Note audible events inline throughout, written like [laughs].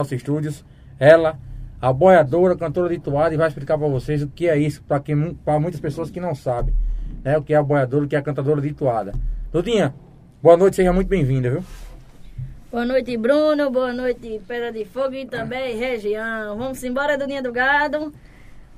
nossos estúdios. Ela, a boiadora, cantora de toada, e vai explicar para vocês o que é isso, para quem para muitas pessoas que não sabem, né? O que é a boiadora, o que é a cantadora de toada. Dudinha, boa noite, seja muito bem-vinda, viu? Boa noite, Bruno. Boa noite, Pedra de Fogo e também região. Vamos embora, Duninha do Gado.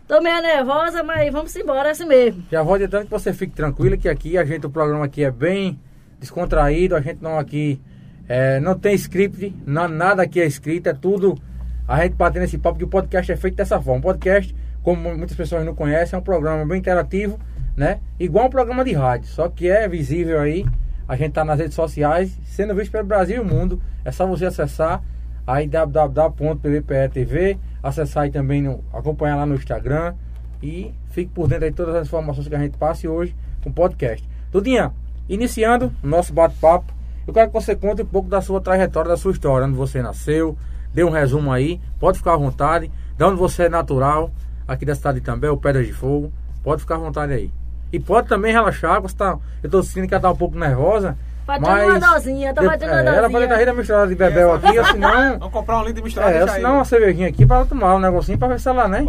Tô meio nervosa, mas vamos embora, é assim mesmo. Já vou adiantando que você fique tranquila, que aqui a gente, o programa aqui é bem descontraído, a gente não aqui é, não tem script, não, nada aqui é escrito, é tudo a gente batendo esse papo que o podcast é feito dessa forma. O podcast, como muitas pessoas não conhecem, é um programa bem interativo, né? Igual um programa de rádio, só que é visível aí. A gente tá nas redes sociais, sendo visto pelo Brasil e o mundo. É só você acessar aí www.pvpe.tv, acessar aí também, no, acompanhar lá no Instagram e fique por dentro de todas as informações que a gente passe hoje com o podcast. Tudinha, iniciando nosso bate-papo, eu quero que você conte um pouco da sua trajetória, da sua história, onde você nasceu, dê um resumo aí, pode ficar à vontade, de onde você é natural, aqui da cidade também, o Pedras de Fogo, pode ficar à vontade aí. E pode também relaxar, você tá, eu tô sentindo que ela tá um pouco nervosa, Batendo uma dosinha, tá batendo uma é, Ela pode estar dosinha. rindo misturada de bebel aqui, ou senão. [laughs] Vamos comprar um litro misturado É, e ou deixar senão aí. uma cervejinha aqui pra ela tomar um negocinho pra ver se ela, né?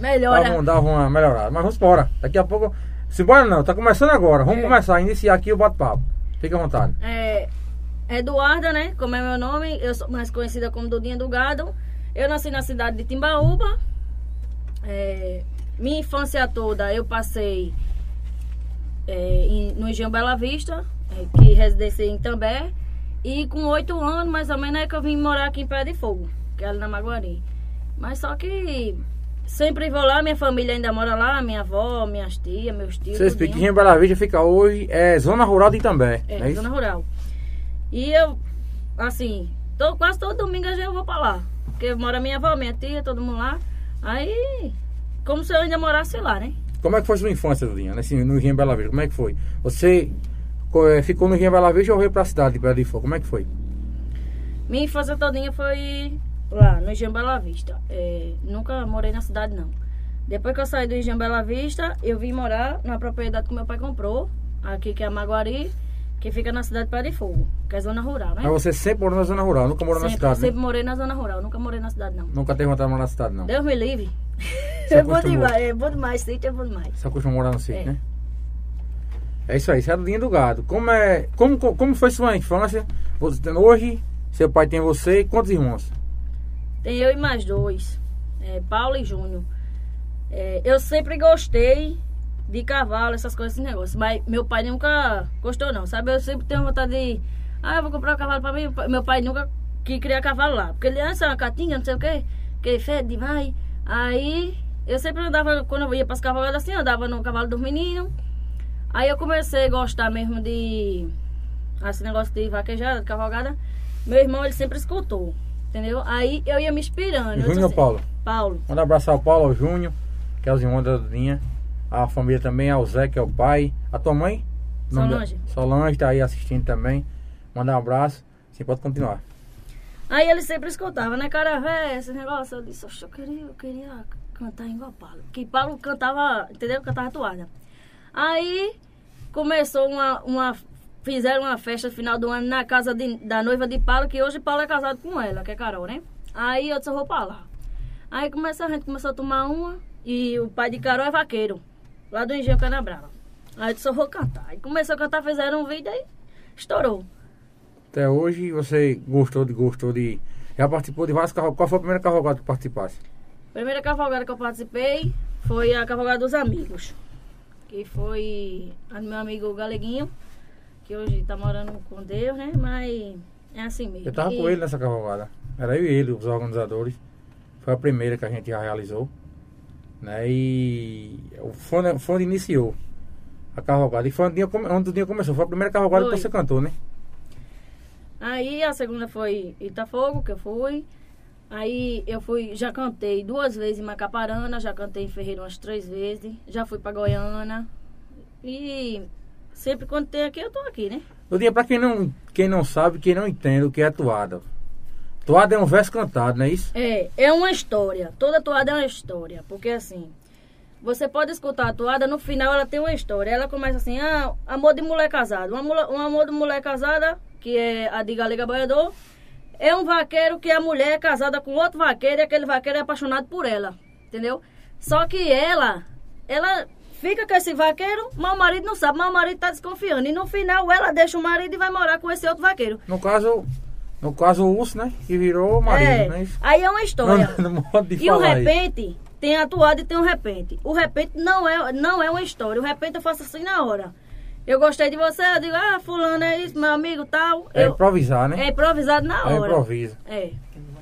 Melhora. Um- dava uma melhorada. Mas vamos embora. Daqui a pouco. Se embora não, tá começando agora. Vamos É. começar, iniciar aqui o bate-papo. Fique à vontade. É, Eduarda, né? Como é meu nome, eu sou mais conhecida como Dudinha do Gado. Eu nasci na cidade de Timbaúba. É, minha infância toda eu passei é, em- no Engenho Bela Vista, é, que residenciei em També. E com oito anos, mais ou menos, é que eu vim morar aqui em Pé de Fogo, que é ali na Maguari. Mas só que sempre vou lá, minha família ainda mora lá, minha avó, minhas tias, meus tios. Você explica que tudinho. Rio Bela Vista fica hoje, é zona rural de Itambé. É, é isso? zona rural. E eu, assim, tô, quase todo domingo eu já vou pra lá. Porque mora minha avó, minha tia, todo mundo lá. Aí, como se eu ainda morasse lá, né? Como é que foi sua infância, Dudinha, nesse, no Rio Bela Vista? Como é que foi? Você eh, ficou no Rio Bela Vista ou veio pra cidade de Bela Fogo? Como é que foi? Minha infância todinha foi lá, no Engenho Bela Vista. É, nunca morei na cidade, não. Depois que eu saí do Engenho Bela Vista, eu vim morar na propriedade que meu pai comprou, aqui que é a Maguari, que fica na cidade de Pé de Fogo, que é zona rural, né? Mas você sempre morou na zona rural, nunca morou na sempre, cidade, né? sempre morei na zona rural, nunca morei na cidade, não. Nunca teve vontade de morar na cidade, não. Deus me livre. [laughs] É bom demais, é bom demais, sítio é bom demais. Você acostumou a morar no sítio, É. né? É isso aí, você é do Dinho do Gado. Como, é, como, como foi sua infância? Você, hoje, seu pai tem você e quantos irmãos? Tem eu e mais dois, é, Paulo e Júnior. É, eu sempre gostei de cavalo, essas coisas, esses negócios. Mas meu pai nunca gostou, não, sabe? Eu sempre tenho vontade de. Ah, eu vou comprar um cavalo pra mim. Meu pai nunca quis criar cavalo lá. Porque ele antes é uma catinha, não sei o quê, que fede demais. Aí eu sempre andava, quando eu ia pras cavalgadas assim, andava no cavalo dos meninos. Aí eu comecei a gostar mesmo de. Esse negócio de vaquejada, de cavalgada. Meu irmão, ele sempre escutou. Entendeu? Aí eu ia me inspirando. Júnior assim, Paulo? Paulo. Manda abraçar ao Paulo, ao Júnior, que é os irmãos da Dudinha. A família também, ao Zé, que é o pai. A tua mãe? Nome da- Solange. Solange tá aí assistindo também. Manda um abraço. Sim, pode continuar. Aí ele sempre escutava, né, cara, velho, esse negócio. Eu disse, "Oxe, eu queria, eu queria cantar igual Paulo. Que Paulo cantava, entendeu? Cantava toada. Aí começou uma, uma. Fizeram uma festa no final do ano na casa de- da noiva de Paulo, que hoje Paulo é casado com ela, que é Carol, né? Aí eu disse, eu vou pra lá. Aí começou, a gente começou a tomar uma, e o pai de Carol é vaqueiro, lá do Engenho Canabrava. Aí eu disse, eu vou cantar. Aí começou a cantar, fizeram um vídeo aí, estourou. Até hoje você gostou de. Gostou de já participou de vários cavalgadas. Qual foi a primeira cavalgada que participasse? Primeira cavalgada que eu participei foi a cavalgada dos amigos. Que foi a do meu amigo Galeguinho, que hoje tá morando com Deus, né? Mas é assim mesmo. Eu tava E- com ele nessa cavalgada. Era eu e ele, os organizadores. Foi a primeira que a gente já realizou. Né? E o Fonde, o Fonde iniciou a cavalgada. E foi onde o dia, onde o dia começou. Foi a primeira cavalgada Foi. que você cantou, né? Aí a segunda foi Itafogo, que eu fui. Aí eu fui, já cantei duas vezes em Macaparana, já cantei em Ferreira umas três vezes, já fui pra Goiânia. E sempre quando tem aqui, eu tô aqui, né? No dia, pra quem não, quem não sabe, quem não entende o que é toada. Toada é um verso cantado, não é isso? É, é uma história. Toda toada é uma história. Porque assim, você pode escutar a toada, no final ela tem uma história. Ela começa assim, ah, amor de mulher casada. Um amor, um amor de mulher casada, que é a de Galega Boiador, é um vaqueiro que a mulher é casada com outro vaqueiro e aquele vaqueiro é apaixonado por ela. Entendeu? Só que ela, ela fica com esse vaqueiro, mas o marido não sabe, mas o marido tá desconfiando. E no final ela deixa o marido e vai morar com esse outro vaqueiro. No caso, no caso o urso, né? Que virou o marido, É, né? aí é uma história. No modo de E o repente, tem atuado e tem o repente. O repente não é, não é uma história. O repente eu faço assim na hora. Eu gostei de você, eu digo, ah, fulano é isso, meu amigo tal. É eu, improvisar, né? é improvisado na É hora. improviso. É,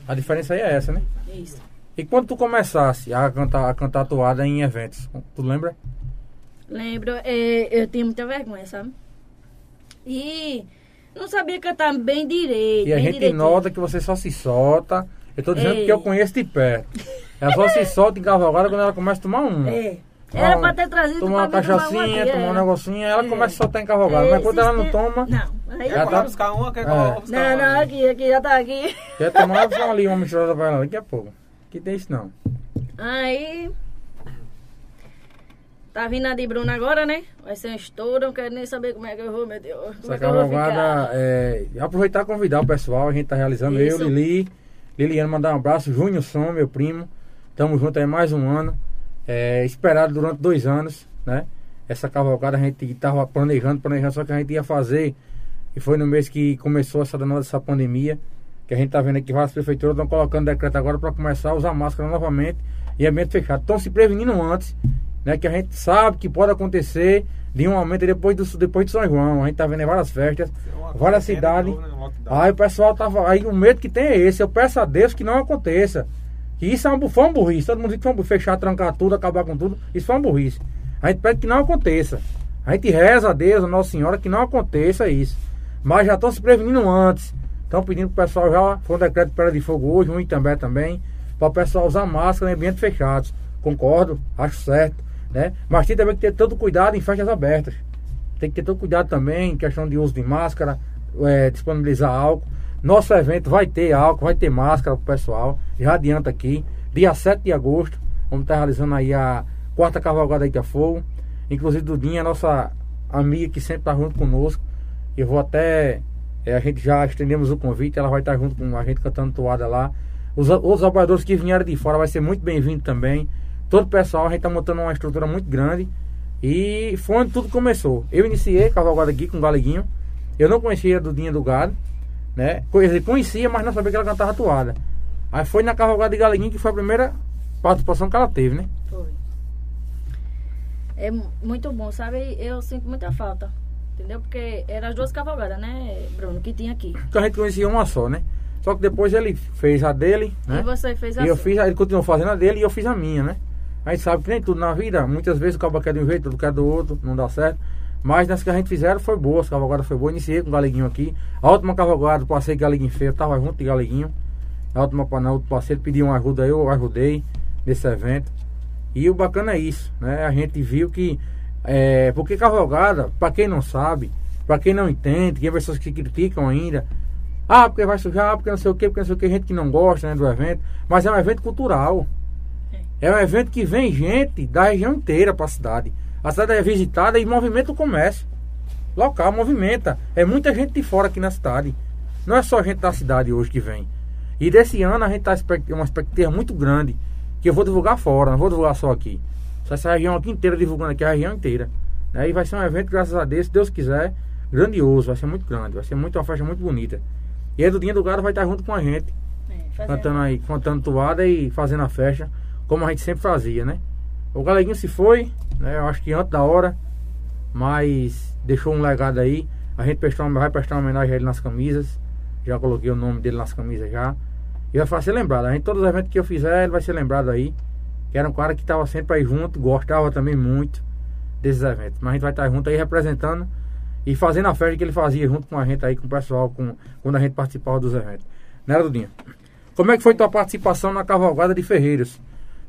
A diferença aí é essa, né? isso. E quando tu começasse a cantar, a cantar toada em eventos, tu lembra? Lembro, é, eu tinha muita vergonha, sabe? E não sabia cantar bem direito. E a gente direitinho. nota que você só se solta. Eu tô dizendo Ei. que eu conheço de perto. Ela só se solta em cavalgada quando ela começa a tomar um. É. Era pra ter trazido Tomar uma cachaçinha, tomar um é. negocinho, ela É. começa a soltar em cavalgada. É, Mas quando ela não toma, Não, aí Já Já tá- buscar uma, quer É. buscar Não, uma. não, aqui, aqui, já tá aqui. quer tomar, só ali uma misturada pra ela daqui a pouco. Que tem isso não. Aí. Tá vindo a de Bruna agora, né? Vai ser um estouro, não quero nem saber como é que eu vou, meu Deus. Como Essa é cavalgada, é, aproveitar e convidar o pessoal, a gente tá realizando, Isso. eu, Lili, Liliana, mandar um abraço, Júnior Som, meu primo, tamo junto aí mais um ano, é, esperado durante dois anos, né? Essa cavalgada a gente tava planejando, planejando, só que a gente ia fazer, e foi no mês que começou essa danada essa pandemia, que a gente tá vendo aqui que várias prefeituras estão colocando decreto agora para começar a usar máscara novamente em ambiente fechado. Estão se prevenindo antes, né? Que a gente sabe que pode acontecer de um aumento depois do, depois de São João. A gente tá vendo em várias festas, Uma várias cidades. né, um. Aí o pessoal tava. Aí o medo que tem é esse. Eu peço a Deus que não aconteça. Que isso é uma, foi uma burrice. Todo mundo diz que foi burrice. Fechar, trancar tudo, acabar com tudo. Isso foi uma burrice. A gente pede que não aconteça. A gente reza a Deus, a Nossa Senhora, que não aconteça isso. Mas já estão se prevenindo antes. Estão pedindo pro pessoal já. Foi um decreto de pedra de fogo hoje, um também também. Para o pessoal usar máscara em ambientes fechados. Concordo, acho certo. Né? Mas tem também que ter todo cuidado em festas abertas. Tem que ter todo cuidado também em questão de uso de máscara, é, disponibilizar álcool. Nosso evento vai ter álcool, vai ter máscara pro pessoal. Já adianta aqui. Dia 7 de agosto, vamos estar realizando aí a quarta cavalgada aí que é fogo. Inclusive Dudinha, nossa amiga que sempre está junto conosco. Eu vou até. é, a gente já estendemos o convite, ela vai estar junto com a gente cantando toada lá. Os o- outros apoiadores que vieram de fora vai ser muito bem-vindo também. Todo o pessoal, a gente está montando uma estrutura muito grande. E foi onde tudo começou. Eu iniciei cavalgada aqui com o Galeguinho. Eu não conhecia a Dudinha do Gado, né? Conhecia, mas não sabia que ela cantava toada. Aí foi na cavalgada de Galeguinho que foi a primeira participação que ela teve, né? Foi. É mu- muito bom, sabe? Eu sinto muita falta. Entendeu? Porque eram as duas cavalgadas, né, Bruno, que tinha aqui. Então a gente conhecia uma só, né? Só que depois ele fez a dele, né? E você fez a E eu sua. fiz, ele continuou fazendo a dele e eu fiz a minha, né? A gente sabe que nem tudo na vida, muitas vezes o cabo quer de um jeito, outro quer do outro, não dá certo. Mas nas que a gente fizeram foi boa, as cavalgadas foi boa. Iniciei com o Galeguinho aqui. A última cavalgada, passei Galeguinho feio, tava junto de Galeguinho. A última panela, outro parceiro pediu uma ajuda, eu ajudei nesse evento. E o bacana é isso, né? A gente viu que. É, porque cavalgada, pra quem não sabe, pra quem não entende, tem pessoas que criticam ainda. Ah, porque vai sujar, porque não sei o que, porque não sei o que, gente que não gosta né, do evento. Mas é um evento cultural. É um evento que vem gente da região inteira para a cidade. A cidade é visitada e movimenta o comércio. Local, movimenta. É muita gente de fora aqui na cidade. Não é só gente da cidade hoje que vem. E desse ano a gente está uma expectativa muito grande. Que eu vou divulgar fora, não vou divulgar só aqui. Só essa região aqui inteira divulgando aqui, a região inteira. Né? E vai ser um evento, graças a Deus, se Deus quiser, grandioso. Vai ser muito grande. Vai ser muito, uma festa muito bonita. E a Dudinha do Gado vai estar junto com a gente É, cantando aí, cantando toada e fazendo a festa, como a gente sempre fazia, né? O Galeguinho se foi, né? Eu acho que antes da hora, mas deixou um legado aí. A gente prestou, vai prestar uma homenagem a ele nas camisas. Já coloquei o nome dele nas camisas já. E vai ser lembrado. A gente, todos os eventos que eu fizer, ele vai ser lembrado aí. Que era um cara que estava sempre aí junto, gostava também muito desses eventos. Mas a gente vai estar junto aí representando e fazendo a festa que ele fazia junto com a gente aí, com o pessoal, com, quando a gente participava dos eventos. Né, Dudinha? Como é que foi tua participação na cavalgada de Ferreiros?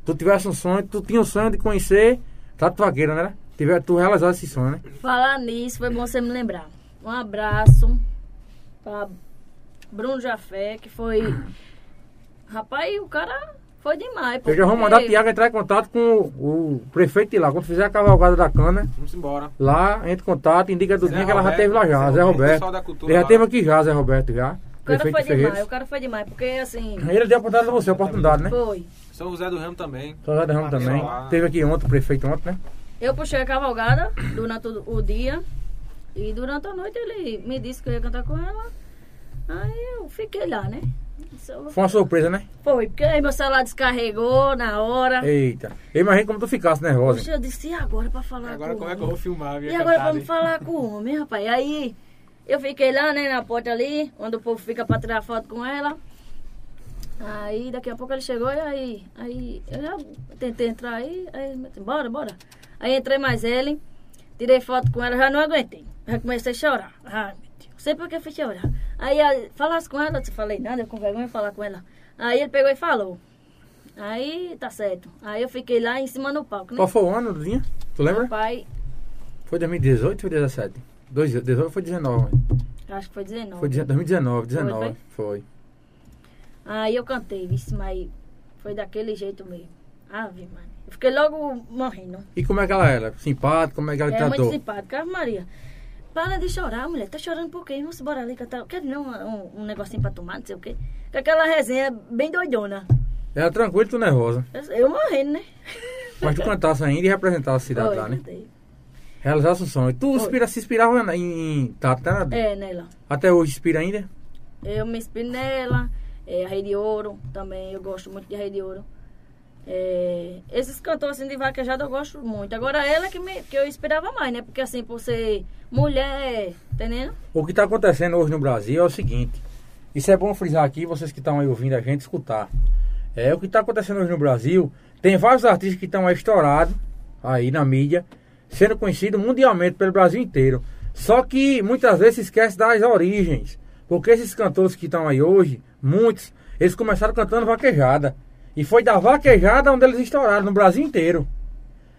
Tu tivesse um sonho, tu tinha o sonho de conhecer Tatuagueira, né? Tiver, tu realizasse esse sonho, né? Falar nisso, foi bom você me lembrar. Um abraço pra Bruno Jafé, que foi. Rapaz, o cara foi demais. Eu já vou porque- mandar Tiago entrar em contato com o, o prefeito de lá. Quando fizer a cavalgada da cana, Vamos embora. lá, entra em contato, indica Dudinha Zé que ela já teve lá já, Zé Zé Roberto, Ele já lá. teve aqui já, Zé Roberto já. cara Prefeito foi demais, o cara foi demais, porque assim. Ele deu a oportunidade a você, a oportunidade, né? Foi. São José do Ramo também. Só já derramo também. Lá. Teve aqui ontem, o prefeito ontem, né? Eu puxei a cavalgada durante o, dia e durante a noite ele me disse que eu ia cantar com ela. Aí eu fiquei lá, né? Foi uma surpresa, né? Foi, porque aí meu celular descarregou na hora. Eita. Eu imagino como tu ficasse nervosa. Poxa, eu disse, e agora pra falar Agora com como o é que eu vou filmar? E agora vamos falar com o homem, rapaz. Aí eu fiquei lá, né, na porta ali, onde o povo fica pra tirar foto com ela. Aí daqui a pouco ele chegou e aí, aí eu já tentei entrar aí, aí bora, bora. Aí entrei mais ele, tirei foto com ela, já não aguentei. Já comecei a chorar. Ai, meu Deus, sei por que eu fui chorar. Aí falasse com ela, eu falei nada, eu com vergonha de falar com ela. Aí ele pegou e falou. Aí tá certo. Aí eu fiquei lá em cima no palco, né? Qual foi o ano, Duzinha? Tu lembra? Pai, Foi 2018 ou foi 17? Dois, 18 ou foi 19? acho que foi 19. Foi 2019, 19. Foi. Aí eu cantei, vixe, mas foi daquele jeito mesmo. Ave, mano. Eu fiquei logo morrendo. E como é que ela era? Simpática? Como é que ela É tratou? muito simpática. Ave Maria. Para de chorar, mulher. Tá chorando por quê? Vamos embora ali cantar. Quer não um, um negocinho pra tomar, não sei o quê. Com aquela resenha bem doidona. Ela tranquila e tu nervosa. Eu, eu morrendo, né? Mas tu cantasse ainda e representasse a cidade Foi, lá, né? cantei. Realizasse o sonho. Tu inspira, se inspirava em, em Tata, né? É, nela. Até hoje inspira ainda? Eu me inspiro nela. É, a Rei de Ouro também. Eu gosto muito de Rei de Ouro. É, esses cantores assim de vaquejada eu gosto muito. Agora ela que, me, que eu inspirava mais, né? Porque assim, por ser mulher, entendendo? O que está acontecendo hoje no Brasil é o seguinte. Isso é bom frisar aqui, vocês que estão aí ouvindo a gente escutar. É o que está acontecendo hoje no Brasil. Tem vários artistas que estão aí estourados aí na mídia, sendo conhecidos mundialmente pelo Brasil inteiro. Só que muitas vezes esquece das origens. Porque esses cantores que estão aí hoje, muitos, eles começaram cantando vaquejada. E foi da vaquejada onde eles estouraram no Brasil inteiro.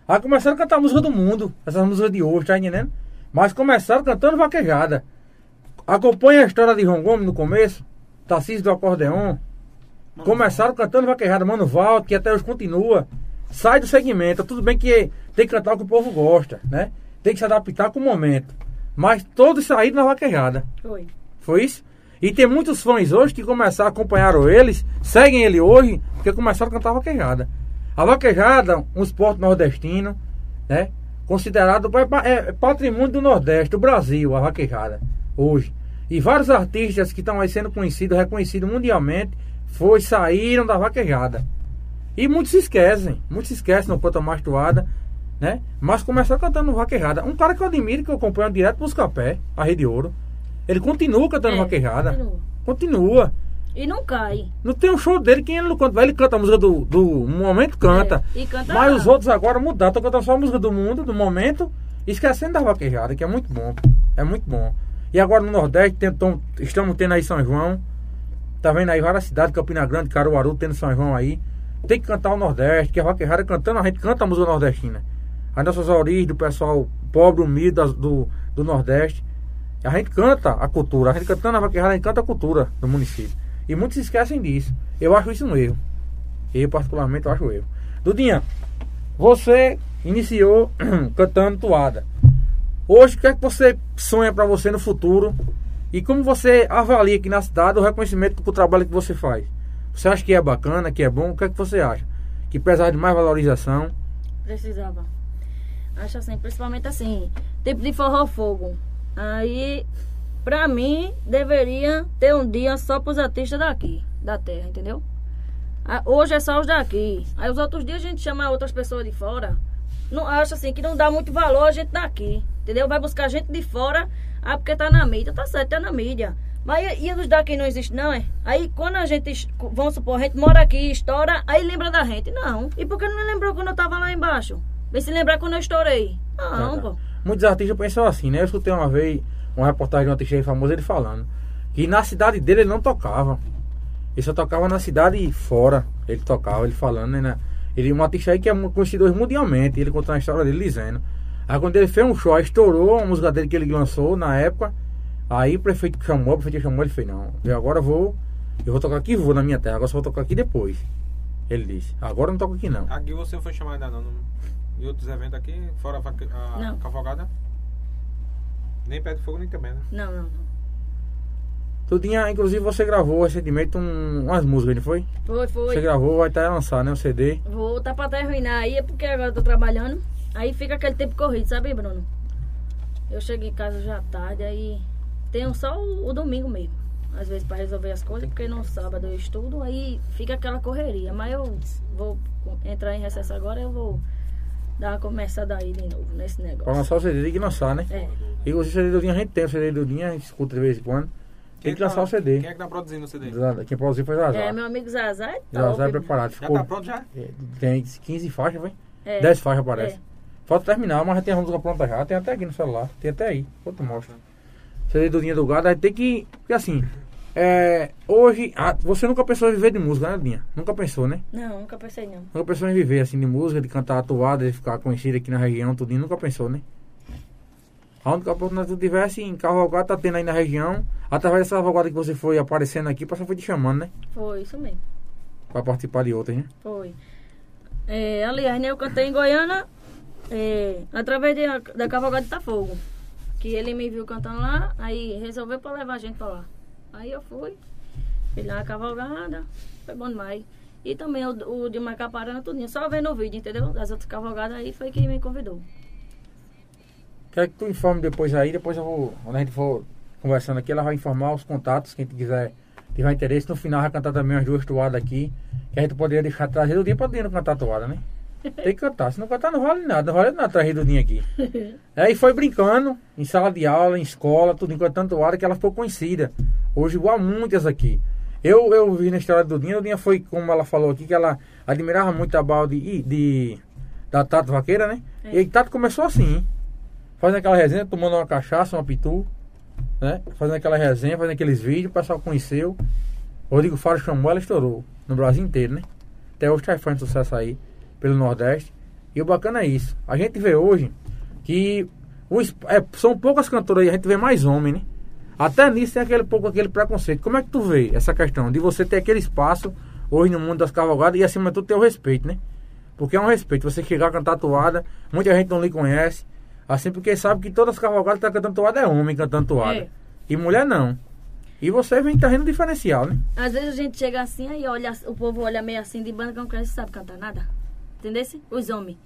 Aí começaram a cantar a música do mundo, essas músicas de hoje, tá entendendo? Mas começaram cantando vaquejada. Acompanha a história de João Gomes no começo, Tarcísio do Acordeon. Começaram cantando vaquejada, Mano Valdo, que até hoje continua. Sai do segmento, tudo bem que tem que cantar o que o povo gosta, né? Tem que se adaptar com o momento. Mas todos saíram na vaquejada. Foi. Foi isso? E tem muitos fãs hoje que começaram, acompanharam eles, seguem ele hoje, porque começaram a cantar vaquejada. A vaquejada, um esporte nordestino, né? Considerado é pa- patrimônio do Nordeste, do Brasil, a vaquejada, hoje. E vários artistas que estão aí sendo conhecidos, reconhecidos mundialmente, foi, saíram da vaquejada. E muitos se esquecem, muitos se esquecem no Ponta Mastuada, né? Mas começaram cantando vaquejada. Um cara que eu admiro, que eu acompanho direto Buscapé, a Rede Ouro. Ele continua cantando É, vaquejada. continua. Continua. E não cai. Não tem um show dele que ele não canta. Ele canta a música do, do momento, canta. É, e canta- Mas os outros agora mudaram. Estão cantando só a música do mundo, do momento, esquecendo da vaquejada, que é muito bom. É muito bom. E agora no Nordeste, tentam, estamos tendo aí São João. Tá vendo aí várias cidades, Campina Grande, Caruaru, tendo São João aí. Tem que cantar o Nordeste, que a vaquejada cantando, a gente canta a música nordestina. As nossas origens do pessoal pobre, humilde do, do Nordeste. A gente canta a cultura, a gente cantando a vaquejada, a gente canta a cultura do município. E muitos se esquecem disso. Eu acho isso um erro. Eu, particularmente, acho um erro. Dudinha, você iniciou [clears throat] cantando toada. Hoje, o que é que você sonha para você no futuro? E como você avalia aqui na cidade o reconhecimento pro trabalho que você faz? Você acha que é bacana, que é bom? O que é que você acha? Que precisar de mais valorização? Precisava. Acho assim, principalmente assim, tipo de forró fogo. Aí, pra mim, deveria ter um dia só pros artistas daqui, da terra, entendeu? Ah, Hoje é só os daqui. Aí os outros dias a gente chama outras pessoas de fora. Não acho assim que não dá muito valor a gente daqui. Entendeu? Vai buscar gente de fora, ah, porque tá na mídia. Tá certo, tá na mídia. Mas e, os daqui não existe, não, é? Aí quando a gente, vamos supor, a gente mora aqui, estoura, aí lembra da gente. Não. E por que não lembrou quando eu tava lá embaixo? Vem se lembrar quando eu estourei. Não, Tá, tá. pô. Muitos artistas pensam assim, né? Eu escutei uma vez uma reportagem de um artista aí famoso ele falando que na cidade dele ele não tocava. Ele só tocava na cidade fora. Ele tocava, ele falando, né? Ele um artista aí que é conhecido hoje mundialmente. Ele contando a história dele dizendo. Aí quando ele fez um show, aí estourou a música dele que ele lançou na época. Aí o prefeito chamou, o prefeito chamou, ele fez, não, eu agora vou. Eu vou tocar aqui vou na minha terra, agora só vou tocar aqui depois. Ele disse, agora eu não toco aqui não. Aqui você não foi chamado ainda não. Em outros eventos aqui, fora a, a Não. cavalgada? Nem pé de fogo, nem também, né? Não, não, não. Tudinha, inclusive você gravou recentemente um, umas músicas, não foi? Foi, foi. Você gravou, vai estar lançar, né? O CD. Vou tá pra terminar aí, é porque agora eu tô trabalhando. Aí fica aquele tempo corrido, sabe, Bruno? Eu chego em casa já tarde, aí tenho só o, o domingo mesmo. Às vezes pra resolver as coisas, porque no sábado eu estudo, aí fica aquela correria. Mas eu vou entrar em recesso agora, eu vou dar uma começada aí de novo nesse Pra negócio. lançar o CD tem que lançar, né? É. E o CD do Dinha a gente tem, o CD do Dinha a gente escuta de vez em quando. Tem que lançar tá- o CD. Quem é que tá produzindo o CD? Quem produziu foi o Zazar. É, meu amigo Zazá é Zazar é top. preparado. Já Ficou, tá pronto já? é, tem 15 faixas, vai? É. 10 faixas parece. É. Falta terminar, mas já tem a música pronta já. Tem até aqui no celular. Tem até aí. Vou te mostrar. CD do Dinha do Gado, aí tem que. Porque assim, é, hoje. ah, você nunca pensou em viver de música, né, Dinha? Nunca pensou, né? Não, nunca pensei não. Nunca pensou em viver assim de música, de cantar atuada, de ficar conhecido aqui na região, tudinho. Nunca pensou, né? A única oportunidade que tu tivesse em Carvalhada, tá tendo aí na região. Através dessa Carvalhada que você foi aparecendo aqui, o pessoal foi te chamando, né? Foi isso mesmo. Pra participar de outras, né? Foi. É, aliás, né, eu cantei em Goiânia é, através de, da Cavalgada de Tafogo. Que ele me viu cantando lá, aí resolveu pra levar a gente pra lá. Aí eu fui, fui lá na cavalgada, foi bom demais. E também o, o de Macaparana, tudinho, só vendo o vídeo, entendeu? Das outras cavalgadas aí foi que me convidou. Quero que tu informe depois aí, depois eu vou, quando a gente for conversando aqui, ela vai informar os contatos, quem quiser, tiver interesse. No final vai cantar também as duas toadas aqui, que a gente poderia deixar trazer o dia pra dentro cantar a toada, né? Tem que cantar, se não cantar não vale nada, não vale nada trazer do dia aqui. [laughs] Aí foi brincando, em sala de aula, em escola, tudo cantando toada, que ela ficou conhecida. Hoje igual a muitas aqui. Eu, eu vi na história do Dinha, o Dinha foi, como ela falou aqui, que ela admirava muito a balde de, de, da Tato Vaqueira, né? É. E aí Tato começou assim, hein? fazendo aquela resenha, tomando uma cachaça, uma pitu, né? Fazendo aquela resenha, fazendo aqueles vídeos, o pessoal conheceu. O Rodrigo Faro chamou, ela estourou no Brasil inteiro, né? Até hoje tá fazendo sucesso aí pelo Nordeste. E o bacana é isso. A gente vê hoje que os, é, são poucas cantoras aí, a gente vê mais homem, né? Até nisso tem aquele pouco aquele preconceito. Como é que tu vê essa questão de você ter aquele espaço hoje no mundo das cavalgadas e acima de tudo ter o respeito, né? Porque é um respeito. Você chegar a cantar toada, muita gente não lhe conhece. Assim, porque sabe que todas as cavalgadas que tá cantando toada é homem cantando toada. É. E mulher não. E você vem trazendo diferencial, né? Às vezes a gente chega assim, aí olha, o povo olha meio assim de banda que não quer sabe cantar nada. Entendeu? Os homens.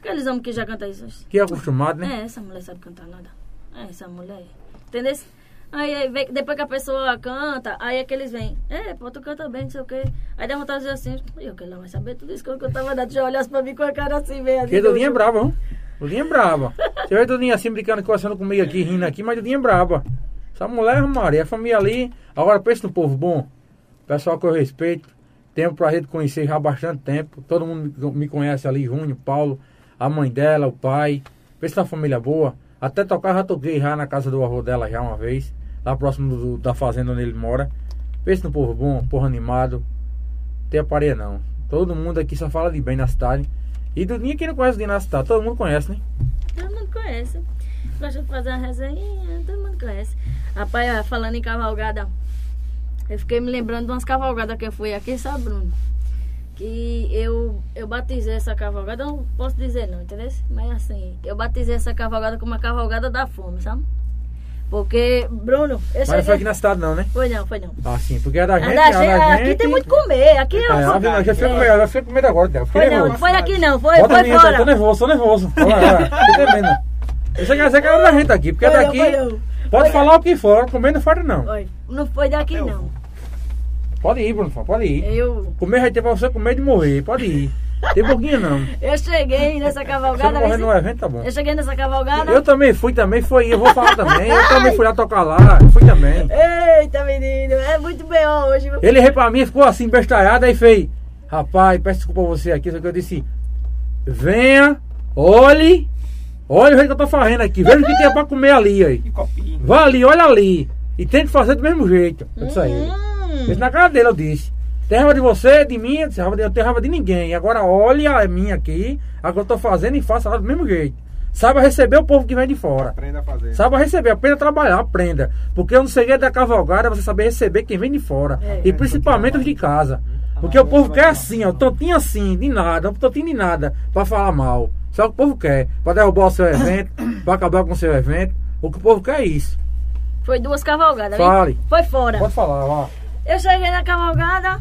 Aqueles homens que já cantam isso. Que é acostumado, né? É, essa mulher sabe cantar nada. É, essa mulher. Entendeu? Aí, aí vem- depois que a pessoa canta, aí é que eles vêm. É, pô, tu canta bem, não sei o quê. Aí dá vontade de dizer assim, eu que ela vai saber tudo isso que eu tava dando. Já olhasse pra mim com a cara assim, assim. Porque Dudinha é brava, viu? Dudinha é brava. Você vê Dudinha assim brincando, conversando comigo aqui, rindo aqui, mas Dudinha é brava. Essa mulher, Maria, a família ali. Agora pensa no povo bom. Pessoal que eu respeito. Tenho o prazer conhecer já há bastante tempo. Todo mundo me- conhece ali, Júnior, Paulo, a mãe dela, o pai. Pensa na família boa. Até tocar já toquei já na casa do avô dela já uma vez. Lá próximo do- da fazenda onde ele mora. Pensa no povo bom, povo animado. Tem aparelho não. Todo mundo aqui só fala de bem na cidade. E Dudinha quem não conhece Dudinha na cidade, todo mundo conhece, né? Todo mundo conhece. Gosta de fazer uma resenha, todo mundo conhece. Rapaz, falando em cavalgada, eu fiquei me lembrando de umas cavalgadas que eu fui aqui, sabe, Bruno? Que eu, eu batizei essa cavalgada, não posso dizer não, entendeu? Mas assim, eu batizei essa cavalgada como uma cavalgada da fome, sabe? Porque, Bruno, eu Mas não foi aqui na cidade não, né? Foi não, foi não. Ah, sim, porque é da A gente, da é gente- da aqui gente. tem muito comer, aqui é, É, um- vida- já fica É. com medo, agora. Fiquei Foi não, foi aqui não, foi, Bota foi minha, fora. tô nervoso, tô nervoso. Olha, olha, fiquei tremendo. Isso quer dizer que era da gente aqui, porque Foi não, daqui foi não. pode Foi- falar o que for, comer não falta não. Foi. Não foi daqui não. Pode ir, Bruno, pode ir. Eu, Comer vai ter pra você comer de morrer, pode ir. Tem pouquinho não. Eu cheguei nessa você cavalgada. viu? no evento, tá bom. Eu cheguei nessa cavalgada. Eu também fui, também fui, eu vou falar também. Eu também fui lá tocar lá, fui também. Eita, menino, é muito B.O. hoje. viu? Ele veio pra mim, ficou assim, bestalhado, aí fez. Rapaz, peço desculpa a você aqui, só que eu disse. Venha, olhe, olhe o jeito que eu tô fazendo aqui, veja o que tem pra comer ali aí. Que. Vá ali, olha ali. E tente fazer do mesmo jeito. Eu disse a ele. Hum, na cara dele, eu disse. Tem raiva de você, de mim, eu disse, "Raiva de- eu tenho raiva de ninguém. Agora olha a minha aqui, a que eu tô fazendo e faça ela do mesmo jeito. Saiba receber o povo que vem de fora. Aprenda a fazer. Saiba receber, aprenda a trabalhar, aprenda. Porque um segredo da cavalgada é você saber receber quem vem de fora. É. e principalmente os de casa. Porque o povo quer assim, ó, tontinho assim, de nada, um tontinho de nada, pra falar mal. Só o que o povo quer, pra derrubar o seu evento, [coughs] pra acabar com o seu evento. O que o povo quer é isso. Foi duas cavalgadas. né? Fale. Foi fora. Pode falar, ó. Eu cheguei na cavalgada,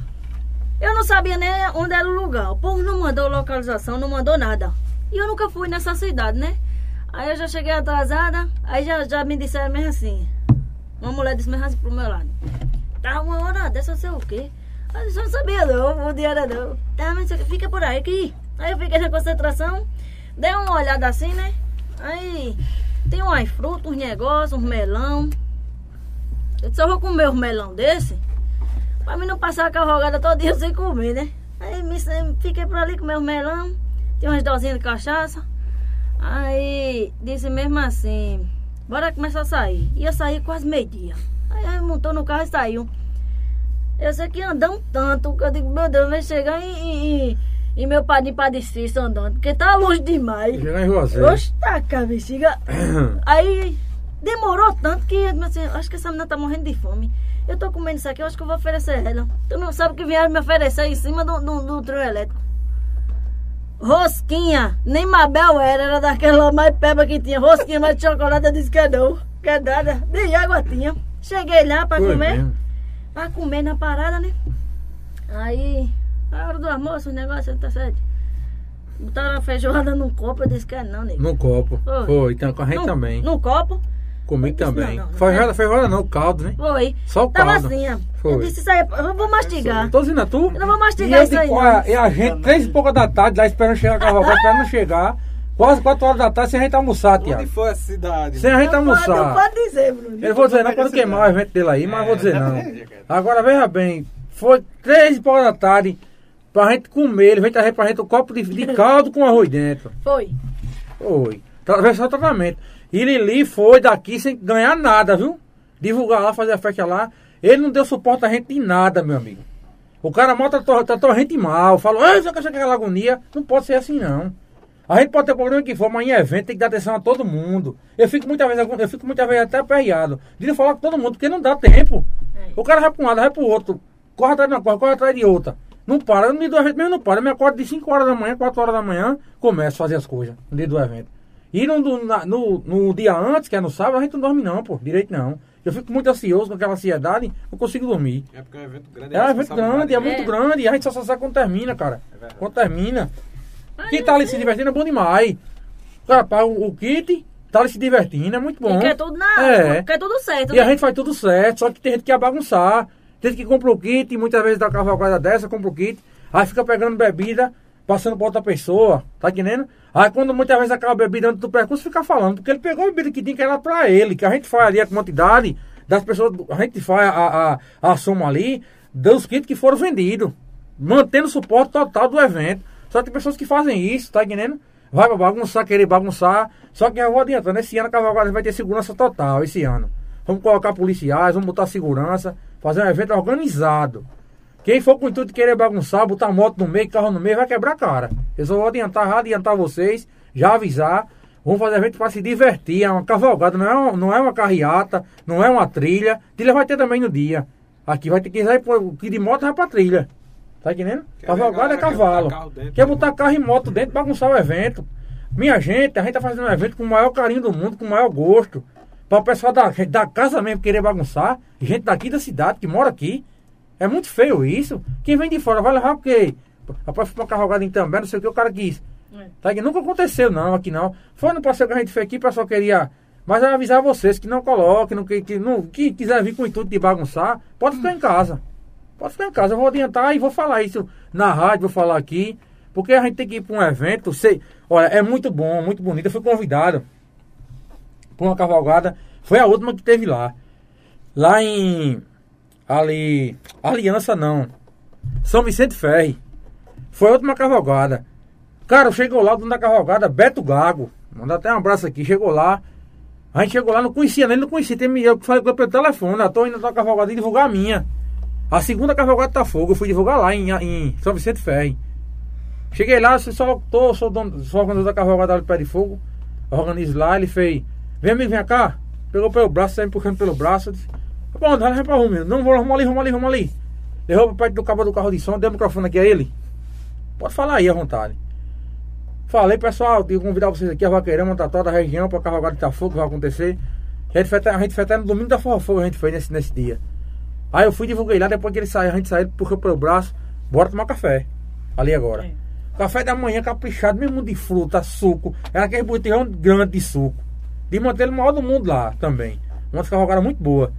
eu não sabia nem onde era o lugar. O povo não mandou localização, não mandou nada. E eu nunca fui nessa cidade, né? Aí eu já cheguei atrasada, aí já, já me disseram mesmo assim. Uma mulher disse mesmo assim pro meu lado. Tá uma hora dessa, sei o quê? Eu eu não sabia não, o dia era não. Tá, mas fica por aí que. Aí eu fiquei na concentração, dei uma olhada assim, né? Aí tem umas frutas, uns negócios, uns melão. Eu disse, eu vou comer um melão desse. Pra mim não passar a cavalgada todo dia sem comer, né? Aí me, fiquei por ali com meu melão, tinha umas dosinhas de cachaça. Aí disse mesmo assim, bora começar a sair. Ia sair quase meio-dia. Aí, aí montou no carro e saiu. Eu sei que andamos tanto, que eu digo, meu Deus, vai chegar em, em, em meu padrinho padecista andando, porque tá longe demais. Chegar em Juazeiro. Oxe, tá com a bexiga. Aí demorou tanto que eu disse assim, acho que essa menina tá morrendo de fome. Eu tô comendo isso aqui, eu acho que eu vou oferecer ela. Tu não sabe o que vieram me oferecer em cima do, do, do trio elétrico. Rosquinha, nem Mabel era, era daquela mais peba que tinha. Rosquinha, mas de chocolate eu disse que não. Que é nada, nem água tinha. Cheguei lá pra Foi comer, mesmo. pra comer na parada, né? Aí, a hora do almoço, o negócio, tá certo. Botaram a feijoada num copo, eu disse que é não, nego. No copo. Foi. Foi, então com a gente Num- também. Num copo, Comigo Não, também. não, não. Feijoada, feijoada não, caldo, né? foi. Só o Tava caldo. assim, ó. Foi. Eu disse isso aí, eu vou mastigar. Tô dizendo a tu? Eu não vou mastigar e isso aí, não. E a gente, três e pouca da tarde, lá esperando chegar a cavalgada, esperando chegar. Quase quatro horas da tarde sem a gente almoçar, Onde Tiago. foi essa cidade? Sem a gente Não pode, não almoçar. pode dizer, Bruno. Eu vou dizer não quando queimar o evento dele aí, mas vou dizer não. Agora veja bem, foi três e pouca da tarde pra gente comer, ele veio trazer pra gente um copo de, de caldo com arroz dentro. Foi. Foi. Tra- Só tratamento. E Lili foi daqui sem ganhar nada, viu? Divulgar lá, fazer a festa lá. Ele não deu suporte a gente em nada, meu amigo. O cara mal tratou, tratou a gente mal. Falou, ah, você quer aquela agonia? Não pode ser assim, não. A gente pode ter problema que for, mas em evento tem que dar atenção a todo mundo. Eu fico muitas vezes, eu fico muitas vezes até aperreado de falar com todo mundo, porque não dá tempo. É. O cara vai para um lado, vai para o outro. Corre atrás de uma coisa, corre atrás de outra. Não para, no dia do evento mesmo não para. Eu me acordo de 5 horas da manhã, 4 horas da manhã, começo a fazer as coisas no dia do evento. E no, no, no, no dia antes, que é no sábado, a gente não dorme não, pô, direito não. Eu fico muito ansioso com aquela ansiedade, não consigo dormir. É porque é um evento grande. É um evento grande, é né? muito É. grande, e a gente só sabe quando termina, cara. É. Quando termina. Mas Quem tá ali sei. se divertindo é bom demais. O cara paga o, o kit, tá ali se divertindo, é muito bom. E quer tudo na É. quer tudo certo. E a né? gente faz tudo certo, só que tem gente que quer bagunçar. Tem gente que compra o kit, muitas vezes dá cavalgada dessa, compra o kit, aí fica pegando bebida, passando pra outra pessoa, tá entendendo? Aí quando muitas vezes acaba bebida antes do percurso, fica falando, porque ele pegou a bebida que tinha que era pra ele, que a gente faz ali a quantidade das pessoas, a gente faz a, a, a soma ali dos kits que foram vendidos, mantendo o suporte total do evento. Só tem pessoas que fazem isso, tá entendendo? Vai bagunçar, querer bagunçar. Só que eu vou adiantando, esse ano a Cavalgada vai ter segurança total, esse ano. Vamos colocar policiais, vamos botar segurança, fazer um evento organizado. Quem for com o intuito de querer bagunçar, botar moto no meio, carro no meio, vai quebrar a cara. Eu só vou adiantar, já adiantar vocês, já avisar. Vamos fazer evento para se divertir, é uma cavalgada, não é uma, não é uma carreata, não é uma trilha. Trilha vai ter também no dia. Aqui vai ter que ir que de moto vai pra trilha. Tá entendendo? Quer Cavalgada é ver, galera, quer cavalo. botar dentro, Quer né? botar carro e moto dentro, bagunçar o evento. Minha gente, a gente tá fazendo um evento com o maior carinho do mundo, com o maior gosto. Para o pessoal da, da casa mesmo querer bagunçar. Gente daqui da cidade que mora aqui. É muito feio isso. Quem vem de fora vai levar porque. Rapaz, foi uma cavalgada em também, não sei o que o cara quis. É. Tá aqui, nunca aconteceu não, aqui não. Foi no passeio que a gente fez aqui, o pessoal queria. Mas eu avisar vocês que não coloquem, não, que, que, não, que quiser vir com o intuito de bagunçar, pode ficar em casa. Pode ficar em casa. Eu vou adiantar e vou falar isso na rádio, vou falar aqui. Porque a gente tem que ir para um evento. Sei, olha, é muito bom, muito bonito. Eu fui convidado para uma cavalgada. Foi a última que teve lá. Lá em. Ali. Aliança não. São Vicente Ferre. Foi a última cavalgada. Cara, chegou lá, o dono da cavalgada, Beto Gago. Manda até um abraço aqui. Chegou lá. A gente chegou lá, não conhecia, nem não conhecia. Tem, eu falei com ele pelo telefone. Eu tô indo na cavalgada divulgar a minha. A segunda cavalgada tá fogo. Eu fui divulgar lá em, em São Vicente Ferre. Cheguei lá, só tô, sou dono, sou organizador da cavalgada de pé de fogo. Organizo lá, ele fez. Vem amigo, vem cá. Pegou pelo braço, saiu puxando pelo braço. Eu disse, bom, vai pra menino. Não, vou, vamos ali, vamos ali, vamos ali. Levou pra perto do cabo do carro de som, deu o microfone aqui a ele. Pode falar aí à vontade. Falei, pessoal, eu convidar vocês aqui a Vaqueirama, Tató da região, pra cavalgada de Itafogo, que vai acontecer. A gente foi até, a gente foi até no domingo da Forró Fogo, a gente foi nesse, nesse dia. Aí eu fui divulguei lá, depois que ele saiu, a gente saiu, puxou pelo braço, bora tomar café. Ali agora. É. Café da manhã caprichado, mesmo de fruta, suco. Era aquele botijão grande de suco. De manter o maior do mundo lá também. Uma cavalgada muito boa.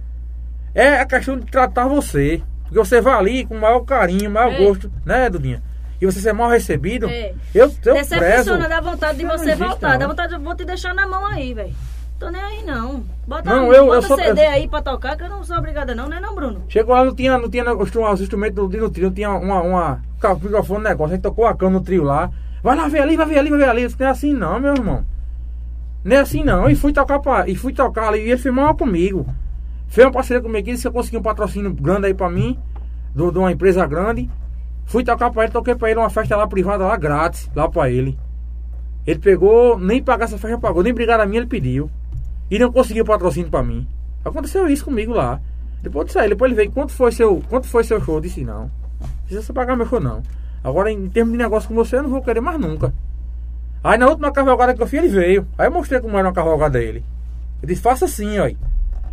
É a questão de tratar você. Porque você vai ali com o maior carinho, maior É. gosto, né, Dudinha? E você ser mal recebido. É. Eu, eu. Decepciona, dá vontade de você existe, voltar. não. Dá vontade de vou te deixar na mão aí, velho. Tô nem aí, não. Bota, Não, um- eu- bota eu sou- CD eu- aí pra tocar, que eu não sou obrigada, não, né, não, Bruno? Chegou lá, não tinha, não tinha os os instrumentos do, do trio, não tinha uma, uma microfone, negócio. A gente tocou a cama no trio lá. Vai lá ver ali, vai ver ali, vai ver ali. Eu Não é assim não, meu irmão. Não é assim não. E fui tocar, pra, e fui tocar ali e ele filmava comigo. Fez uma parceria comigo aqui, disse que eu consegui um patrocínio grande aí pra mim, de uma empresa grande. Fui tocar pra ele, toquei pra ele uma festa lá privada, lá grátis, lá pra ele. Ele pegou, nem pagar essa festa pagou, nem brigar a minha ele pediu. E não conseguiu patrocínio pra mim. Aconteceu isso comigo lá. Depois disso aí, depois ele veio, quanto foi seu, quanto foi seu show? Eu disse não. Não precisa você pagar meu show não. Agora em termos de negócio com você, eu não vou querer mais nunca. Aí na última cavalgada que eu fiz, ele veio. Aí eu mostrei como era uma cavalgada dele. Eu disse, faça assim, ó.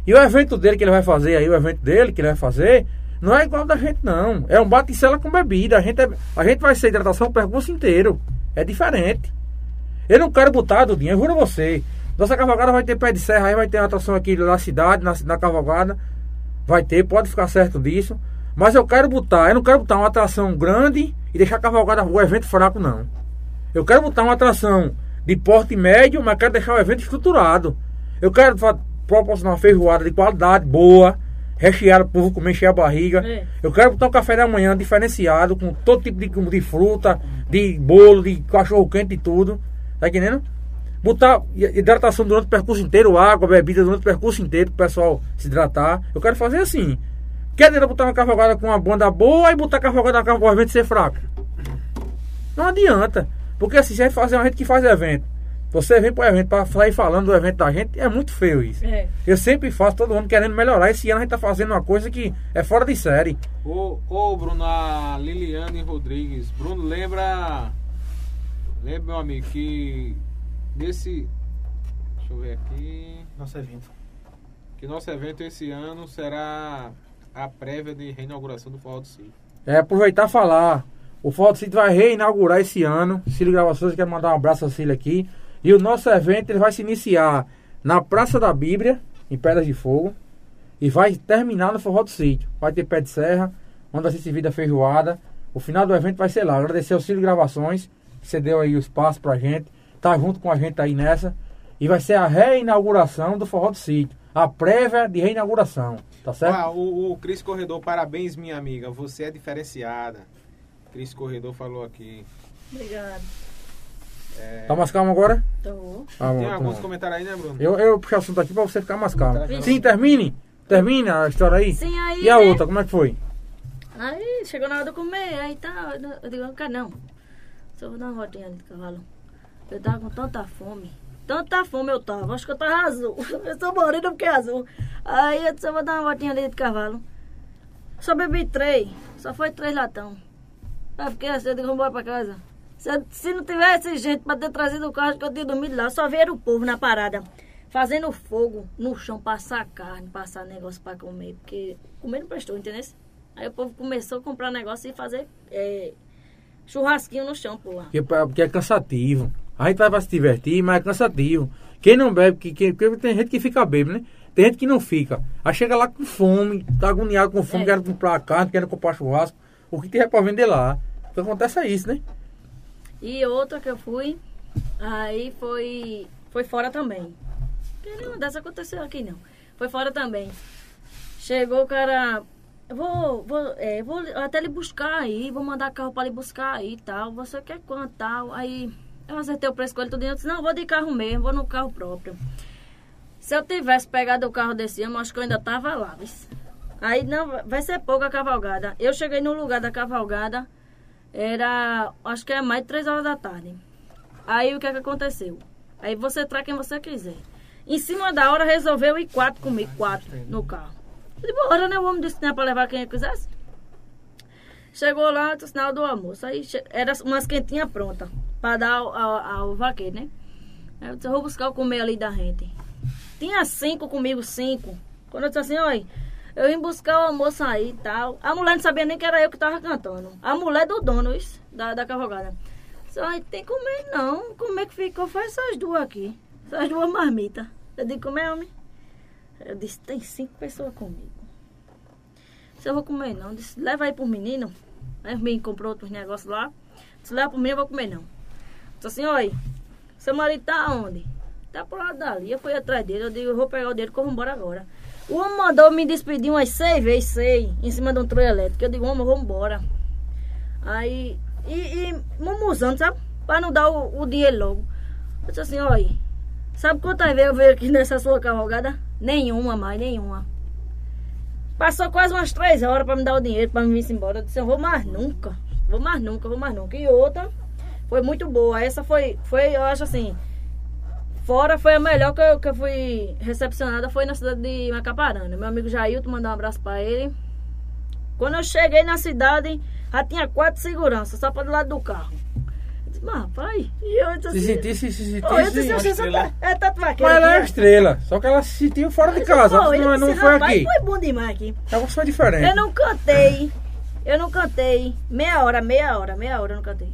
E o evento dele que ele vai fazer aí, o evento dele que ele vai fazer, não é igual da gente, não. É um bate-cela com bebida. A gente, é- a gente vai ser hidratação o percurso inteiro. É diferente. Eu não quero botar, Dudinho, eu juro a você. Nossa cavalgada vai ter pé de serra, aí vai ter atração aqui na cidade, na, na cavalgada. Vai ter, pode ficar certo disso. Mas eu quero botar, eu não quero botar uma atração grande e deixar a cavalgada, o evento fraco, não. Eu quero botar uma atração de porte médio, mas quero deixar o evento estruturado. Eu quero proporcionar uma feijoada de qualidade, boa, recheada, o povo comer, encher a barriga. É. Eu quero botar um café da manhã diferenciado, com todo tipo de, de fruta, de bolo, de cachorro quente e tudo. Tá entendendo? Botar hi- hidratação durante o percurso inteiro, água, bebida durante o percurso inteiro, pro pessoal se hidratar. Eu quero fazer assim. Quer dizer, botar uma cavalgada com uma banda boa e botar a cavalgada com o evento ser fraco. Não adianta. Porque assim, se a gente fazer uma gente que faz evento, você vem pro evento pra sair falando do evento da gente, é muito feio isso. É. Eu sempre faço, todo ano querendo melhorar. Esse ano a gente tá fazendo uma coisa que é fora de série. Ô, ô Bruno, a Liliane Rodrigues. Bruno, lembra. Lembra, meu amigo, que nesse. Deixa eu ver aqui. Nosso evento. Que nosso evento esse ano será a prévia de reinauguração do Forró do Sítio. É, aproveitar e falar. O Foto City vai reinaugurar esse ano. Cílio Gravações, quero mandar um abraço ao Cílio aqui. E o nosso evento ele vai se iniciar na Praça da Bíblia, em Pedras de Fogo. E vai terminar no Forró do Sítio. Vai ter pé de serra, onde vai ser servida feijoada. O final do evento vai ser lá. Agradecer ao Cílio Gravações, que cedeu aí o espaço pra gente. Tá junto com a gente aí nessa. E vai ser a reinauguração do Forró do Sítio. A prévia de reinauguração. Tá certo? Ah, o, o Cris Corredor, parabéns, minha amiga. Você é diferenciada. Cris Corredor falou aqui. Obrigado. É, Tá mais calmo agora? Tô. Ah, bom, tem tá alguns bom. comentários aí, né, Bruno? Eu, eu puxo o assunto aqui pra você ficar mais calmo. Tá. Sim, termine. Termine a história aí. Sim, aí. E a né? outra, como é que foi? Aí chegou na hora de comer, aí tá. Eu digo, não quero não. Só vou dar uma voltinha ali de cavalo. Eu tava com tanta fome. Tanta fome eu tava. Acho que eu tava azul. [laughs] Eu sou morena porque é azul. Aí eu disse, eu vou dar uma voltinha ali de cavalo. Só bebi três. Só foi três latão. Aí fiquei assim, eu digo, vamos embora pra casa. Se, se não tivesse gente pra ter trazido o carro, que eu tinha dormido lá. Só vieram o povo na parada. Fazendo fogo no chão, passar carne, passar negócio pra comer. Porque comer não prestou, entendeu? Aí o povo começou a comprar negócio e fazer é, churrasquinho no chão por lá. Porque, porque é cansativo. A gente vai pra se divertir, mas é cansativo. Quem não bebe, que, que, porque tem gente que fica bêbado, né? Tem gente que não fica. Aí chega lá com fome, tá agoniado com fome, É. quer comprar carne, quer comprar churrasco. O que tiver pra vender lá. O que acontece é isso, né? E outra que eu fui, aí foi, foi fora também. Nenhuma dessa aconteceu aqui não. Foi fora também. Chegou o cara, vou, vou, é, vou até lhe buscar aí, vou mandar carro pra lhe buscar aí e tal. Você quer quanto tal? Aí eu acertei o preço com ele tudo e eu disse, não, vou de carro mesmo, vou no carro próprio. Se eu tivesse pegado o carro desse ano, acho que eu ainda tava lá. Aí não, vai ser pouca cavalgada. Eu cheguei no lugar da cavalgada, era, acho que é mais de três horas da tarde. Aí o que é que aconteceu? Aí você traz quem você quiser. Em cima da hora resolveu ir quatro comigo, quatro no carro. Eu disse, bora, né? O homem disse que não é pra levar quem quisesse. Chegou lá, o sinal do almoço. Aí era umas quentinhas prontas pra dar ao, ao, ao vaqueiro, né? Aí eu disse, eu vou buscar o comer ali da gente. Tinha cinco comigo, cinco. Quando eu disse assim, olha, eu vim buscar o almoço aí e tal. A mulher não sabia nem que era eu que tava cantando. A mulher do dono, isso, da, da cavalgada. Só tem comer não. Como é que ficou? Foi essas duas aqui. Essas duas marmitas. Eu digo, como é, homem? Eu disse, tem cinco pessoas comigo. Se eu vou comer não. Eu disse, leva aí pro menino. Aí o menino comprou outros negócios lá. Se leva pro menino, eu vou comer não. Disse assim, olha, seu marido tá onde? Tá pro lado dali. Eu fui atrás dele, eu digo, eu vou pegar o dele eu vou embora agora. O homem mandou me despedir umas seis vezes, seis, em cima de um trio elétrico. Eu digo, homem, vou embora. Aí, e, e mumuzando, sabe? Pra não dar o, o dinheiro logo. Eu disse assim, olha, sabe quantas vezes eu veio aqui [laughs] nessa sua cavalgada? Nenhuma mais, nenhuma. Passou quase umas três horas pra me dar o dinheiro, pra me vir embora. Eu disse, eu vou mais nunca. Vou mais nunca, vou mais nunca. E outra foi muito boa. Essa foi, foi eu acho assim, fora foi a melhor que eu, que eu fui recepcionada, foi na cidade de Macaparana. Meu amigo Jailton mandou um abraço pra ele. Quando eu cheguei na cidade, já tinha quatro seguranças, só para do lado do carro. Eu disse, mas rapaz, e eu disse Se assim, sentisse, se "Pô, eu disse, sentisse. "Você estrela. tá- é tatu Mas vaqueiro ela é aqui, ó." estrela. Só que ela se sentiu fora de Eu disse, casa. "Pô, eu Não, não disse, foi "Rapaz, aqui. Foi bom demais aqui. Ela foi diferente. Eu não cantei. Eu não cantei. Meia hora, meia hora, meia hora eu não cantei.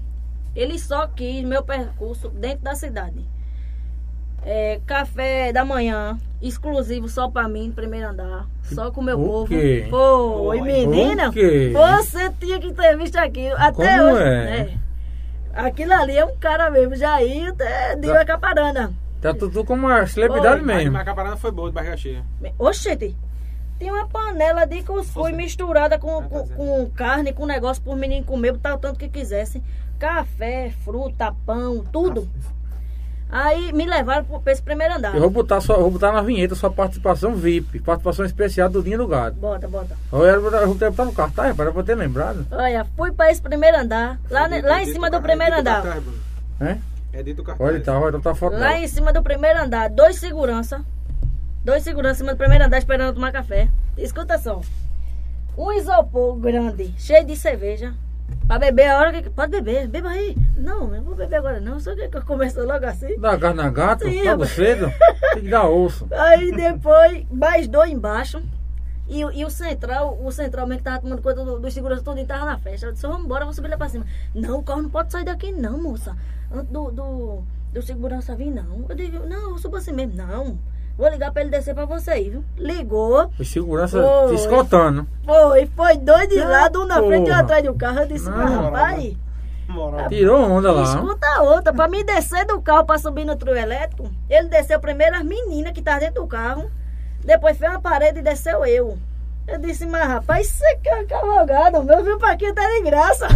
Ele só quis meu percurso dentro da cidade. É, café da manhã, exclusivo só pra mim, primeiro andar. Só com o meu O povo. quê? Foi, Oi. menina. Você tinha que ter visto aquilo. Até Como hoje. é? né? Aquilo ali é um cara mesmo, Jair, até deu Tá. a caparana. Tá tudo como uma celebridade Oi. Mas mesmo. Macaparana foi boa, de barriga cheia. Oxente, tinha uma panela de cuscuz misturada com, com, com carne, com negócio pro menino comer, botar o tanto que quisesse. Café, fruta, pão, tudo. Aí me levaram pra esse primeiro andar. Eu vou botar, eu vou botar na vinheta sua participação VIP, participação especial do Dinho do Gado. Bota, bota. Eu era- eu ter botar no cartaz, para eu ter lembrado. Olha, fui pra esse primeiro andar. Lá, ne- lá em cima do primeiro andar. Né? É dito cartaz. Olha, tá, olha, tá foto Lá em cima do primeiro andar, dois segurança. Dois segurança em cima do primeiro andar esperando tomar café. Escuta só. Um isopor grande, cheio de cerveja. Pra beber a hora que. Pode beber, beba aí. Não, não vou beber agora não. Só que eu começo logo assim. Dá carne a gato, Sim, logo cedo. Tem que dar osso. [laughs] Aí depois, mais dois embaixo. E, o- e o central, o central mesmo que tava tomando conta do, do segurança todo tava na festa. Eu disse, vamos embora, vamos subir lá pra cima. Não, o carro não pode sair daqui não, moça. Antes do, do, do segurança vir, não. Eu digo, não, eu subo assim mesmo. Não, vou ligar pra ele descer pra você aí, viu? Ligou, Os segurança Oi. te escoltando. foi, foi dois de lado, um na frente e um atrás do carro. Eu disse, Não, rapaz, Moral. Tirou onda lá. escuta a outra. Pra mim descer do carro pra subir no trio elétrico, ele desceu primeiro as meninas que estavam dentro do carro. Depois fez uma parede e desceu eu. Eu disse, mas rapaz, isso aqui é cavalgado, meu, viu pra aqui tá de graça.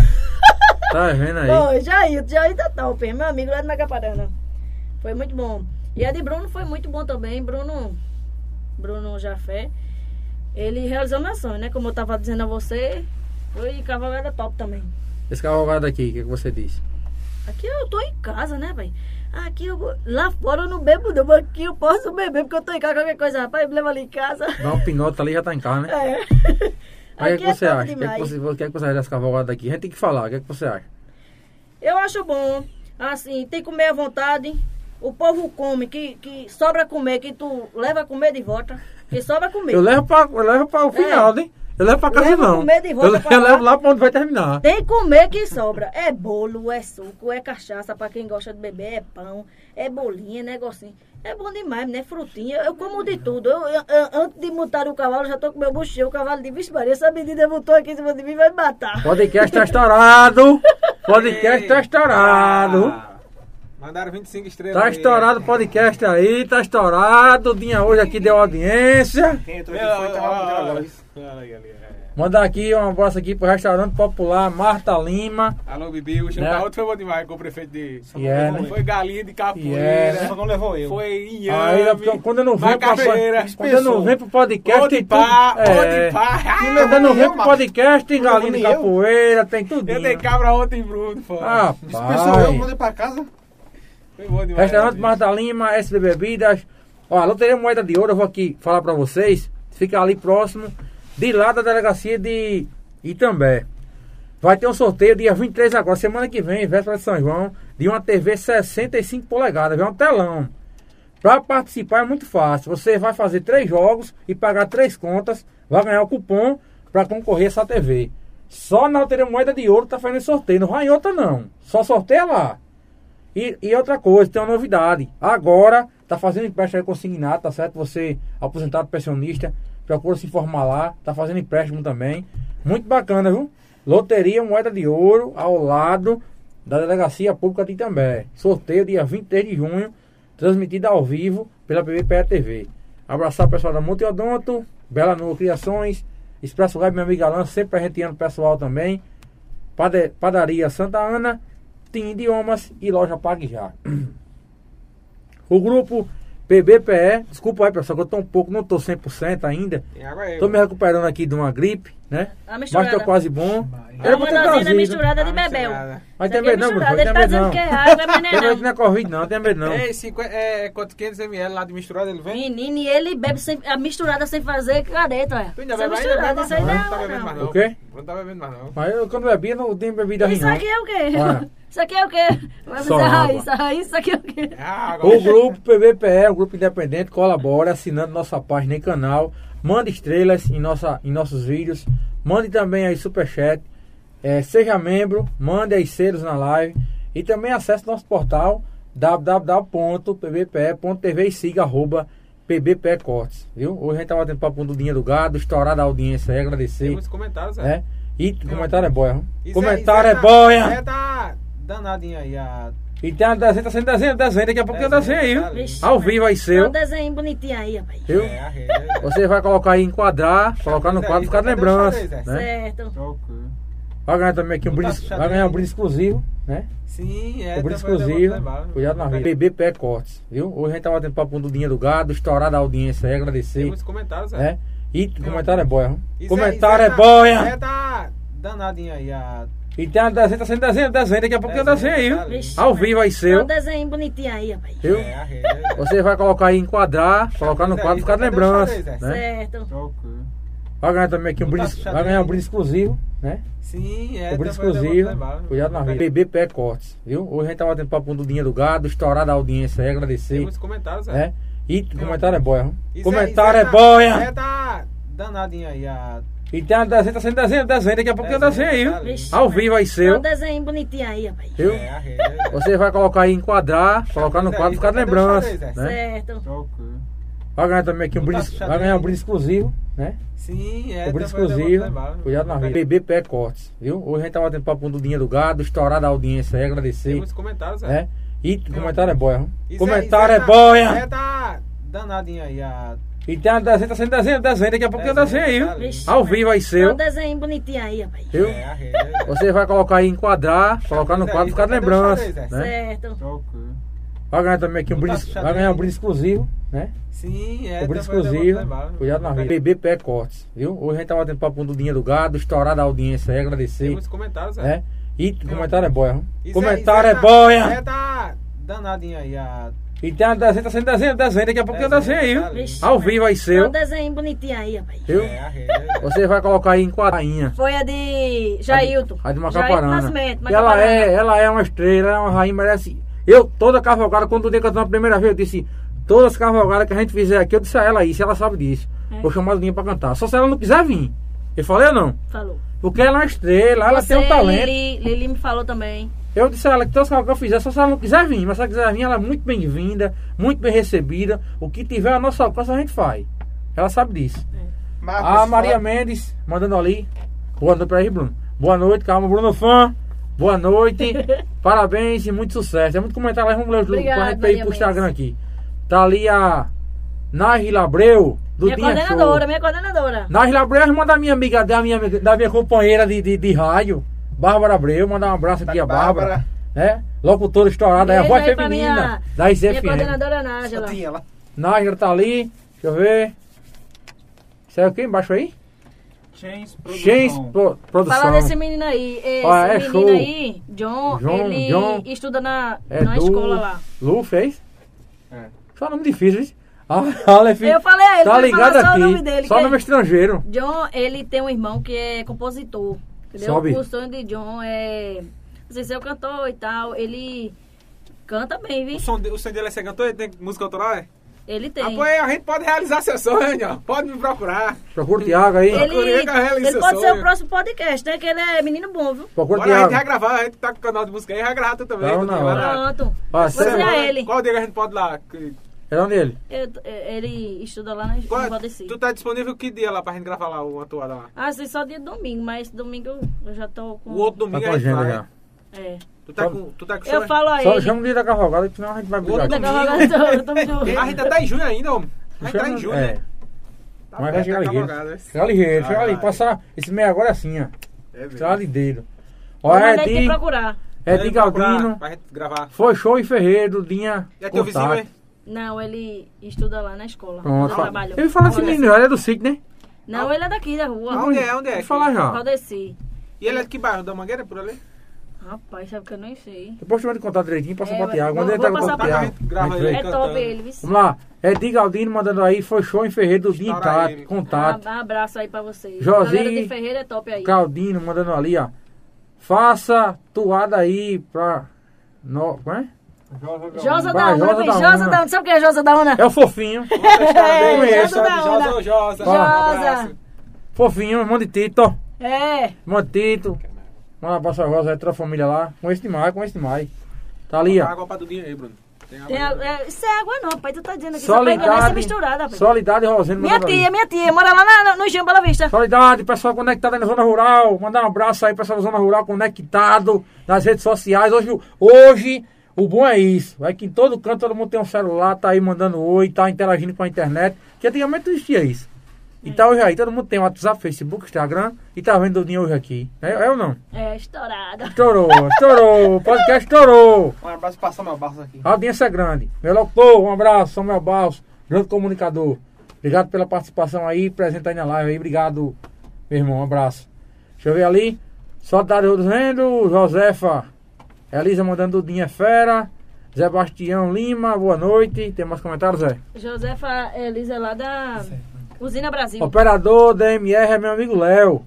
Tá vendo aí? Pô, Jair, Jair tá top, meu amigo lá de Macaparana. Foi muito bom. E a de Bruno foi muito bom também. Bruno, Bruno Jafé, ele realizou meu sonho, né? Como eu tava dizendo a você, foi cavalgada top também. Esse cavalgado aqui, o que, que você disse? Aqui eu tô em casa, né, velho? Aqui eu, lá fora eu não bebo não, aqui eu posso beber porque eu tô em casa, qualquer coisa, rapaz, me leva ali em casa. Dá um pinote ali já tá em casa, né? [laughs] É. Mas o que, é [laughs] você top acha? O que, que demais. você, o que, que você acha dessa cavalgada aqui? A gente tem que falar, o que, que você acha? Eu acho bom. Assim, tem que comer à vontade. O povo come, que, que sobra comer, que tu leva a comer de volta. Que sobra comer. Eu levo pra, eu levo pra o final, né? Eu levo pra casa Levo não. comer de volta eu, pra [laughs] eu levo lá pra onde vai terminar. Tem que comer que sobra. É bolo, é suco, é cachaça pra quem gosta de beber, é pão, é bolinha, é negocinho. É bom demais, né? Frutinha. Eu como de tudo. Eu, eu- eu- antes de montar o cavalo, já tô com meu buchinho. O cavalo de vixe Maria, essa menina botou aqui em cima de mim vai me matar. Podcast tá estourado. [laughs] Podcast tá estourado. Ah, Mandaram 25 estrelas. Tá aí. estourado o podcast aí, tá estourado. O Dinha hoje aqui deu audiência. Quem entrou aqui foi aí, é. Mandar aqui um abraço aqui pro restaurante popular Marta Lima. Alô, Bibi, o Né? da outra foi bom demais com o prefeito de. E é, né? Foi galinha de capoeira. é, né? Só não levou eu. Foi Aí, inhame. quando eu não venho pro, macabeira. quando eu não venho pro podcast, tem pá, É. de pá. Quando eu não venho pro podcast, tem galinha de capoeira, tem tudo. Eu dei cabra ontem, Bruno. Foi. Ah, Dispensou eu, mandei pra casa. Restaurante. Marta Lima, SB Bebidas. Ó, a Loteria Moeda de Ouro, eu vou aqui falar pra vocês. Fica ali próximo, de lá da delegacia de Itambé. Vai ter um sorteio dia 23 agora, semana que vem, véspera de São João, de uma TV 65 polegadas, viu? um telão. Para participar é muito fácil. Você vai fazer três jogos e pagar três contas, vai ganhar o cupom para concorrer a essa TV. Só na Loteria Moeda de Ouro tá fazendo sorteio, não vai em outra não. Só sorteia lá. E, e outra coisa, tem uma novidade. Agora tá fazendo empréstimo consignado, tá certo? Você, aposentado pensionista, procura se informar lá, tá fazendo empréstimo também. Muito bacana, viu? Loteria Moeda de Ouro, ao lado da Delegacia Pública de Itambé. Sorteio dia 23 de junho, transmitido ao vivo pela PBPE TV. Abraçar o pessoal da Multiodonto, Bela Nua Criações, Expresso Web, meu amigo Alan, sempre presenteando o pessoal também. Padaria Santa Ana, Tim Idiomas e Loja Pague Já. [clears throat] O grupo PBPE, desculpa aí pessoal, que eu tô um pouco, não tô 100% ainda. Aí. Tô me recuperando aqui de uma gripe, né? A Mas misturada. tô quase bom. Era pra ter trazido. misturada de Ah, Bebel. misturada. Mas tem é medo não, misturada. Tem Ele tá dizendo não. que é água, mas não Tem é medo que não não. é Covid não, tem medo não. Ei, 50, é, quanto 500 ml lá de misturado, ele vem? Menino, e ele bebe sem, a misturada sem fazer careta, olha. Tu ainda é bebe ainda? misturada, Bebe isso aí mais não Não tá é bebendo mais não. não. O quê? Não tá bebendo mais não. Mas eu quando bebia não tenho bebida ruim Isso não. aqui é o quê? [laughs] Isso aqui é o quê? Vai fazer a raiz, a raiz, isso aqui é o quê? É. O grupo PBPE, o grupo independente, colabora assinando nossa página e canal. Mande estrelas em, nossa, em nossos vídeos. Mande também aí superchat. É, seja membro, mande aí selos na live. E também acesse nosso portal www.pbpe.tv e siga arroba PBPE Cortes. Viu? Hoje a gente tava tendo papo do Dinheiro do Gado, estourar da audiência aí, Tem agradecer. muitos comentários, é. Né? E comentário é boia. viu? Isso Comentário é tá- boia. É tá danadinho aí. A... E tem uma desenho, tá sendo desenho, desenho. Daqui a pouco tem um desenho aí, viu? Vixe, Ao vivo aí Tem seu. um desenho bonitinho aí, rapaz. Viu? É, a rede. Você vai colocar aí, enquadrar, colocar no quadro, ficar de lembrança. Né? Certo. Vai ganhar também aqui um tá brinde, xadrez vai ganhar um brinde exclusivo, né? Sim, é. um brinde exclusivo. levar. Cuidado na vida. PBPE Cortes, viu? Hoje a gente tava tendo papo do Dinheiro do Gado, estourar da audiência aí, Tem agradecer. muitos comentários, é. Né? E comentário é boia. Comentário é boia. É tá danadinho aí. A... E tem uma desenho, tá sendo desenho, desenho. Daqui a pouco tem um desenho aí, viu? Vixe, Ao vivo aí Tem seu. um desenho bonitinho aí, rapaz. Viu? É, a rede. Você vai colocar aí, enquadrar, colocar no quadro, ficar de lembrança. xadrez, é? Né? Certo. Vai ganhar também aqui um Não tá brinde, vai ganhar um brinde exclusivo, né? Sim, é. o brinde exclusivo. levar. Cuidado na vida. PBPE Cortes, viu? Hoje a gente tava tendo papo do Dinheiro do Gado, estourar da audiência aí, Tem agradecer. muitos comentários, é. Né? E comentário é boia. Comentário é boia. É tá danadinho aí. A... E tem uma desenho, tá sendo desenho, desenho. Daqui a pouco tem um desenho aí, viu? Vixe, Ao vivo aí Tem seu. um desenho bonitinho aí, rapaz. Viu? É. Você vai colocar aí, enquadrar, colocar no quadro, ficar de lembrança. xadrez, é? Né? Certo. Vai ganhar também aqui um tá brinde, xadrez vai ganhar um brinde exclusivo, né? Sim, é. o brinde exclusivo. levar. Cuidado na vida. PBPE Cortes, viu? Hoje a gente tava tendo papo do Dinheiro do Gado, estourar da audiência aí, Tem agradecer. muitos comentários, é. Né? E comentário é boia. Comentário é isso boia. É tá danadinho aí. A... E tem uma desenho, tá sendo desenho, desenho. Daqui a pouco tem um desenho aí, viu? Vixe, Ao vivo aí Tem seu. um desenho bonitinho aí, rapaz. Viu? É, a rede. Você vai colocar aí, enquadrar, colocar no quadro, ficar de o lembrança. xadrez, é? Né? Certo. Vai ganhar também aqui um tá brinde, vai ganhar um brinde exclusivo, né? Sim, é. o brinde exclusivo. Cuidado na vida. PBPE Cortes, viu? Hoje a gente tava tendo papo do Dinheiro do Gado, estourar da audiência aí, Tem agradecer. muitos comentários, é. Né? E comentário é boia. Comentário é boia. É tá danadinho aí. A... E tem uma desenho, tá sendo desenho, desenho. Daqui a pouco tem um desenho aí, viu? Vixe, Ao vivo aí Tem seu. um desenho bonitinho aí, rapaz. Viu? É. Você vai colocar aí enquadrinha. Foi a de Jailton. A de Jailton Macaparana. Nascimento, E ela é, ela é uma estrela, é uma rainha, merece. Eu, toda cavalgada, quando o dia cantando a primeira vez, eu disse: todas as cavalgadas que a gente fizer aqui, eu disse a ela isso, ela sabe disso. É. Vou chamar a Dinha pra cantar. Só se ela não quiser vir. Eu falei ou não? Falou. Porque ela é uma estrela, ela Você, tem um talento. Lili, Lili me falou também. Eu disse a ela que todas as que eu fizer, só se ela não quiser vir. Mas se ela quiser vir, ela é muito bem-vinda, muito bem recebida. O que tiver a nossa alcance, a gente faz. Ela sabe disso. A Maria Mendes, mandando ali. Boa noite pra aí, Bruno. Boa noite, calma, Bruno Fã. Boa noite. [laughs] Parabéns e muito sucesso. É muito comentário lá, vamos ler os Obrigada, pra gente ir pro Instagram aqui. Tá ali a Nagila Abreu, do minha Dinha coordenadora, Show. minha coordenadora. Nagila Abreu é irmã da minha amiga, da minha, da minha companheira de, de, de rádio, Bárbara Abreu. Mandar um abraço aqui a Bárbara. Bárbara. Né? Locutora estourada, é a voz feminina minha- da Minha ICFM. coordenadora Nájila. Tinha lá. Nájila tá ali, deixa eu ver. Isso é o que embaixo aí? Chains Chains Pro- Produção. Fala desse menino aí. Esse Ah, é menino show. aí, John, John, ele John. estuda na, É na escola lá. Lu fez? É. Só nome difícil, hein? [laughs] Ah, Aleph. Eu falei a ele, tá ligado falar só o aqui. nome dele, Só nome estrangeiro. John, ele tem um irmão que é compositor. Entendeu? Sobe. O sonho de John é. Não sei se é o cantor e tal. Ele Canta bem, O viu? som, de- o som dele é ser cantor? Ele tem música autoral, é? Ele tem. Ah, pô, a gente pode realizar seu sonho, ó. Pode me procurar. Procura o Thiago aí. Ele, ele seu pode ser sonho. o próximo podcast, né? Que ele é menino bom, viu? Procura o Bora, a gente vai Thiago. gravar, a gente tá com o canal de música aí, vai gravar tu também. Não, não, na- Pronto. Ah, ele. Qual dia que a gente pode lá? Que- É onde ele? Eu- ele estuda lá na Qual, Valdeci. tu tá disponível que dia lá pra gente gravar lá uma toada lá? Ah, sim, só dia de domingo, mas domingo eu já tô com. O outro Tá domingo com a gente agenda vai. já. É. Tu tá com, tu tá com Eu show, falo a Só ele. chama o dia da cavalgada, senão a gente vai brigar. Outro aqui. Tá domingo. gravando, eu tô me é? julgando. A gente tá em junho ainda, homem. A gente tá em junho, é. né? Tá Mas vai chegar ligeiro. cavalgada. Chega ligeiro, chega ali. vai. Passar esse meio agora é assim, ó. É de dedo. Vou Olha, mandar ele te Edinho, procurar. Edinho Vem procurar Galdino. Pra gente gravar. Foi show em Ferreiro, Dinha. E é teu vizinho, hein? Não, ele estuda lá na escola. Pronto. onde eu fala- trabalho. Ele fala assim, menino, ele é do sítio, né? Não, ele é daqui da rua. Onde é? Onde é? Pode falar já. Valdeci. E ele é de que bairro? Da Mangueira, por ali? Rapaz, sabe que eu nem sei. Depois tu vai te contar direitinho, passa É, pra Tiago. Manda ele tá com Tiago. É cantando. top ele, viu? Vamos lá. Edinho Galdino mandando aí, foi show em Ferreiro do Dinho Estoura Tato, ele. contato. Um abraço aí pra vocês. Josinho. Galera de Ferreira é top aí. Galdino mandando ali, ó. Faça toada aí pra. No... Como é? Josa da Una, Josa da Josa Una. da Una. Sabe o que é Josa da Una? É o fofinho. [laughs] É, conheço. Josa da Una. Josa, Josa. Um abraço. Fofinho, irmão de Tito. É. Irmão de Tito. Manda pra sua Rosa, é toda a família lá. Conheço demais, conheço demais. Tá ali, ó. Água pra Dudinho aí, Bruno. Tem água Tem água, é, isso é água não, pai. Tu tá dizendo aqui. Solidade. misturada, pai. Solidade Rosendo. Minha tia, minha tia. Mora lá na, no Jean Bela Vista. Solidade, pessoal conectado aí na Zona Rural. Mandar um abraço aí, pessoal da Zona Rural conectado nas redes sociais. Hoje, hoje o bom é isso. É que em todo canto todo mundo tem um celular, tá aí mandando oi, tá interagindo com a internet. Que antigamente não existia isso. E tá hoje aí, todo mundo tem WhatsApp, Facebook, Instagram e tá vendo o Dinho hoje aqui. É, é ou não? É, estourada. Estourou, estourou, o podcast estourou. Um abraço pra Samuel Barros aqui. A audiência é grande. Meu locutor, um abraço, Samuel Baus, grande comunicador. Obrigado pela participação aí, presente aí na live aí. Obrigado, meu irmão, um abraço. Deixa eu ver ali. Soldado Rodrendo, Josefa, Elisa mandando Dinha Fera, Zé Bastião Lima, boa noite. Tem mais comentários, Zé? Josefa Elisa lá da Usina Brasil. Operador DMR é meu amigo Léo.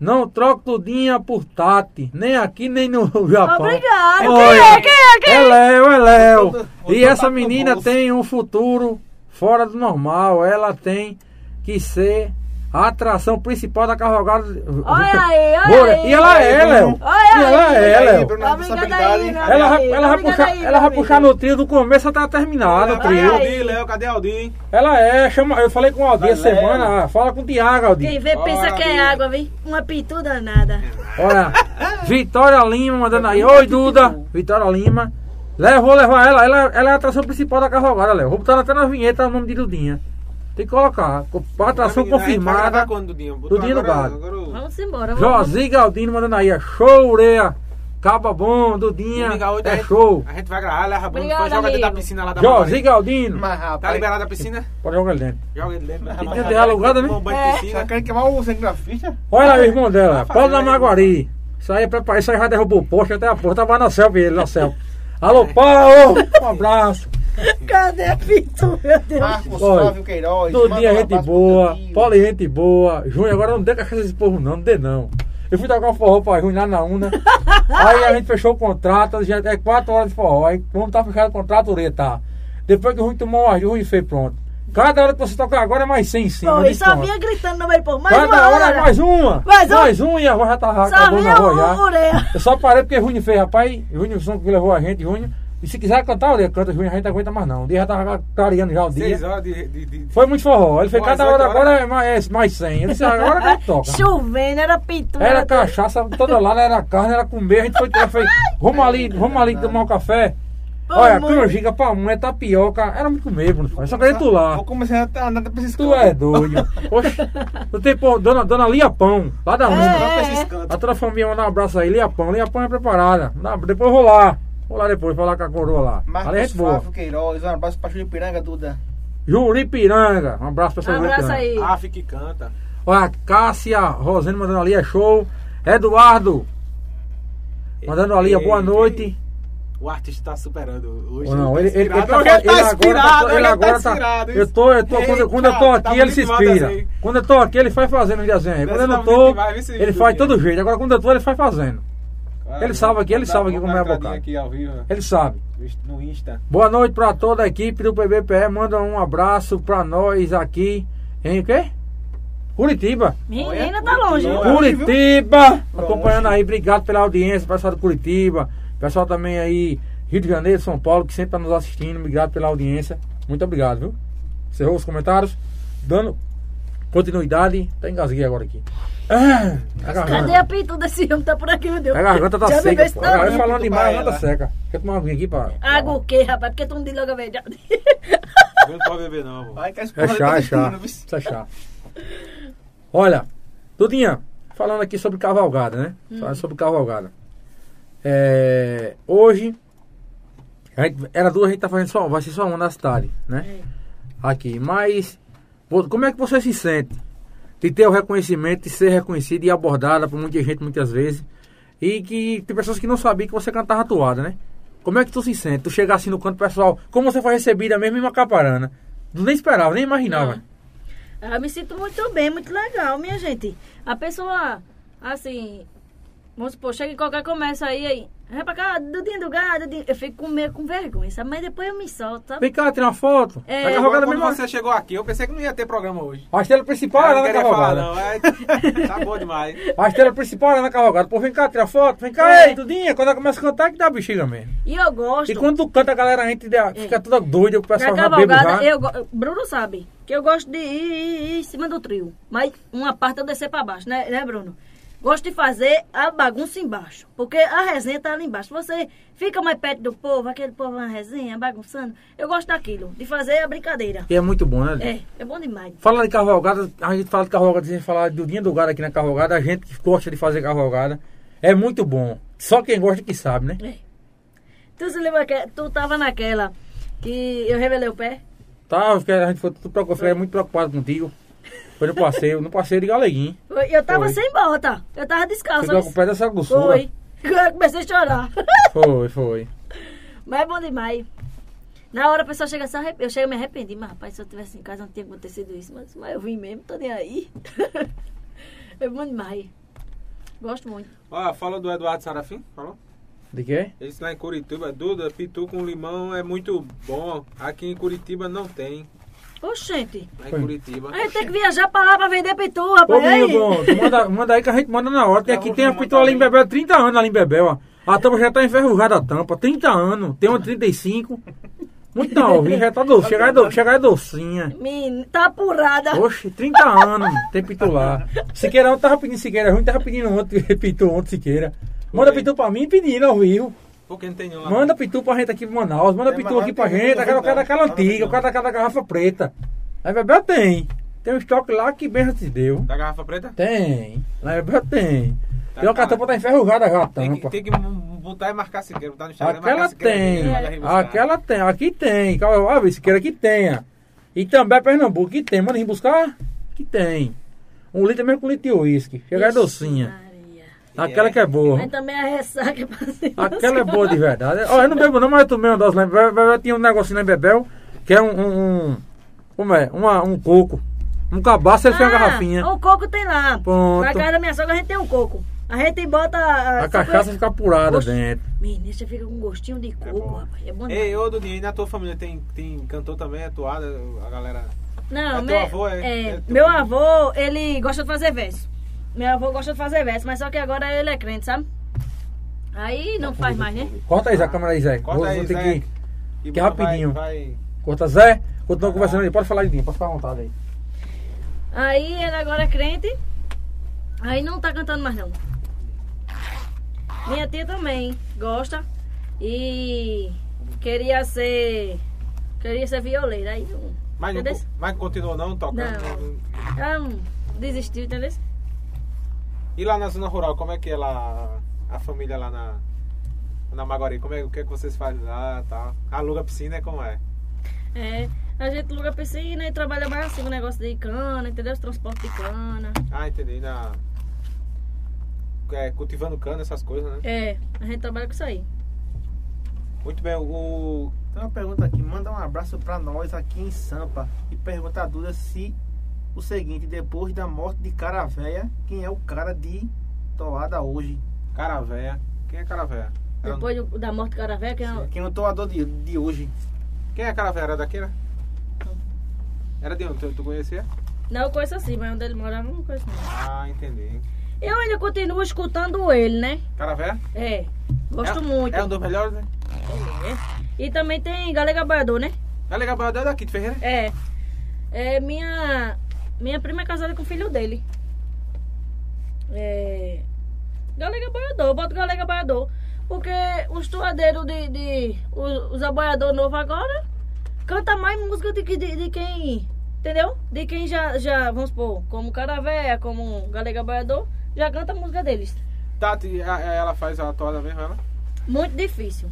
Não troco tudinha por Tati, nem aqui nem no [laughs] Japão. Obrigado. Quem é? Quem é? Quem É Léo, é Léo. Botou- E essa menina tem um futuro fora do normal. Ela tem que ser a atração principal da cavalgada. Olha aí, olha Bora. aí. E ela é, Léo. Olha E ela aí. é, Léo. Ela vai, amigo. ela vai puxar, aí, ela meu vai puxar no trio do começo até terminado, o Léo, trio. Olha aí. Aldir, Léo, cadê Aldir? Ela é, chama, eu falei com o Aldir essa semana, ah, fala com o Tiago, Aldir. Quem vê pensa que é água, vem. Uma pituda nada. Olha, Vitória Lima mandando aí. Oi, Duda. Vitória Lima. Léo, vou levar ela. Ela, ela é a atração principal da cavalgada, Léo. Vou botar ela até na vinheta o nome de Dudinha. Tem que colocar. co- Atração Menina, a gente vai gravar confirmada. quando, Dudinho? Botou Dudinho no agora- gado. Vamos embora. Vamos. Josi Galdino mandando aí. É show, Ureia. Caba bom, Dudinha. É gente- show. A gente vai gravar, leva Bruno, Obrigada, depois joga dentro da piscina lá da Josi. Galdino. Mas Tá rapaz, liberado a piscina? Pode jogar ele dentro. Joga ele dentro. Tem que ter alugado, né? Tomar um banho de É. piscina. já querem queimar o cinegrafista? Olha aí o irmão dela. Paulo da Maguari. Isso aí é preparado. Isso aí já derrubou o poste até a porta. Tava na selfie ele, na selfie. [laughs] Alô, Paulo. Um abraço. [laughs] Cadê a pitu, meu Deus? Marcos Flávio Queiroz. Um gente boa. Paulo gente boa, Júnior, agora não dê cachaça desse povo não, não dê não. Eu fui tocar um forró pra Júnior lá na Una, [laughs] aí a gente fechou o contrato, já é 4 horas de forró, aí vamos estar fechado o contrato, tá. Depois que o Júnior tomou uma Júnior e fez pronto. Cada hora que você tocar agora é mais 100 em cima. Pô, e só vinha gritando no meio povo. Mais Cada uma hora hora. é mais uma. Mais um. Mais um e a voz já tá Só acabando a voz já. o. Eu só parei porque Júnior fez, rapaz. Júnior, o som que levou a gente, Júnior. E se quiser cantar, Ureia, canta Júnior, a gente não aguenta mais não. O dia já tava clareando já o dia. Seis horas de... de, de... Foi muito forró. Ele fez cada hora agora é mais, é mais 100. Ele disse, agora que toca. Chovendo, era pitu. Era cachaça toda lá, era carne, era comer. A gente foi, foi vamos ali, vamos ali tomar um café. Olha, Vamos. canjica, pamonha, tapioca. Era muito Bruno. Eu só queria tu lá. Vou começar a andar pra esses Tu é doido. Oxe, tu tem, pô, dona, dona Lia Pão, lá da É. esses cantos. A tua família manda um abraço aí, Lia Pão. Lia Pão é preparada. Depois eu vou lá. Vou lá depois, falar com a coroa lá. Ali é Marcos gente boa. Flávio Queiroz. Um abraço pra Júlio Piranga, Duda. Juripiranga. Um abraço pra Um essa abraço Juripiranga. aí. Ah, fica e canta. Olha, Cássia Rosane mandando ali, é show. Eduardo, mandando ali, é boa Ei, noite. O artista tá superando hoje. Não, tá ele, ele, ele inspirado. tá, ele, tá agora inspirado, tá, ele ele tá agora tá. inspirado. Eu tô, eu tô, quando, eu- quando eu tô aqui, tá ele se inspira. aí. Quando eu tô aqui, ele faz fazendo os desenhos. Quando eu não tá tô, ele faz todo jeito. Agora quando eu tô, ele faz fazendo. Ele sabe aqui, ele sabe aqui como é dar uma bocado. aqui ao vivo, Ele sabe. no Insta. Boa noite pra toda a equipe do PBPE. Manda um abraço pra nós aqui em o quê? Curitiba. Menina, tá longe. Curitiba! Longe. Acompanhando aí, obrigado pela audiência, pessoal do Curitiba, pessoal também aí, Rio de Janeiro, São Paulo, que sempre tá nos assistindo, obrigado pela audiência. Muito obrigado, viu? Encerrou os comentários, dando continuidade. Até engasguei agora aqui. Ah, Cadê a pitu desse homem? Tá por aqui, meu Deus. a garganta tá Já seca. Pô. A galera tamanho? falando demais, a garganta seca. Quer tomar uma aguinha aqui pra. Água o quê, rapaz? Porque tu não diz logo a verdade. [laughs] Não pode beber não, pô. Vai que a É escola chá, tá é chá. Isso é chá. Olha, Dudinha, falando aqui sobre cavalgada, né? Falando sobre cavalgada. É, hoje, a gente- era duas, a gente tá fazendo só, vai ser só uma na cidade, né? É. Aqui, mas como é que você se sente de ter o reconhecimento, de ser reconhecida e abordada por muita gente muitas vezes e que tem pessoas que não sabiam que você cantava toada, né? Como é que tu se sente? Tu chegar assim no canto pessoal, como você foi recebida mesmo em Macaparana? Nem esperava, nem imaginava. Não. Ah, Eu me sinto muito bem, muito legal, minha gente. A pessoa, assim, vamos supor, chega em qualquer comércio aí, aí, vem pra cá, Dudinho do gado, Dudinho. eu fico com meio com vergonha, sabe? Mas depois eu me solto, sabe? Vem cá, tirar uma foto. É. Na Agora, cavalgada quando mesmo. você chegou aqui, eu pensei que não ia ter programa hoje. A estrela principal era não na falar cavalgada. não, é... tá bom demais. A estrela principal era na cavalgada. Pô, vem cá, tirar foto. Vem cá, É. ei, Dudinha. Quando ela começa a cantar, que dá bexiga mesmo. E eu gosto. E quando tu canta, a galera, a gente dá- fica toda doida, o pessoal Na já bebe cavalgada, já. eu, go- Bruno sabe que eu gosto de ir, ir- ir em cima do trio. Mas uma parte eu descer pra baixo, né, né, Bruno? Gosto de fazer a bagunça embaixo. Porque a resenha tá ali embaixo. Você fica mais perto do povo, aquele povo na resenha, bagunçando. Eu gosto daquilo, de fazer a brincadeira. E é muito bom, né? É, é bom demais. Falando de cavalgada, a gente fala de cavalgada, a gente fala de Dudinha do Gado aqui na cavalgada, a gente que gosta de fazer cavalgada. É muito bom. Só quem gosta que sabe, né? É. Tu se lembra que tu tava naquela que eu revelei o pé? Tá, eu fiquei- a gente foi tudo preocupado, fiquei muito preocupado contigo. Foi no passeio, no passeio de Galeguinho. Eu tava Foi. sem bota. Eu tava descalça. Ficou com o pé do Sul. Foi. [laughs] Eu comecei a chorar. Foi, foi. Mas é bom demais. Na hora a pessoa chega assim, arrep- eu chego e me arrependi, mas rapaz, se eu tivesse em casa não tinha acontecido isso, mas, mas eu vim mesmo, tô nem aí. [laughs] é bom demais. Gosto muito. Ó, fala do Eduardo Sarafim, falou? De quê? Esse lá em Curitiba, Duda, pitu com limão é muito bom. Aqui em Curitiba não tem. Oxente, Lá em. Curitiba. a gente tem que viajar pra lá pra vender pitu, rapaz. Ô, Aí. menino bom, tu manda, manda aí que a gente manda na hora. Tem aqui, tem a pistola ali em. Bebel, 30 anos ali em Bebel, ó. A tampa já tá enferrujada a tampa, 30 anos. Tem uma 35. Muito novinha, já tá doce. Chegar é, do, chegar é docinha. Menina, tá apurada. Oxe, 30 anos, tem pitu lá. Siqueira ontem tava pedindo Siqueira ruim, tava pedindo ontem, [laughs] pitu ontem Siqueira. Manda pitu pra mim pedindo ao vivo. Por que não tem nenhum lá? Manda pitu pra gente aqui pro Manaus, manda É, pitu aqui pra gente, muita aquela, aquela, novidade. aquela Lá não tem antiga, o cara daquela garrafa preta. Aí Bebel tem. Tem um estoque lá que bem já te deu. Da garrafa preta? Tem. Lá Bebel tem. Tá, tem uma tá. tampa tá enferrujada já a Tem que, tampa. tem que botar e marcar Siqueira. Botar no Instagram, Aquela marcar Siqueira, tem. manda rebuscar. Aquela tem. Aqui tem. Calma, ah, Siqueira que tenha. E também Pernambuco que tem. Manda vir buscar? Que tem. Um litro mesmo com litro de uísque. Chega é Ixi, docinha. Maria. Aquela que é boa. Mas também a ressaca pra cima. Aquela é boa de [laughs] verdade. Ó, eu não bebo não, mas eu tomei uma dose lá. em Bebel. Tinha um negocinho lá em Bebel, que é um... um, um- como é? Uma, um coco. Um cabaço, ele fez uma garrafinha. O coco tem lá. Pronto. Na casa da minha sogra a gente tem um coco. A gente bota. A, A cachaça fica apurada dentro. Menina, você fica com gostinho de coco, bom. rapaz. É bom Ei, ô Dudinho, e na tua família tem, tem cantor também, é toada, a galera... Não, é meu, avô, é? é, É meu filho? avô, ele gosta de fazer verso. Meu avô gosta de fazer verso, mas só que agora ele é crente, sabe? Aí não faz mais, né? Corta aí, Zé, a câmera aí, Zé. Corta Vou- aí, Zé. que- Que rapidinho. Vai, Corta Zé. Continua conversando aí. Pode falar, Edinho. Pode ficar à vontade aí. Aí ele agora é crente. Aí não tá cantando mais não. Minha tia também gosta. E queria ser. Queria ser violeira. Aí não. Mas não, mas continuou não tocando? Não. Ela não desistiu, entendeu? E lá na zona rural, como é que é lá, a família lá na, na Maguari? Como é, o que é que vocês fazem lá tal? Aluga piscina, é como é? É. A gente aluga piscina e trabalha mais assim com o negócio de cana, entendeu? Os transportes de cana. Ah, entendi. Na, é, cultivando cana, essas coisas, né? É, a gente trabalha com isso aí. Muito bem, o... Tem uma pergunta aqui, manda um abraço pra nós aqui em Sampa e pergunta a Duda se o seguinte, depois da morte de cara véia, quem é o cara de toada hoje? Cara véia. Quem é Caravera? Era- Depois do- da morte do Caravé, que é Quem é o toador de, de hoje? Quem é Caravera? Era daqui, né? Era de onde? Tu, tu conhecia? Não, eu conheço assim, mas onde ele morava eu não conheço não. Ah, entendi. Eu ainda continuo escutando ele, né? Caravera? É, gosto é, muito. É um dos melhores, né? É. E também tem Galega Baiador, né? É legal, é daqui de Ferreira? É. É minha. Minha prima é casada com o filho dele. É. Galega Baiador, eu boto Galega Baiador. Porque os toadeiros de. de os, os aboiadores novos agora canta mais música de, que- de, de quem. Entendeu? De quem já, já, vamos supor, como Caravéia, como Galega Baiador, já canta a música deles. Tati, a- a- ela faz a toada mesmo, ela? Muito difícil.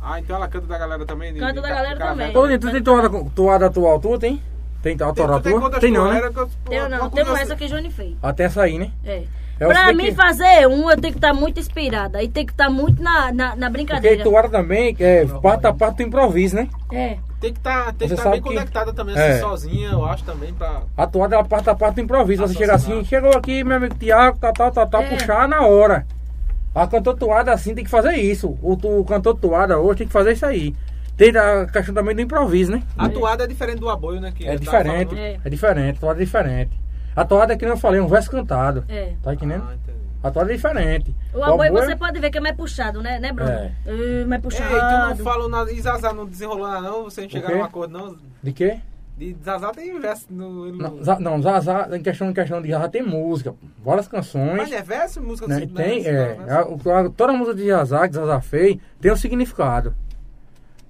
Ah, então ela canta da galera também? de- Canta de da galera também. Ô, tu tem toada, toada atual tua, tem? Tem Tem, autoral tu tem tua? quantas Tem não, né? Era que eu- Tem uma não, temos curiosidade. essa que Johnny fez. Até essa aí, né? É. É, pra tem mim que- fazer um, eu tenho que estar muito inspirada. E tem que estar muito na, na, na Porque brincadeira. toada também, é, parte a parte do improviso, né? É. Tem que tá, tem estar sabe bem que- conectada também, É. assim, sozinha, eu acho também, pra... A toada ela parte a parte do improviso. Você chega Raciocinar. assim, chegou aqui, meu amigo Tiago, tal, tal, tal, tal, É. puxar na hora. A cantor toada assim tem que fazer isso. O, tu- o cantor toada hoje tem que fazer isso aí. Tem a questão também do improviso, né? A toada é diferente do aboio, né? Que É diferente. É. é diferente, a toada é diferente. A toada é que nem eu falei, um verso cantado. É. Tá entendendo? Ah. A toada é diferente. O aboio aboio- você pode ver que é mais puxado, né, né Bruno? É. É, mais Ei, tu não puxado. falou nada, e Zazá não desenrolou nada não? Você não chegaram a um acordo não? De quê? De Zazá tem verso no... Não, Za- não Zazá, em questão, em questão de Zazá tem música, várias canções. Mas é verso? Música né? do Tem, verso, é, verso? a- o- a- toda a música de Zazá, que Zazá fez, tem um significado.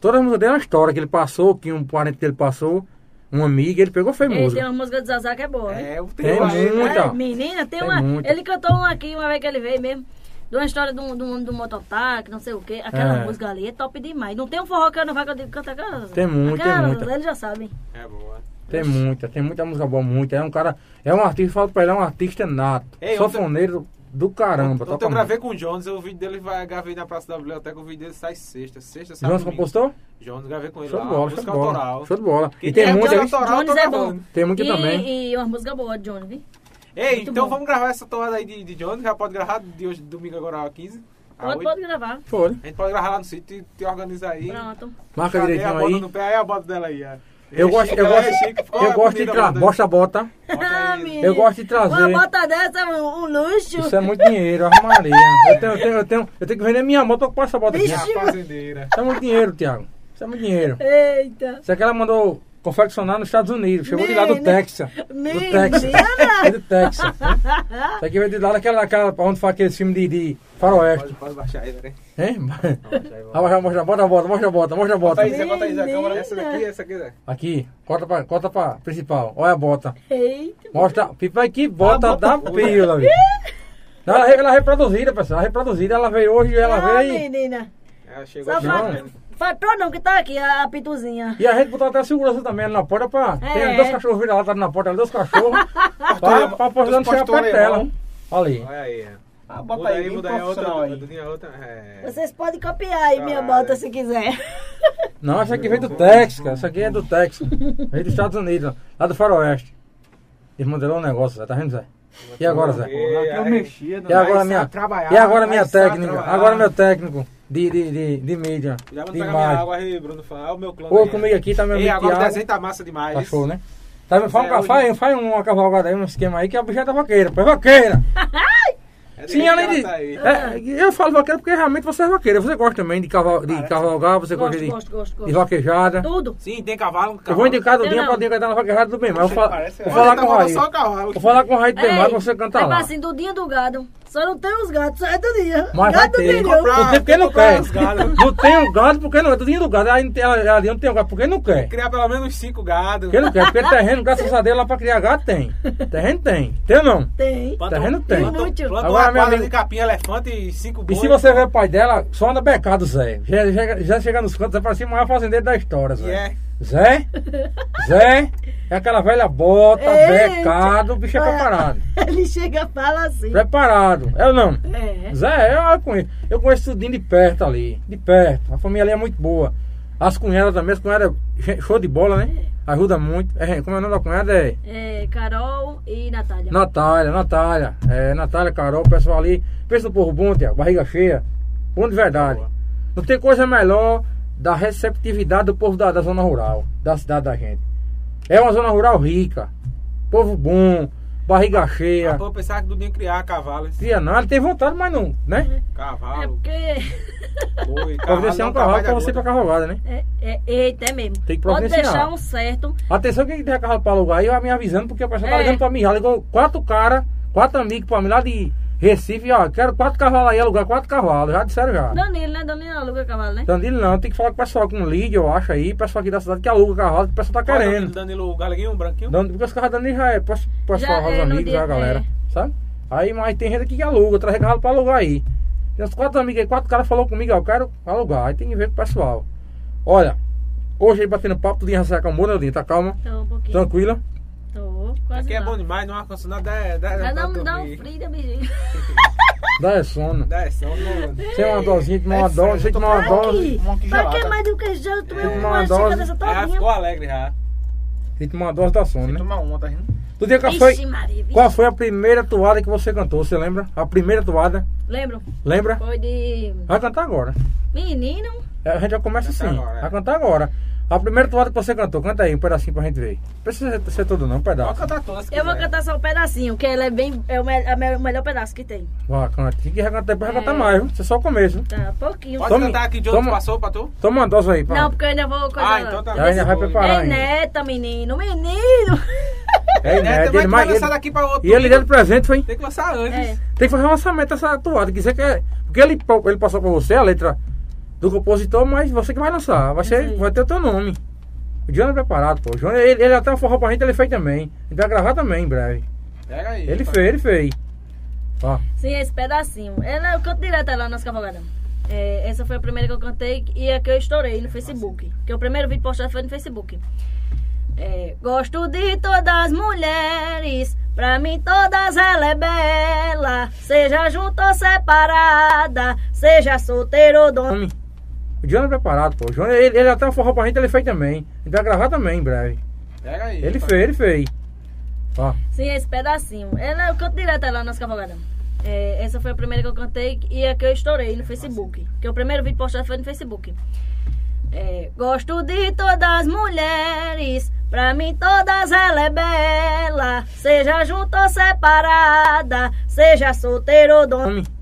Toda a música dele é uma história que ele passou, que um parente dele passou, um amigo, ele pegou fez Ei, tem música. uma música de Zazá que é boa? É, eu Tem tenho aí, né? muita. É, menina, tem, Tem uma. muita. Ele cantou uma aqui uma vez que ele veio mesmo. De uma história de um, de um, de um mototáxi, não sei o quê. Aquela É. música ali é top demais. Não tem um forró que eu não vai que eu digo canta aquela. Tem muito, tem muita. Eles já sabem. É boa. Tem muita, tem muita música boa, muita. É um cara, é um artista, falo pra ele, é um artista nato. Ei, Sofoneiro do caramba. Ontem eu gravei muito. com o Jones, o vídeo dele vai gravei na Praça da Biblioteca, o vídeo dele sai sexta, sexta, sábado, João domingo. compostor? Jones, gravei com ele Show lá, de bola, show música de bola. autoral. Show de bola. E tem tem muita, música autoral, Jones é bom. tem muita e, também. E uma música boa de Jones, viu? Ei, Muito então bom. vamos gravar essa toada aí de, de Jones, já pode gravar de hoje, domingo agora às 15. às Pode, 8. pode gravar. Foi. A gente pode gravar lá no sítio e te organizar aí. Pronto. Marca Cadê a direitinho bota aí. no pé, aí a bota dela aí. ó. Eu gosto, eu gosto, eu a gosto de trazer. bota? Bosta bota. Bota Ah. Eu gosto de trazer. Uma bota dessa é um, um luxo. Isso é muito dinheiro, Ave Maria. Eu tenho, eu tenho, eu tenho, eu tenho que vender minha moto pra comprar essa bota aqui. Isso A fazendeira. é muito dinheiro, Thiago. Isso é muito dinheiro. Eita. Isso aqui ela mandou confeccionar nos Estados Unidos. Chegou de lá do Menina. Texas. Do Texas. É [laughs] do Texas. né? Isso aqui veio de lá daquela, daquela, onde faz aquele filme de, de faroeste. Pode, pode baixar aí, né? Hein? Mostra, [laughs] mostra, bota a bota, mostra a bota, mostra a Bota bota. aí, Zé, bota aí, Zé. a câmera. Essa daqui, essa aqui, Zé. Aqui, corta pra, corta pra principal. Olha a bota. Eita. Mostra, pipa que bota Ah, da pila, viu? Não, Ela, ela é reproduzida, pessoal. Ela é reproduzida, ela veio hoje ela Ah, veio. menina. Ela chegou Só aqui. Não. fa- fatou não, que tá aqui a, a pituzinha. E a gente botou até segurança também na porta pra. É. Tem dois cachorros virados lá na porta, dois cachorros. [laughs] pra, pra poder não chegar perto dela. alemão. Ali. Olha aí. é. Ah, Muda bota aí, muda aí a outra. aí. A outra. É. Vocês podem copiar aí minha Caralho. bota se quiser. Não, essa aqui veio do [laughs] Texas, cara. Essa aqui é do Texas. Veio dos Estados Unidos, lá do Faroeste. Eles modelou um negócio, Zé. Tá vendo, Zé? E agora, Zé? Eu aí. mexia. E agora minha, e agora minha técnica, agora meu técnico de, de, de, de mídia, Já vou de pegar minha água aí, Bruno. Fala, o meu clã. Ô, aí. comigo aqui tá meu amigo agora o desenho tá massa demais. Tá show, né? Tá? Faz, um- faz, faz, uma cavalgada aí, um esquema aí, que a bicha é da vaqueira. Pô, é vaqueira. [laughs] É Sim, além de. tá aí. é, eu falo vaqueira porque realmente você é vaqueira. Você gosta também de, caval, de cavalgar, você gosta de, gosto, gosto, de vaquejada. Tudo. Sim, tem cavalo. Eu cavalo. vou indicar do Eu dia pra dia cantar na vaquejada do bem, mas eu vou, fa- Parece- vou falar tá com o Raí. Vou falar com o Raí do Bem, pra você cantar é lá. assim do dia do gado. Só não tem os gatos, só é do dia. Mas vai Gado ter. milhão. comprar. Não tem porque não quer. gados. [laughs] Não tem o gado porque não é. Tudinho do gado. Aí não tem- ali não tem o gado porque não quer. Criar pelo menos cinco gados. Porque não quer. Porque terreno, graças a Deus, lá pra criar gado tem. Terreno tem. Tem ou não? Tem. Terreno tem. Agora, quadra amigo- de capim, elefante e cinco E bois. se você ver o pai dela, só anda becado, Zé. Já, já, já chega nos cantos, Zé parece o maior fazendeiro da história, E Zé. é. Zé? Zé? É aquela velha bota, Eita. becado, o bicho é preparado. [laughs] Ele chega e fala assim. Preparado. É ou não? É. Zé, eu conheço. Eu conheço tudinho de perto ali. De perto. A família ali é muito boa. As cunhadas também, as cunhadas, show de bola, né? Ajuda muito. É, como é o nome da cunhada? É É, Carol e Natália. Natália, Natália. É, Natália, Carol, o pessoal ali. Pensa no povo bom, Tiago, barriga cheia. Bom de verdade. Boa. Não tem coisa melhor da receptividade do povo da, da zona rural, da cidade da gente. É uma zona rural rica. Povo bom, barriga cheia. Ah, pô, eu pensava que Dudinho criar cavalos. Cria não, ele tem vontade, mas não, né? É Cavalo, porque. boi, [laughs] Providenciar um cavalo pra você ir pra gota. carrogada, né? É, é, eita, é mesmo. Tem que Pode providenciar. deixar um certo. Atenção, quem tiver carro pra alugar aí, vai me avisando, porque o pessoal tá É. ligando pra mim. Já ligou quatro caras, quatro amigos pra mim lá de Recife, ó. Quero quatro cavalos aí, alugar quatro cavalos. Já disseram já. Danilo, né? Danilo aluga cavalo, né? Danilo não, tem que falar com o pessoal com lead, eu acho aí, pessoal aqui da cidade que aluga cavalo, que o pessoal tá Qual o querendo. Danilo, Danilo Galeguinho, um branquinho? Dan- Porque os carros da Danilo já é pes- pessoal, Já os é, amigos, dia- a galera, é. sabe? Aí, mas tem gente aqui que aluga, traz cavalo pra alugar aí. Tem uns quatro amigos aí, quatro caras falou comigo, ó, eu quero alugar, aí tem que ver com o pessoal. Olha, hoje aí batendo papo, tudo já acalmou, né, Odinho? Tá calma? Tô um pouquinho. Tranquila? Quase Aqui é não. bom demais, não ar-condicionado, dá, dá, dá dá um frio da bichinha. [laughs] Dá é sono. Dá é só, não... Você é uma dosinha, tomar uma É dose, você tomar uma dose. Pra que mais do que já? Eu tomei tomar uma dose. dessa Já todinha. ficou alegre já. Você tomar uma dose da sono, Você né? toma uma, tá rindo? Tu dia qual foi, qual foi a primeira toada que você cantou? Você lembra? A primeira toada? Lembro? Lembra? Foi de Vai cantar agora. menino. É, A gente já começa assim. agora, é. Vai cantar agora. A primeira toada que você cantou, canta aí um pedacinho pra gente ver. Não precisa ser, ser tudo não, um Pode pedaço. cantar todas. Eu vou cantar só um pedacinho, que ele é bem. É o, me- é o me- o melhor pedaço que tem. Vai, canta. Se quiser cantar, depois vai É. cantar mais, viu? Isso é só o começo. Tá, pouquinho. Pode Tome- cantar aqui de outro toma- passou pra tu? Toma uma dose aí, pá. Não, porque eu ainda vou coisa. Ah, então tá Já ainda vai preparar É ainda. neta, menino. Menino! [laughs] É, É, né? também Ele, que vai mais, lançar ele, daqui pra outro. e ele deu de presente, foi? Tem que lançar antes. É. Tem que fazer um lançamento dessa toada. Que você quer. Porque ele, ele passou pra você a letra do compositor, mas você que vai lançar. Vai, ser, Sim. vai ter o teu nome. O Johnny é preparado, pô. O Johnny, ele, ele até forró pra gente, ele fez também. Ele vai gravar também em breve. Pega aí. Ele fez, ele fez. Ó. Sim, esse pedacinho. Ela, eu canto direto lá nas cavalgadas. É, essa foi a primeira que eu cantei e a que eu estourei no Facebook. Que o primeiro vídeo postado foi no Facebook. É, gosto de todas as mulheres, pra mim todas ela é bela. Seja junto ou separada, seja solteiro ou dona. O Johnny é preparado, pô. O Johnny, ele, ele até forró pra gente, ele fez também. Ele vai gravar também em breve. Pega aí. Ele fez, ele fez. Ó. Sim, esse pedacinho. Ela, eu canto direto lá nas cavalgadas. É, essa foi a primeira que eu cantei e a que eu estourei no Facebook. Que o primeiro vídeo postado foi no Facebook. É, gosto de todas as mulheres, pra mim todas ela é bela. Seja junto ou separada, seja solteiro ou dona.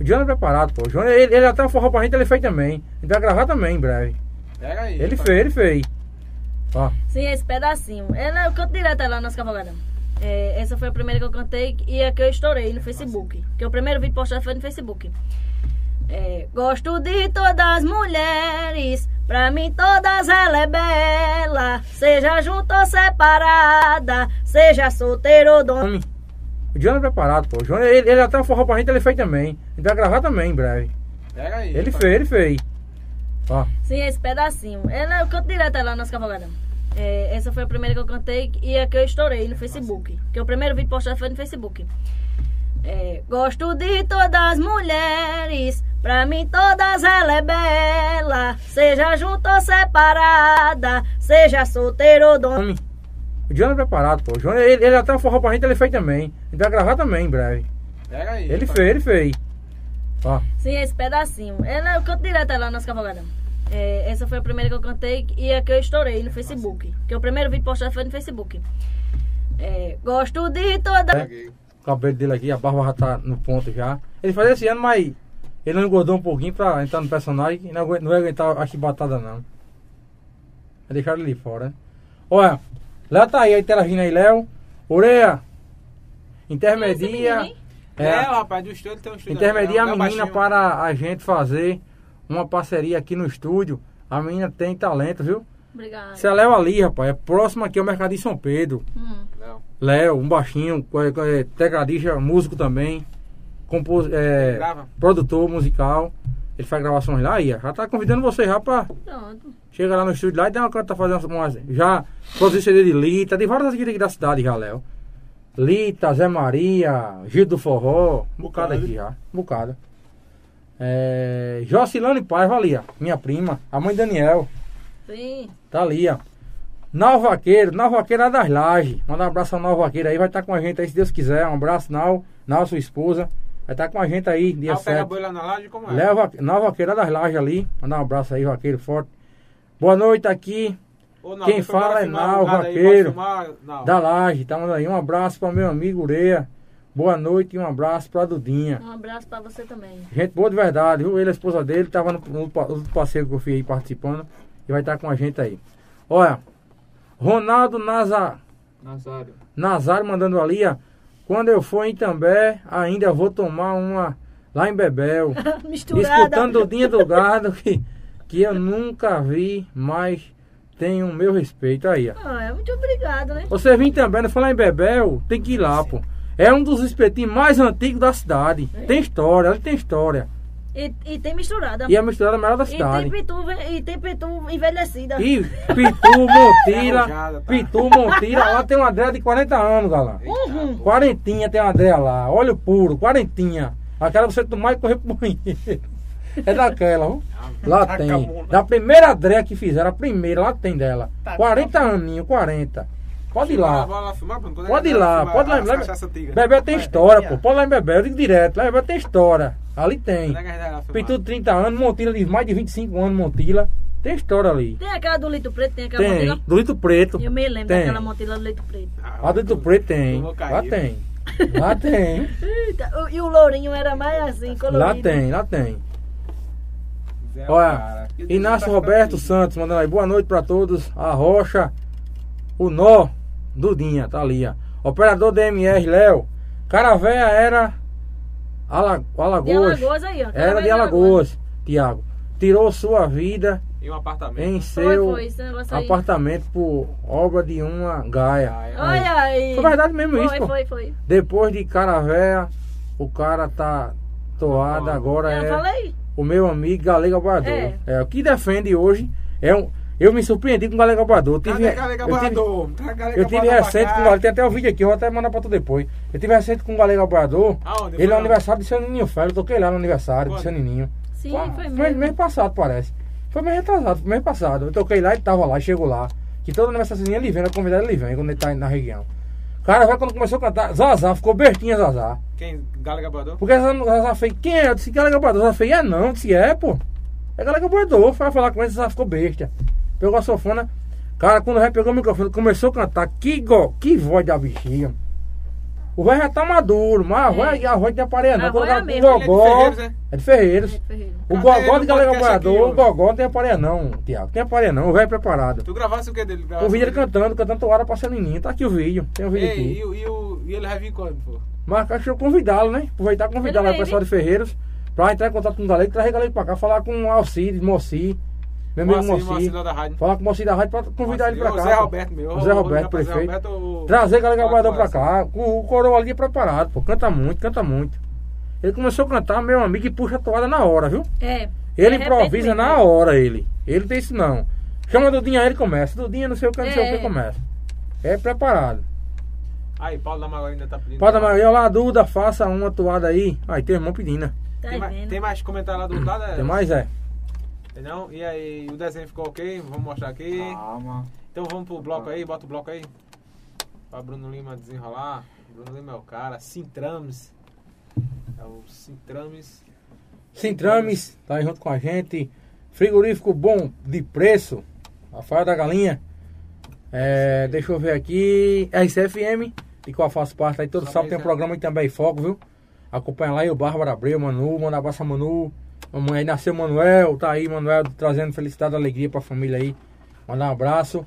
O Johnny é preparado, pô. O Johnny, ele, ele até forró pra gente, ele fez também. Ele vai gravar também em breve. Pega aí. Ele fez, ele fez. Ó. Sim, esse pedacinho. Ela, eu canto direto lá nas cavalgadas. É, essa foi a primeira que eu cantei e a que eu estourei no Facebook. Que o primeiro vídeo postado foi no Facebook. É, gosto de todas as mulheres, pra mim todas ela é bela. Seja junto ou separada, seja solteiro ou dona. O Johnny é preparado, pô. O Johnny, ele, ele até forró pra gente, ele fez também. Ele vai gravar também em breve. Pega aí. Ele fez, ele fez. Ó. Sim, esse pedacinho. Ela, eu canto direto lá nas cavalgadas. É, essa foi a primeira que eu cantei e a que eu estourei no Facebook. Que o primeiro vídeo postado foi no Facebook. É, gosto de todas as mulheres, pra mim todas ela é bela. Seja junto ou separada, seja solteiro ou dona. O Johnny é preparado, pô. O Johnny, ele, ele até forró pra gente, ele fez também. Ele vai gravar também em breve. Pega aí. Ele fez, ele fez. Ó. Sim, esse pedacinho. Ela, eu canto direto lá nas cavalgadas. É, essa foi a primeira que eu cantei e a que eu estourei no Facebook. Que o primeiro vídeo postado foi no Facebook. É, gosto de todas. Peguei. O cabelo dele aqui, a barba já tá no ponto já. Ele fazia esse ano, mas ele não engordou um pouquinho pra entrar no personagem e não, não ia aguentar a chibatada não. Vai deixar ele ali fora? Olha, Léo tá aí, interagindo aí, Léo. Oreia. Intermedia. Menino, É, É, rapaz, do estúdio tem um estúdio. intermedia a ali, ó, menina baixinho. para a gente fazer uma parceria aqui no estúdio. A menina tem talento, viu? Obrigada. Você é Léo ali, rapaz. É próximo aqui ao Mercado de São Pedro. Hum. Léo, um baixinho, é, é, tecladista, músico também, compos, é, Grava. produtor musical. Ele faz gravações lá e já tá convidando você já pra. Pronto. Chega lá no estúdio lá e dá uma tá fazendo umas. Já produziu CD de Lita, de várias aqui da cidade já, Léo. Lita, Zé Maria, Gil do Forró, um bocado aqui já, um bocado. É, Jocilane Paiva ali, ó, minha prima, a mãe Daniel. Sim. Tá ali, ó. Nau Vaqueiro, Nau Vaqueiro é das Lajes. Manda um abraço ao Nau Vaqueiro aí, vai estar com a gente aí se Deus quiser. Um abraço, Nau, Nau, sua esposa. Vai estar com a gente aí, dia Ah, pega 7. boi lá na laje, como é? Leva na vaqueira das lajes ali. Mandar um abraço aí, vaqueiro forte. Boa noite aqui, Ô, Nau, quem fala é aí, bora vaqueiro. filmar, Nau. da laje. Tá mandando aí um abraço para meu amigo Ureia. Boa noite e um abraço pra Dudinha. Um abraço pra você também. Gente boa de verdade, viu? Ele, a esposa dele, tava no, no, no passeio que eu fui aí participando e vai estar com a gente aí. Olha, Ronaldo Nazar, Nazário. Nazário mandando ali, ó. Quando eu for em També, ainda vou tomar uma lá em Bebel. [laughs] Misturada. Escutando Dudinha do Gado, que, que eu nunca vi, mas tenho o meu respeito aí, ó. Ah, é muito obrigado, né? Você vir também, não falar em Bebel, tem que ir lá, pô. É um dos espetinhos mais antigos da cidade. Tem história, ele tem história. E, e tem misturada. E a misturada melhor da E tem cidade. pitu, e tem pitu envelhecida. E Pitu, [laughs] Montila, Arrojada, tá? Pitu, Montila, lá tem uma Andréa de 40 anos, galera. Uhum. Quarentinha tem uma Andréa lá, óleo puro, quarentinha. Aquela você tomar e correr pro banheiro. É daquela, viu? Lá Tá tem. camuna. Da primeira Andréa que fizeram, a primeira, lá tem dela. Tá 40 aninhos, 40. Pode ir lá. É Pode ir lá, pode lá. as lá? Bebel tem história, Vai, pô. Pode lá em Bebel, eu digo direto. Lá em Bebel tem história. Ali tem. Quando que a gente vai lá filmar? Pitu de 30 anos, Montila de mais de 25 anos, Montila. Tem história ali. Tem aquela do Litro Preto, tem aquela Tem. montila. Do Lito Preto. Eu me lembro Tem. daquela montila do Litro Preto. Ah, A do Lito Preto tem. Lá tem. [laughs] Lá tem. Eita, o- E o lourinho era mais assim, colorido. Lá tem, lá tem. Zé, é Olha. Inácio Roberto Santos mandando aí. Boa noite pra todos. A Rocha, o Nó, Dudinha, tá ali, ó. Operador DMR, Léo. Caravéia era Ala- De Alagoas. Alagoas aí, ó. Era de Alagoas, Tiago. Tirou sua vida Em um apartamento. em Foi, seu foi, esse negócio aí. apartamento por obra de uma gaia. Olha aí. Foi verdade mesmo foi, isso, pô. Foi, foi, Depois de Caravéia, o cara tá toado, agora Eu é falei. o meu amigo Galega Abador. É. É. o que defende hoje é um. Eu me surpreendi com o Galega Abador. Eu tive, eu tive, recente com o Galega. Tem até o vídeo aqui, eu vou até mandar pra tu depois. Eu tive recente com o Galega Abador. Aonde? Ele é Foi o aniversário de seu Nininho Velho. Eu toquei lá no aniversário Quando? de seu Nininho. Sim, Foi- foi Mês, mesmo. mês passado, parece. Foi mês retrasado, foi mês passado. Eu toquei lá, ele tava lá, chegou lá. Que todo aniversáriozinho ele vem, na convidada ele vem, quando ele tá na região. Cara, vai quando começou a cantar, Zazá, ficou bestinha Zazá. Quem? Galega Boador? Porque Zazá Zazá fez, quem é? Eu disse, Galega Boador. Zazá fez, é não, eu disse, é, pô. É Galega Boador. Foi falar com ele, Zazá ficou besta. Pegou a sofona. Cara, quando o velho pegou o microfone, começou a cantar, que, go, que voz da bichinha. O velho já tá maduro, mas a voz, É. a voz não aparelha não. A voz é a o. Ele é de gogó, Ferreiros, né? é de Ferreiros. É, Ferreira. O Cadê gogó de aqui, Boiador, o gogó não tem aparelho não, Tiago. Tem aparelho não, o velho é preparado. Tu gravasse o que dele? Gravasse O vídeo ele dele? cantando, cantando toada pra Sanininho. Tá aqui o vídeo, tem o vídeo Ei, aqui. e, o- e, o- e ele vai vir quando, pô? Mas acho que eu convidá-lo, né? Aproveitar e convidar o pessoal de Ferreiros pra entrar em contato com o Galego, trazer o Galego pra cá, falar com o Alcides, Moci, meu amigo Moacir, Moci. Moacir lá da rádio. Falar com o Moci da rádio pra convidar ele pra O cá. Zé. Roberto, meu. O Zé Roberto, prefeito. Roberto, o- Trazer com pra Moacir. cá. O, o coroa ali é preparado, pô. Canta muito, canta muito. Ele começou a cantar, meu amigo, e puxa a toada na hora, viu? É. Ele repente improvisa na hora, ele. Ele tem isso não. Chama Dudinha aí, ele começa. Dudinha, não sei o que, não sei o É. que, começa. É preparado. Aí, Paulo da Magoia ainda tá pedindo. Pode Maria, lá, Duda, faça uma toada aí. Aí, tem irmão pedindo, né? Tá Tem, mais, tem mais comentário lá do é? Tem mais, é? Não? E aí, o desenho ficou ok? Vamos mostrar aqui. Calma. Então vamos pro bloco aí, bota o bloco aí. Pra Bruno Lima desenrolar. Bruno Lima é o cara. Sintrames. É o Sintrames. Sintrames, tá aí junto com a gente. Frigorífico bom de preço. Rafael da Galinha. É, deixa eu ver aqui. RCFM, de qual eu faço parte aí. Todo Só sábado tem um programa aí também em foco, viu? Acompanha lá aí o Bárbara Abreu, Manu, manda abraço a Manu. Mamãe aí nasceu Manuel, tá aí, Manuel trazendo felicidade e alegria pra família aí. Mandar um abraço.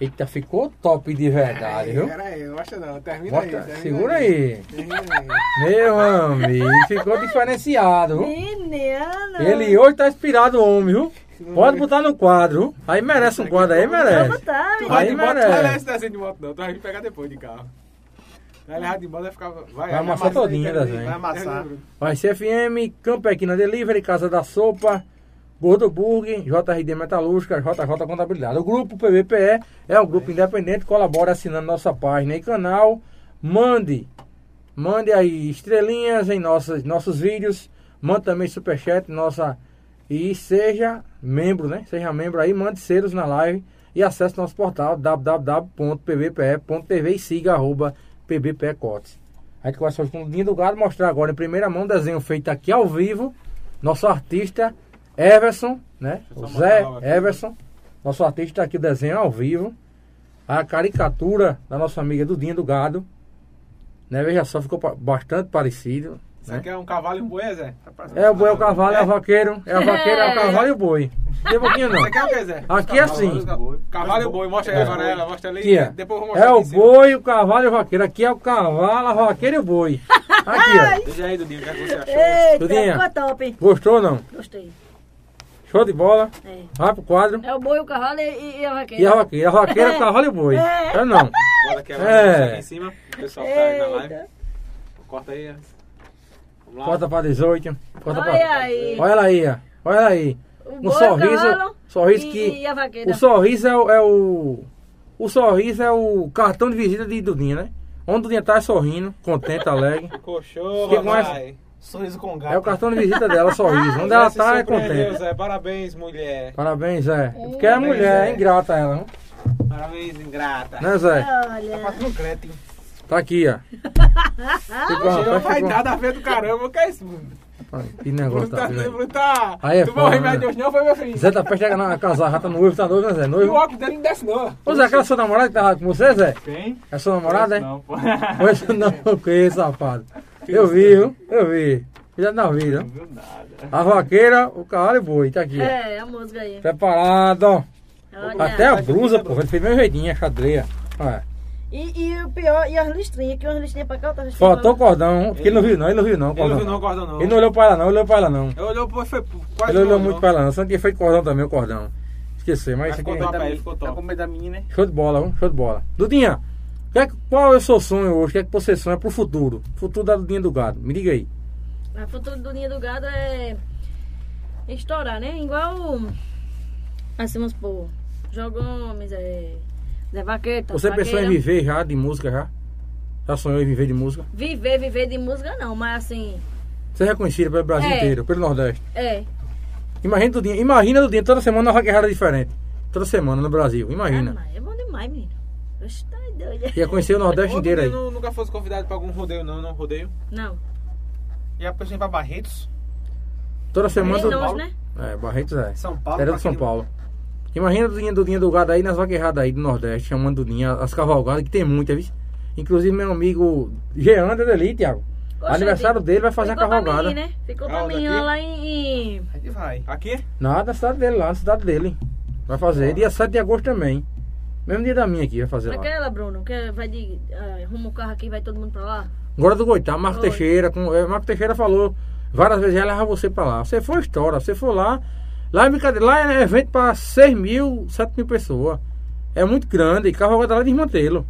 Eita, ficou top de verdade, viu? Peraí, não acha não. Termina Bota- aí. termina segura aí. Aí. Meu amigo, ficou diferenciado, viu? Menina. Ele hoje tá inspirado, o homem, viu? Pode botar no quadro, viu? Aí merece um quadro aí, Vou merece. botar, Tu menina. vai Aí de moto, tu merece. desenho de moto não. Tu vai vir pegar depois de carro. Vai de vai ficar... Vai, Vai amassar todinha, aí, desenho. Vai amassar. Vai CFM, Campequina Delivery, Casa da Sopa, Gordo Burger, JRD Metalúrgica, JJ Contabilidade. O grupo PVPE é um grupo independente, colabora assinando nossa página e canal. Mande, mande aí estrelinhas em nossos, nossos vídeos, mande também superchat, nossa e seja membro, né? Seja membro aí, mande selos na live e acesse nosso portal www.pvpe.tv e siga arroba pbpecotes. A gente começa hoje com o Dinho do Gado, mostrar agora em primeira mão um desenho feito aqui ao vivo. Nosso artista Everson, né? O Zé. Everson. Nosso artista aqui, o desenho ao vivo. A caricatura da nossa amiga Dudinha do Gado. Né? Veja só, ficou bastante parecido. Isso né? aqui é um cavalo e um boi, Zé? É o boi, é o cavalo, é o vaqueiro. É o vaqueiro, é o cavalo e o boi. Tem um pouquinho não. Isso aqui é o que, Zé? Aqui é assim. Cavalo e o boi, mostra aí É. agora ela, mostra ali. Aqui é. Depois eu vou mostrar É o boi, o cavalo e o vaqueiro. Aqui é o cavalo, a vaqueira e o boi. Aqui, ó. Veja aí, Dudinho, o que, é que você achou? Eita, Dudinha. ficou top. Gostou ou não? Gostei. Show de bola. É. Vai pro quadro. É o boi, o cavalo e, e a vaqueira. E a vaqueira. A vaqueira, o cavalo e o boi. É. Eu não. Aqui agora, É. em cima. O pessoal que tá aí na live. Corta aí. Vamos lá. Corta pra 18. Corta Olha pra... aí. Olha ela aí, ó. Olha ela aí. O Um sorriso. cavalo sorriso e, que. e a vaqueira. O sorriso é o, é o. O sorriso é o cartão de visita de Dudinha, né? Onde Dudinha tá é sorrindo, contente, alegre. [laughs] Ficou show, Que papai. Sorriso com gato. É o cartão de visita dela, sorriso. Onde ela tá é contente. Zé. Parabéns, mulher. Parabéns, Zé. Porque é Parabéns, mulher, é ingrata ela, né? Parabéns, ingrata. Né, Zé? Olha. Passando crédito. Tá aqui, ó. [laughs] Ficou, Não vai ficou. nada a ver do caramba, o que é isso? Que negócio tá, tá. Aí é tu foda, remédio né? hoje não, foi meu filho. Zé tá prestes a casar, já tá noivo, tá noivo, né, Zé? E o Noivo. óculos dele não desce não. Ô, Zé, aquela sua namorada que tava com você, Zé? Quem? É sua namorada, é? Não, pô. Pois não, [laughs] que safado. Eu vi, viu? Eu vi. Já não vi, Não viu nada. A vaqueira, o cavalo e o boi, tá aqui. É, a música aí. Preparado, ó. Olha. Até a blusa, pô. Ele fez meu jeitinho, a xadreia. Olha. E, e o pior, e as listrinhas, que umas listrinhas pra cá, outras listrinhas Faltou o cordão, porque ele não viu não, ele não viu não. o Ele não Cordão. viu não, cordão não. Ele não olhou pra ela não, ele olhou pra ela não. Ele olhou, pô, foi quase Ele olhou muito não. pra ela não, só tinha feito cordão também, o cordão. Esqueci, mas Mas isso aqui ficou é top aí, ficou Tá top. com medo da menina, né? show de bola, viu? show de bola. Dudinha, que é que- qual é o seu sonho hoje? O que é que você sonha pro futuro? Futuro da Dudinha do Gado, me diga aí. A futuro do Ninho do Gado é estourar, né? Igual, assim, vamos supor, João Gomes, é... Zé Vaqueta. Você pensou em viver já de música já? Já sonhou em viver de música? Viver, viver de música não, mas assim, Você é reconhecida pelo Brasil É. inteiro, pelo Nordeste. é. Imagina Dudinha, imagina Dudinha toda semana uma vaquejada diferente. Toda semana no Brasil, Ah, imagina. mas é bom demais, menino. Oxe, tá doido. Ia conhecer o Nordeste inteiro aí. Dudinho, Nunca fosse convidado pra algum rodeio não, não rodeio. Não, E a pessoa pra Barretos, Toda semana. bem Dudu- longe, né? É, Barretos é. São Paulo. Era de São Paulo. Imagina Dudinha, Dudinha do Gado aí nas vaquejadas aí do Nordeste, chamando Dudinha, as cavalgadas, que tem muitas, viu? Inclusive meu amigo Jean ali, Thiago. Poxa, Aniversário dele vai fazer a ficou pra cavalgada. Mim, né? Ficou pra mim aqui? lá em... A gente vai. Aqui? Nada, na cidade dele lá, na cidade dele. Vai fazer. Dia 7 de agosto também. Mesmo dia da minha aqui, vai fazer lá. Naquela, Bruno, que vai de... ah, arruma o carro aqui e vai todo mundo pra lá. Agora do Goitá, Marco Oi. Teixeira, com, é, Marco Teixeira falou várias vezes, já leva você pra lá. Você foi história, você for lá, lá é brincadeira, lá é evento pra 6 mil, 7 mil pessoas. É muito grande, cavalgada lá de desmantelo.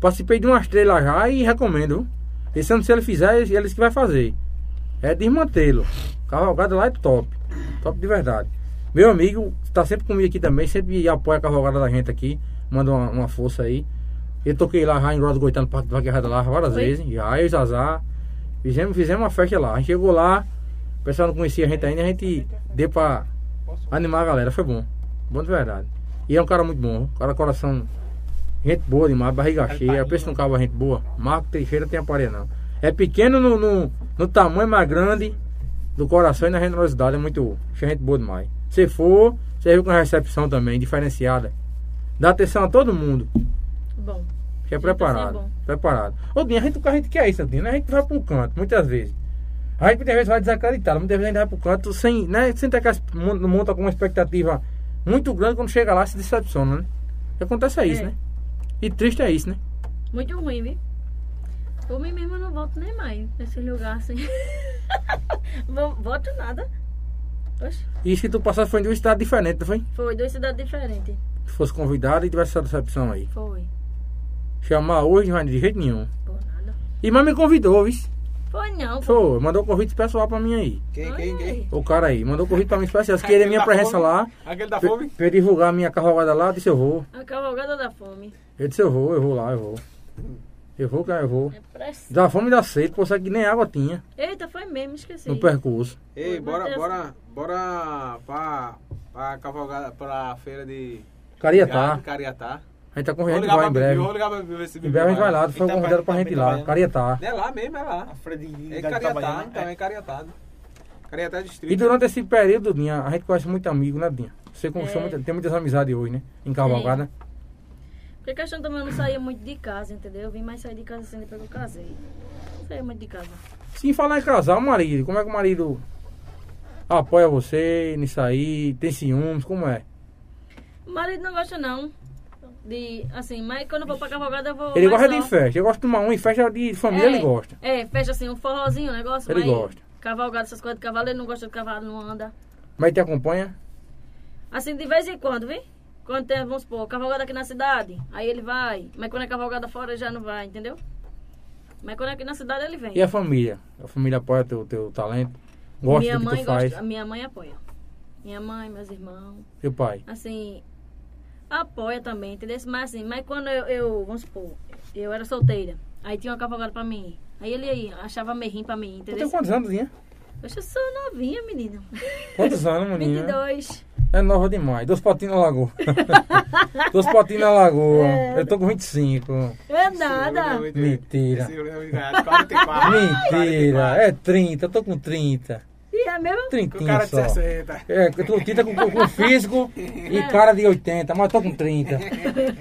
Participei de umas três lá já e recomendo. Esse ano se ele fizer, eles eles que vai fazer. É desmantelo. Cavalgada lá é top. Top de verdade. Meu amigo tá sempre comigo aqui também, sempre apoia a cavalgada da gente aqui. Manda uma, uma força aí. Eu toquei lá já em Roda Goitano, Parque da Vaquejada lá várias Foi? vezes. Já, eu e Zazá. Fizemos, fizemos uma festa lá. A gente chegou lá, o pessoal não conhecia a gente ainda, a gente deu pra animar a galera. Foi bom. Bom de verdade. E é um cara muito bom. Um cara coração. Gente boa demais, barriga cheia. Eu penso num cara gente boa. Marco Teixeira tem aparelho não. É pequeno no, no, no tamanho, mas grande do coração e na generosidade. É muito. Gente boa demais. Se for, você viu com a recepção também, diferenciada. Dá atenção a todo mundo. Bom, Que é Gente, preparado. assim é bom. Preparado. Ô, Dinho, a gente, a gente quer é isso, Dinho, né? A gente vai para um canto, muitas vezes. A gente muitas vezes vai desacreditado, muitas vezes a gente vai para o canto sem, né, sem ter aquela, mon- monta com uma expectativa muito grande quando chega lá se decepciona, né? O que acontece é isso, É. né? E triste é isso, né? muito ruim, viu? Por mim mesmo eu não volto nem mais nesse lugar assim. [laughs] não volto nada. Oxe, E se tu passasse foi de um estado diferente, não foi? foi duas cidades diferentes. Se fosse convidado e tivesse essa decepção aí. Foi. Chamar hoje não vai de jeito nenhum. Por nada. E mas me convidou, viu? Foi não. Foi, mandou um convite pessoal pra mim aí. Quem, quem, quem? O cara aí, mandou um convite pra mim especial. Se queria minha da presença fome? lá, Aquele da fome? pra divulgar a minha cavalgada lá, eu disse eu vou. A cavalgada da fome. Eu disse, eu vou, eu vou lá, eu vou. Eu vou, cara, eu vou. É. Da fome da sede, que nem água tinha Eita, foi mesmo, esqueci. no percurso. Ei, Foi, bora, bora, bora pra, pra cavalgada, pra feira de Cariatá. Cariatá. A gente tá convidando vai em breve. vou ligar pra ver se Em breve a gente vai lá, tu foi tá convidado pra gente ir lá. trabalhando. Carietá. É lá mesmo, é lá. A Fred É tá Cariatado, trabalhando, então, é. é Cariatado. Cariatado Distrito. E durante esse período, Dinha, a gente conhece muito amigo, né, Dinha? Você conquistou É. muita- tem muitas amizades hoje, né? Em Cavalgada. Porque a questão também eu não saía muito de casa, entendeu? Eu vim mais sair de casa assim depois que eu casei. Não saía muito de casa. Sim, falar em casar, o marido. Como é que o marido apoia você nisso aí? Tem ciúmes? Como é? O marido não gosta não. De, assim, mas quando eu vou pra cavalgada eu vou. Ele gosta de só. festa. Eu gosto de tomar um em festa de família, ele gosta. É, fecha assim, um forrozinho, um negócio. Ele gosta. Cavalgada, essas coisas de cavalo, ele não gosta de cavalo, não anda. Mas ele te acompanha? Assim, de vez em quando, viu? Quando tem, vamos supor, cavalgada aqui na cidade, aí ele vai. Mas quando é cavalgada fora, ele já não vai, entendeu? Mas quando é aqui na cidade, ele vem. E a família? A família apoia teu, teu talento? Gosta minha do que mãe tu faz? gosta, minha mãe apoia. Minha mãe, meus irmãos. Teu pai? assim, apoia também, entendeu? Mas assim, mas quando eu, eu, vamos supor, eu era solteira, aí tinha uma cavalgada pra mim. Aí ele aí, achava merrinho pra mim, Tu entendeu? tem quantos anos, Dinha? Poxa, eu sou novinha, menino. Quantos anos, menina? 22. É nova demais. Dois potinhos na lagoa. [laughs] Dois potinhos na lagoa. Eu tô com 25. É nada. Mentira. é 44. Mentira. É 30. Eu tô com 30. E é mesmo? Com Trintinha cara de só. 60. É, eu tô 30 com, com físico e cara de 80, mas tô com 30.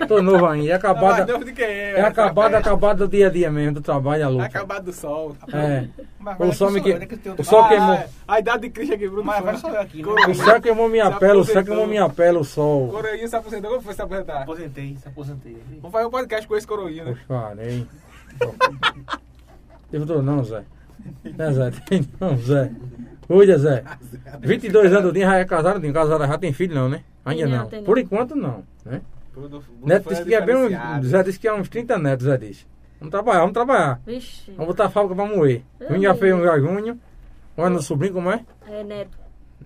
Tô novo ainda. É Mais acabado, novo do que eu. é acabado, acabado do dia a dia mesmo, do trabalho, a É luta. acabado do sol. É. Mas O sol que me que- né, o sol Ah, queimou. é. A idade de Cristo aqui, Bruno. Mas sou eu aqui, né? O céu queimou minha Se pele, o céu aposentou. queimou minha pele, o sol. Coroinha se aposentou. Como foi se aposentar? Aposentei, se aposentei. Vamos fazer um podcast com esse coroinha, né? Poxa, parei. Perguntou não, Zé. É, Zé, tem não, Zé. Cuida, Zé. 22 anos, o Dinho já é casado, Dinho. Casado já tem filho, não, né? Ainda não, não. Por enquanto, não, né? Bruno, Neto disse que é bem uns. Zé disse que é uns 30 netos, Zé disse. Vamos trabalhar, vamos trabalhar. Vixe. Vamos botar a fábrica pra moer. Junho já fez um junho. Um ano sobrinho, como é? É, neto.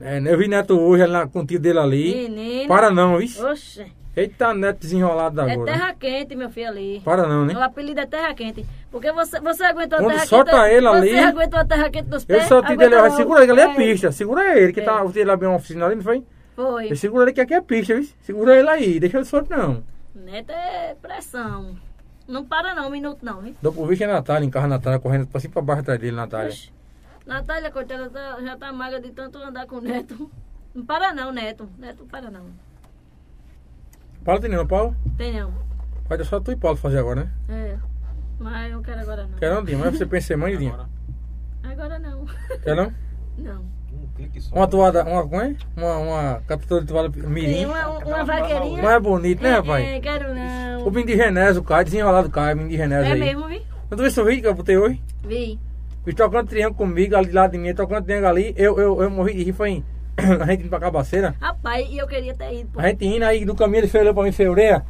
é? Eu vi Neto hoje ali na contigo dele ali. Menino. Para não, viu? Oxe. Eita, Neto desenrolado da É agora. terra quente, meu filho ali. Para não, né? O apelido é terra quente. Porque você, você aguentou Quando a terra solta quente. ele ali- Você aguentou a terra quente dos pés. Só te dele, vai segura ele, ali é É. pista. Segura ele, que É. tá, você lá bem uma oficina ali, não foi? Foi. Ele segura ele que aqui é pista, viu? Segura ele aí, deixa ele solto não. Neto é pressão. Não para não, um minuto não, hein? Dou por visto é Natália, em carro Natália, correndo pra cima pra baixo atrás dele, Natália. Oxe. Natália, coitada, tá- já tá magra de tanto andar com o Neto. Não para não, Neto. Neto, não para não. Paulo tem não, Paulo? Tem não. Vai deixar tu e Paulo fazer agora, né? É. Mas eu não quero agora não. Quer não, Dinho? Mas você pensa em mãe, Dinho? Agora, Agora não. Quer não? Não. um clique só. Uma toada, uma, como é? Uma, uma captura de toalha mirim. Tem uma, uma vaqueirinha. Não é bonito, né, É, rapaz? é, quero não. O vinho de Renés, o Caio, desenrolado o Caio, o vinho de Renés É aí. mesmo, vi? Não tu viu esse vídeo que eu botei hoje? Vi. Fiz tocando triângulo comigo, ali do lado de mim, tocando triângulo ali. Eu, eu, eu morri de rir, foi em... a gente indo pra Cabaceira. Rapaz, e eu queria ter ido. Pô. A gente indo aí do caminho, ele olhou pra mim, feureia.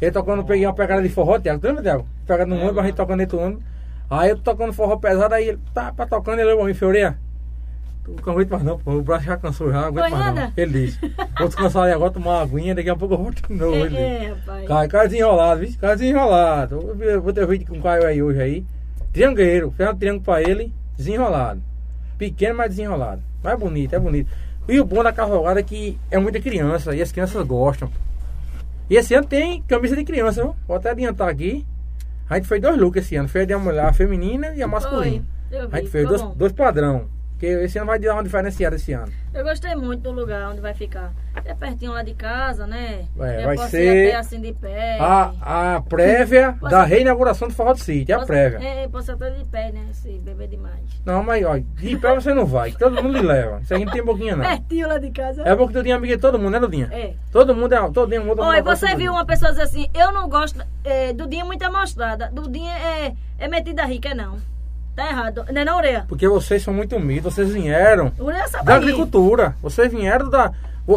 Ele tocando, eu peguei uma pegada de forró, Tiago. Tu lembra, Tiago? Pegada no É, ônibus, a gente tocando dentro do ônibus. Aí eu tô tocando forró pesado, aí ele tá, tá tocando, ele olhou pra mim, feureia. Tu não aguento mais não, pô. O braço já cansou já, não aguento Foi mais não. Ele disse. [laughs] Vou descansar ali agora, tomar uma aguinha, daqui a pouco eu volto de novo. ele disse. É, é, rapaz. Caio, Caio desenrolado, viu? Caio desenrolado. Eu vou ter vídeo com o Caio aí hoje aí. Triangueiro, fez um triângulo pra ele, desenrolado. Pequeno, mas desenrolado. Mas é bonito, é bonito. E o bom da cavalgada é que é muita criança e as crianças gostam. E esse ano tem camisa de criança, viu? Vou até adiantar aqui. A gente fez dois looks esse ano. Fez a de uma mulher feminina e a masculina. Foi. A gente fez dois, dois padrão. Porque esse ano vai dar uma diferenciada esse ano. Eu gostei muito do lugar onde vai ficar. É pertinho lá de casa, né? É, eu vai posso ser assim de pé. A, a prévia [laughs] Você- da reinauguração do Forró do Sítio. É a Posso- prévia. É, posso até de pé, né? Se beber demais. Não, mas ó, de pé você não vai, todo mundo lhe leva. Isso aqui não tem boquinha não. Pertinho lá de casa. É porque tu tinha amiga de todo mundo, né, Dudinha? É. Todo mundo é. Todo mundo, todo Oi, você viu uma pessoa dizer assim, eu não gosto, é, Dudinha é muito amostrada. Dudinha é, é metida rica, é não. Tá errado. Não é não, Ureia? Porque vocês são muito humildes, vocês vieram Ureia da agricultura. Vocês vieram da.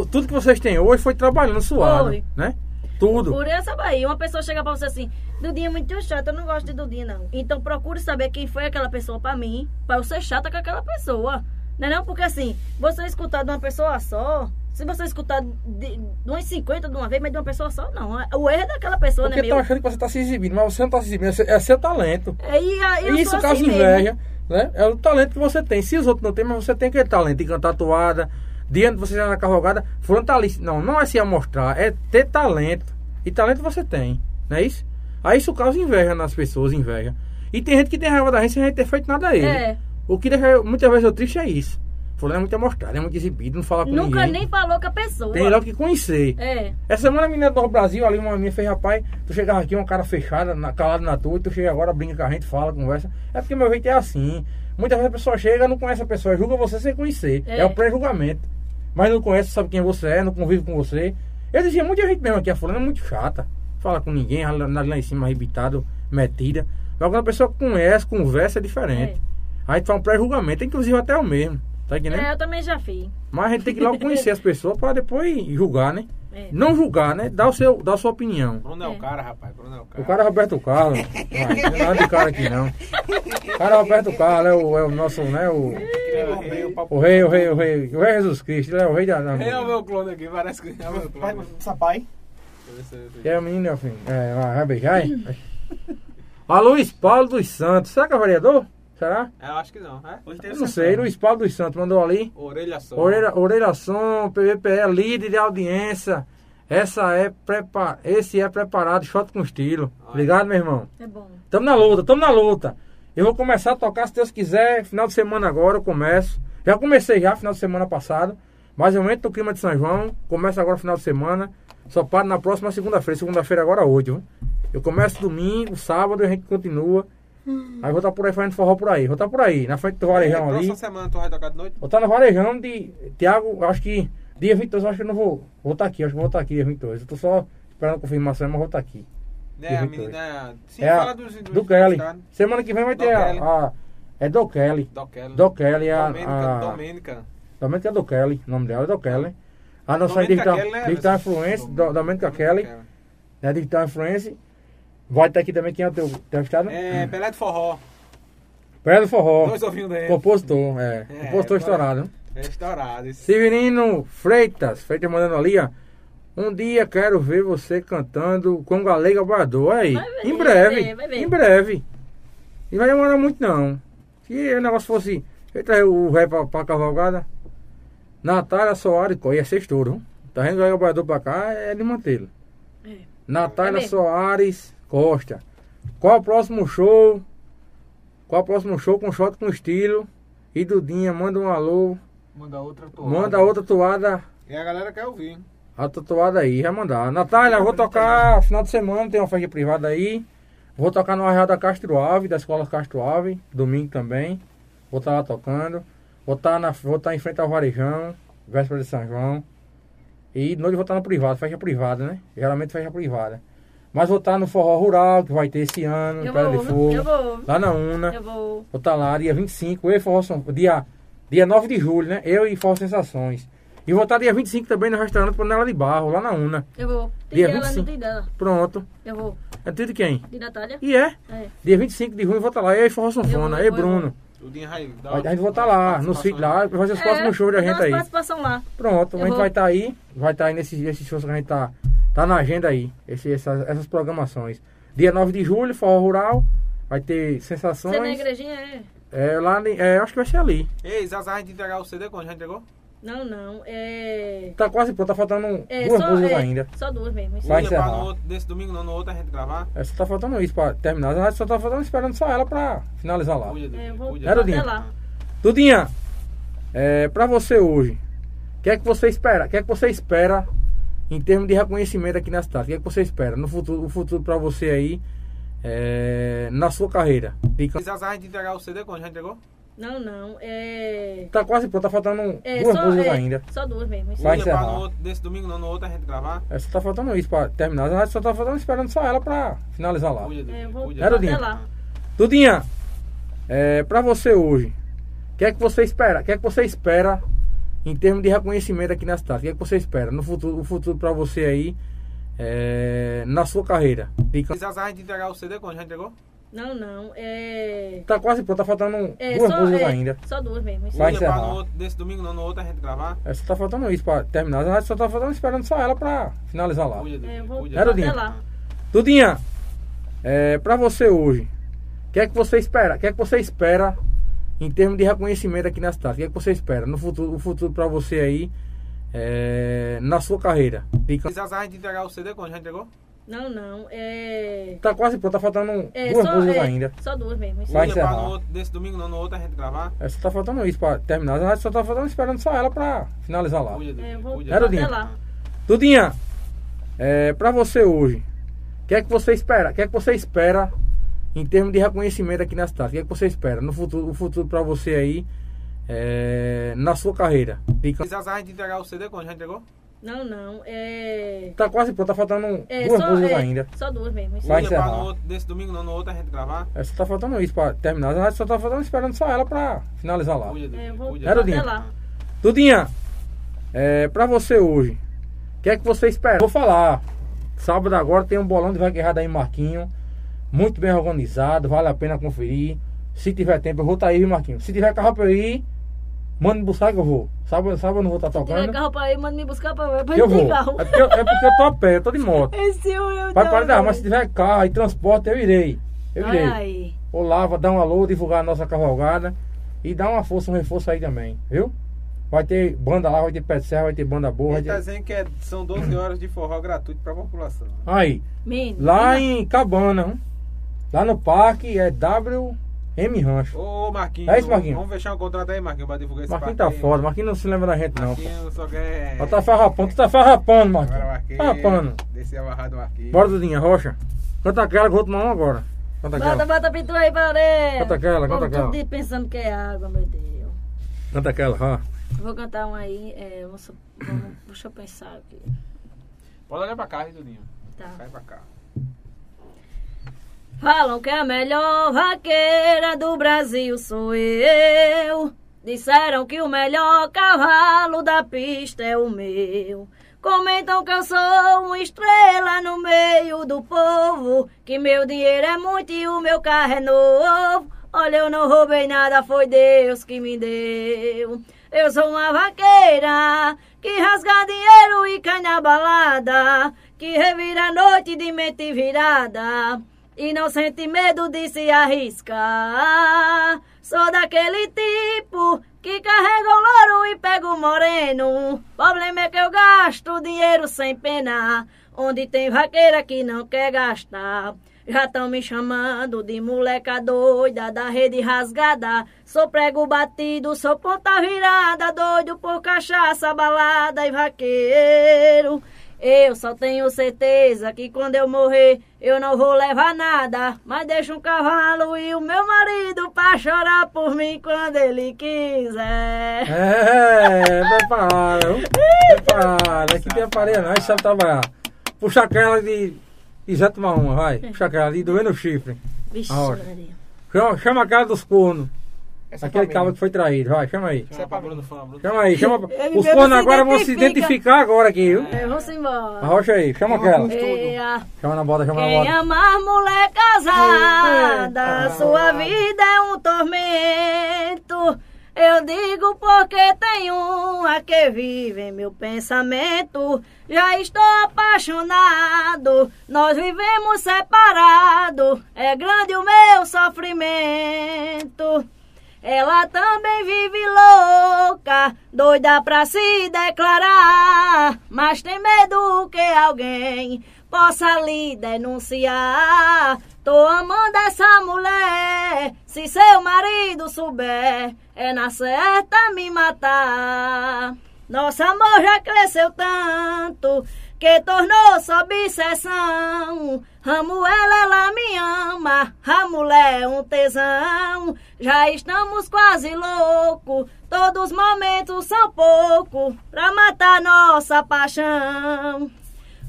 Tudo que vocês têm hoje foi trabalhando suado, Foi. né? Tudo. Ureia sabe aí. Uma pessoa chega pra você assim, Dudinha é muito chata, eu não gosto de Dudinha, não. Então procure saber quem foi aquela pessoa pra mim, pra eu ser chata com aquela pessoa. Não é não? Porque assim, você escutar de uma pessoa só, se você escutar de, de umas 50 de uma vez, mas de uma pessoa só, não. O erro é daquela pessoa, Porque né, tá meu? achando que você tá se exibindo, mas você não tá se exibindo, é seu- talento. É, e, a- E isso causa assim inveja, né? É o talento que você tem. Se os outros não têm, mas você tem aquele talento de cantar toada, diante de você já na carrogada, frontalista. Não, não é se amostrar, é ter talento. E talento você tem, não é isso? Aí isso causa inveja nas pessoas, inveja. E tem gente que tem raiva da gente sem a gente ter feito nada a ele. É. O que deixa muitas vezes eu triste é isso. Fulano é muito amostrado, é muito exibido, não fala com Nunca ninguém. nem falou com a pessoa. Tem logo que conhecer. É. Essa semana a menina do Brasil, ali uma minha fez, rapaz, tu chegava aqui, uma cara fechada, na, calado na tua, tu chega agora, brinca com a gente, fala, conversa. É porque meu jeito é assim. Muitas vezes a pessoa chega, não conhece a pessoa, julga você sem conhecer. É, É. o pré-julgamento. Mas não conhece, sabe quem você é, não convive com você. Eu dizia, muita gente mesmo aqui, a fulana é muito chata. Fala com ninguém, lá, lá em cima, arrebitado, metida. Mas quando a pessoa conhece, conversa, é diferente. Aí tu faz um pré-julgamento, inclusive até o mesmo. Tá entendendo? É, eu também já fiz. Mas a gente tem que logo conhecer as [laughs] pessoas para depois julgar, né? É. Não julgar, né? Dar, o seu, dar a sua opinião. Bruno é o É. cara, rapaz. Bruno é o cara. O cara é Roberto Carlos. Uai, [laughs] não tem nada de cara aqui não. O cara é Roberto Carlos, é o, é o nosso, né? O, É o rei, o rei, o rei, o rei. O rei Jesus Cristo, ele é o rei da. da Rei é o meu clone aqui, parece que é o meu clone. sapai. É o menino, meu filho. É, vai, vai beijar, hein? [laughs] Ó, Luiz Paulo dos Santos. Será que é vereador? Será? É, Eu acho que não, é? Hoje tem Eu não sei. Luiz Paulo dos Santos mandou ali. Orelha só. Orelha, Orelha Som, PVPE, líder de audiência. Essa é prepa... Esse é preparado, shot com estilo. Obrigado, meu irmão. É bom. Tamo na luta, tamo na luta. Eu vou começar a tocar, se Deus quiser, final de semana agora eu começo. Já comecei já, final de semana passado. Mas eu entro no clima de São João, começo agora final de semana. Só paro na próxima segunda-feira. Segunda-feira agora hoje, viu? Eu começo domingo, sábado a gente continua. Aí vou estar por aí fazendo forró por aí. Vou estar por aí, na frente do varejão ali. Próxima semana tu vai tocar de noite? Vou estar no varejão de Tiago, acho que dia 22, acho que eu não vou. Vou estar aqui, acho que vou estar aqui dia 22. Eu tô só esperando a confirmação, mas vou estar aqui. É, a menina. Sim, é fala dos. dos do Kelly. caras. Semana que vem vai Do ter Kelly. a, a- É do Kelly. Do Kelly. Do Kelly, a. Domênica, a Domênica. Domênica é do Kelly, o nome dela é do Kelly. A nossa Domênica digital, Kelly, né? digital influence, do, Domênica Kelly, né? Digital influence. Vai estar aqui também quem é o teu entrevistado? É, Pelé de Forró. Pedro Forró. Dois ouvinhos dele. Compositor, é. É, Compositor agora- estourado. É estourado. Esse. Severino Freitas, Freitas mandando ali, ó. Um dia quero ver você cantando com Galega Bardô. Aí, Vai ver, em breve, vai ver, vai ver. em breve. E vai demorar muito não. Se o negócio fosse. Ele o ré pra, pra cavalgada. Natália Soares, ia ser estouro. Tá vendo o Galega Bardô pra cá, é de mantê-lo. É. Natália É. Soares Costa. Qual o próximo show? Qual o próximo show com shot com estilo? E Dudinha, manda um alô. Manda outra toada. Manda outra toada. E a galera quer ouvir. hein? A tatuada aí, vai mandar. Natália, vou tocar final de semana, tem uma festa privada aí. Vou tocar no Arreal da Castro Alves, da Escola Castro Alves, domingo também. Vou estar lá tocando. Vou estar na, vou estar em frente ao Varejão, véspera de São João. E de noite vou estar no privado, festa privada, né? Geralmente festa privada. Mas vou estar no Forró Rural, que vai ter esse ano, Eu vou, de Fogo. eu vou. Lá na Una. Eu vou. Vou estar lá dia 25, eu e Forró São dia, dia 9 de julho, né? Eu e Forró Sensações. E vou estar dia 25 também no restaurante Panela de Barro, lá na Una. Eu vou. Tem Dia ela, não 25. tem dela. Pronto. Eu vou. É tudo de quem? De Natália? E é. É. Dia 25 de junho eu vou estar lá. Eu e Forró Sanfona, Eu eu e vou, eu Bruno. O Dinho vai dar A gente vai estar lá, no sítio lá, vai fazer os próximos shows da gente aí. participação lá. Pronto, a Eu gente vou. vai estar aí. Vai estar aí nesses, nesses shows que a gente tá, tá na agenda aí. Esse, essas, essas programações. Dia 9 de julho, Forró Rural. Vai ter Você na sensações. igrejinha é. É, lá, é, acho que vai ser ali. Ei, Zazá, a gente entregar o CD quando já entregou? Não, não. É. Tá quase pronto, tá faltando é duas só, músicas é, ainda. Só duas mesmo. isso. Vai encerrar. no outro, desse domingo, não, no outro a gente gravar. É, só tá faltando isso pra terminar. A gente só tá faltando esperando só ela pra finalizar lá. Cuida, É, eu vou cuida. Lá. Dudinha, é, pra você hoje, o que é que você espera? O que é que você espera em termos de reconhecimento aqui na cidade? O que é que você espera no futuro, o futuro pra você aí, é, na sua carreira? Fica- Zazá, a gente entregar o CD quando já entregou? Não, não. É. Tá quase pronto, tá faltando é duas só, músicas é, ainda. Só duas mesmo. Vai encerrar. no outro, desse domingo, não, no outro a gente gravar. É, só tá faltando isso pra terminar. A gente só tá faltando esperando só ela pra finalizar lá. Cuida, É, vou cuida. Era o até Dinho. lá. Dudinha, é, pra você hoje, o que é que você espera? O que é que você espera em termos de reconhecimento aqui na cidade? O que é que você espera no futuro, o futuro pra você aí, é, na sua carreira? Fica- a gente entregar o CD quando já entregou? Não, não. É. Tá quase pronto, tá faltando é duas só, músicas é, ainda. Só duas mesmo. isso. Vai encerrar. no outro, desse domingo, não, no outro a gente gravar. É, só tá faltando isso pra terminar. A gente só tá faltando esperando só ela pra finalizar lá. Cuida, É, eu vou cuida. Era o até Dinho. lá. Dudinha, é, pra você hoje, o que é que você espera? O que é que você espera em termos de reconhecimento aqui na cidade? O que é que você espera no futuro, o futuro pra você aí, é, na sua carreira? Fica- Zazá, a gente entregar o CD quando já entregou? Não, não. É. Tá quase pronto, tá faltando é duas só, músicas é, ainda. Só duas mesmo. isso. Vai encerrar. no outro, desse domingo não, no outro a gente gravar. É, só tá faltando isso pra terminar. Só tá faltando esperando só ela pra finalizar lá. Cuida, É, vou cuida. Era o até lá. Dudinha, é, pra você hoje, o que é que você espera? O que é que você espera em termos de reconhecimento aqui na cidade? O que é que você espera no futuro, o futuro pra você aí, é, na sua carreira? Precisa a gente entregar o CD quando já entregou? Não, não. É. Tá quase pronto, tá faltando É, duas só, músicas é, ainda. só duas mesmo. isso. Vai encerrar. no outro, desse domingo não, no outro a gente gravar. É, só tá faltando isso pra terminar. Na verdade, só tá faltando esperando só ela pra finalizar lá. Cuida, É, eu vou cuida. Lá. Dudinha, é, pra você hoje, o que é que você espera? Vou falar. Sábado agora tem um bolão de vai errado aí Marquinho. Muito bem organizado, vale a pena conferir. Se tiver tempo, eu vou estar aí, viu, Marquinho? Se tiver carro pra eu ir, manda me buscar que eu vou. Sábado, sábado eu não vou estar tiver tocando. carro pra ir, manda me buscar pra. Pra eu não vou. carro. É porque, eu- é porque eu tô a pé, eu tô de moto. Esse eu Vai para dar, mas se tiver carro e transporte, eu irei. Eu irei. Ai, vou dar um alô, divulgar a nossa cavalgada e dar uma força, um reforço aí também, viu? Vai ter banda lá, vai ter pé de serra, vai ter banda boa. Ele tá ter... dizendo que é- são 12 horas de forró gratuito pra população. Aí, menino. lá em Cabana, hum, lá no parque é WM Rancho. Ô, ô, Marquinhos, É isso, Marquinhos? vamos fechar um contrato aí, Marquinhos, pra divulgar esse Marquinhos parque tá foda, Marquinhos não se lembra da gente não. Marquinhos só quer... Ela tá farrapando, tu tá farrapando, Agora, Marquinhos. Marquinhos, Farrapando. Descer amarrado Marquinhos. Bora, Dudinha, Rocha. Canta aquela que eu vou tomar uma agora. Canta Bota, aquela. bota a pintura aí orelha. Canta aquela, canta aquela. de- pensando que é água, meu Deus. Canta aquela, ó. Vou cantar uma aí. É, vamos, vamos, deixa eu pensar aqui. Pode olhar pra cá, hein, Tudinho. Tá. Cai pra cá. Falam que a melhor vaqueira do Brasil sou eu. Disseram que o melhor cavalo da pista é o meu. Comentam que eu sou uma estrela no meio do povo. Que meu dinheiro é muito e o meu carro é novo. Olha, eu não roubei nada, foi Deus que me deu. Eu sou uma vaqueira que rasga dinheiro e cai na balada. Que revira a noite de mente virada e não sente medo de se arriscar. Sou daquele tipo que carrega o louro e pega o moreno. Problema é que eu gasto dinheiro sem pena, onde tem vaqueira que não quer gastar. Já estão me chamando de moleca doida da rede rasgada. Sou prego batido, sou ponta virada, doido por cachaça, balada e vaqueiro. Eu só tenho certeza que quando eu morrer eu não vou levar nada, mas deixo um cavalo e o meu marido pra chorar por mim quando ele quiser. É, prepara? Prepara, aqui tem a gente sabe trabalhar. Puxa aquela de, de Zé tomar uma, vai. Puxa aquela de doer no chifre. Vixe. Chama, chama a cara dos cornos. Essa é Aquele mim. que foi traído, vai, chama aí. Chama pra Bruno Fã, Bruno. Chama aí, chama. [laughs] Ele Os cornos agora vão se identifica. identificar agora aqui, viu? É, vamos embora. Arrocha aí, chama aquela. Chama na bota, chama na Quem bota. amar mulher casada, Eita. sua vida é um tormento. Eu digo porque tem uma que vive em meu pensamento. Já estou apaixonado, nós vivemos separados. É grande o meu sofrimento. Ela também vive louca, doida pra se declarar, mas tem medo que alguém possa lhe denunciar. Tô amando essa mulher, se seu marido souber, é na certa me matar. Nosso amor já cresceu tanto que tornou-se obsessão. Amo ela, me ama, mulher é um tesão. Já estamos quase loucos, todos os momentos são pouco pra matar nossa paixão.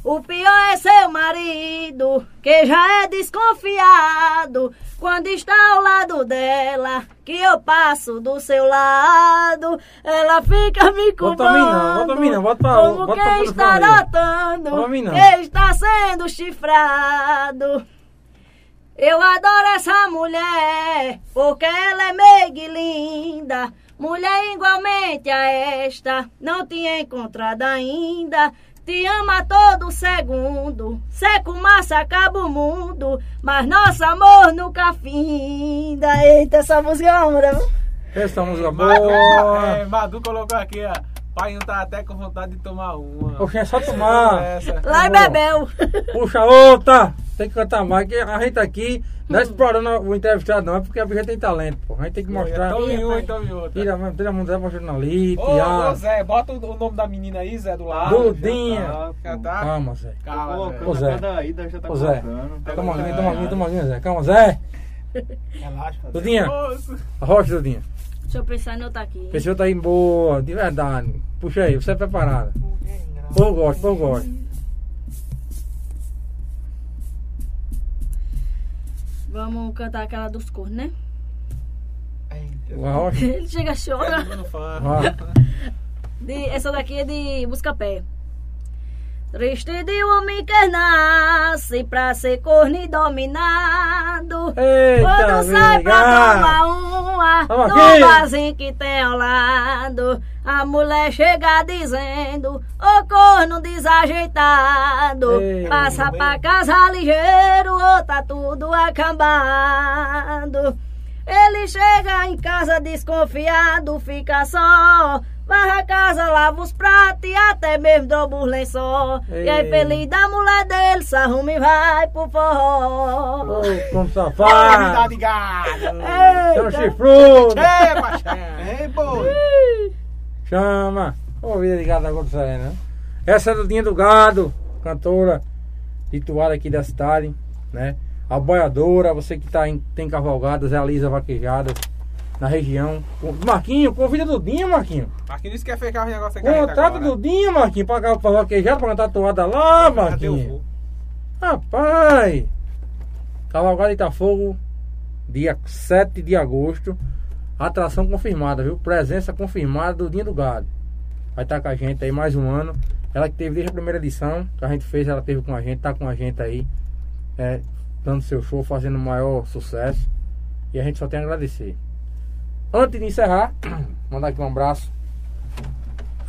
O pior é seu marido, que já é desconfiado. Quando está ao lado dela, que eu passo do seu lado, ela fica me Bota a mim não, culpando. bota mim não, bota como bota quem está notando Bota que está sendo chifrado. Eu adoro essa mulher, porque ela é meiga e linda. Mulher igualmente a esta, não tinha encontrado ainda. Te ama todo segundo, seco massa acaba o mundo, mas nosso amor nunca finda. Eita, essa música é uma, né? Essa música Madu, boa. é, Madu colocou aqui, ó. Pai não tá até com vontade de tomar uma. Poxa, é só tomar. Lá e Boa. bebeu. Puxa outra! Tem que cantar mais, que a gente aqui não é explorando o entrevistado, não, é porque a bicha tem talento, pô. A gente tem que mostrar. Tome Ih, uma rapaz. e tome outra. Tira, tira a Zé mostrando ali, Ô. Zé, bota o nome da menina aí, Zé, do lado. Dudinha. Já tá? Calma, Zé. Calma, Zé. Ô, Zé. Ida já tá Ô, Zé. colocando. Toma uma aguinha, toma uma aguinha, toma uma aguinha, Zé. Calma, Zé. Relaxa. Dudinha, Moço. arrocha, Dudinha. Deixa eu pensar em outra aqui. Pessoa tá aí boa, de verdade. Puxa aí, você é preparada. O povo gosta, o povo gosta. Vamos cantar aquela dos cornos, né? [laughs] Ele chega a chorar. [laughs] Essa daqui é de Buscapé. Triste de homem que nasce pra ser corno e dominado. Eita, Quando sai pra tomar uma Toma no barzinho que tem ao lado, a mulher chega dizendo: Ô corno desajeitado, Ei, passa bem. pra casa ligeiro, ou tá tudo acabado. Ele chega em casa desconfiado, fica só. Varra a casa, lava os pratos e até mesmo dobra os lençol. E aí, feliz da mulher dele, se arruma e vai pro forró. Ô, como safado. de gado. Chama Eita. chifrudo. É. Ei, boi. Chama. Ô, vida de gado agora né? Essa é a Dudinha do Gado, cantora titular aqui da cidade, né? A boiadora, você que tá em, tem cavalgadas, realiza vaquejadas na região. Marquinho, convida a Dudinha, Marquinho. Marquinhos disse que quer fechar o negócio aqui. Contrata Dudinha, Marquinho, pra, pra vaquejada, pra cantar toada lá, Marquinho. Rapaz! Cavalgada Itafogo, dia 7 de agosto. Atração confirmada, viu? Presença confirmada do Dinho do Gado. Vai estar com a gente aí mais um ano. Ela que teve desde a primeira edição que a gente fez, ela teve com a gente, tá com a gente aí, é, dando seu show, fazendo o maior sucesso. E a gente só tem a agradecer. Antes de encerrar, [clears throat] mandar aqui um abraço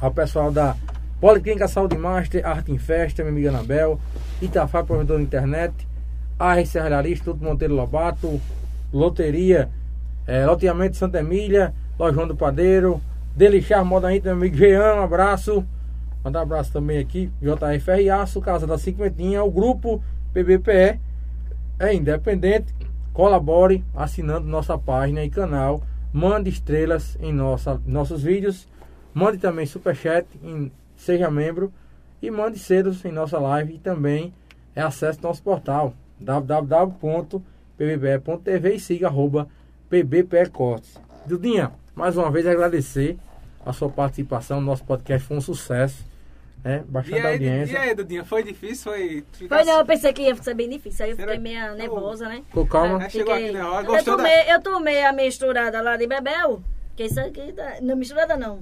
ao pessoal da Policlínica Saúde Master, Arte em Festa, minha amiga Anabel, Itafá, provedor de internet, AR Serralharia, Instituto Monteiro Lobato, Loteria, é, Loteamento Santa Emília, Lojão do Padeiro, Delixar Moda Íntima, meu amigo Jean, um abraço. Mandar um abraço também aqui, JFR Aço, Casa da Cinquentinha, o grupo PBPE, é independente, colabore assinando nossa página e canal, mande estrelas em nossa, nossos vídeos, mande também superchat, em, seja membro e mande cedos em nossa live e também é acesse nosso portal www.pbpe.tv e siga arroba PBPE Cortes. Dudinha, mais uma vez agradecer a sua participação no nosso podcast, foi um sucesso, né? E Bastante aí, audiência. e aí, Dudinha, foi difícil? Foi. Foi não, eu pensei que ia ser bem difícil, aí eu fiquei que- meio nervosa, né? Ficou calma? É, chegou Fiquei- aqui na hora. eu, Gostou da... tomei, eu tomei a misturada lá de Bebel, que isso aqui, tá- não misturada não,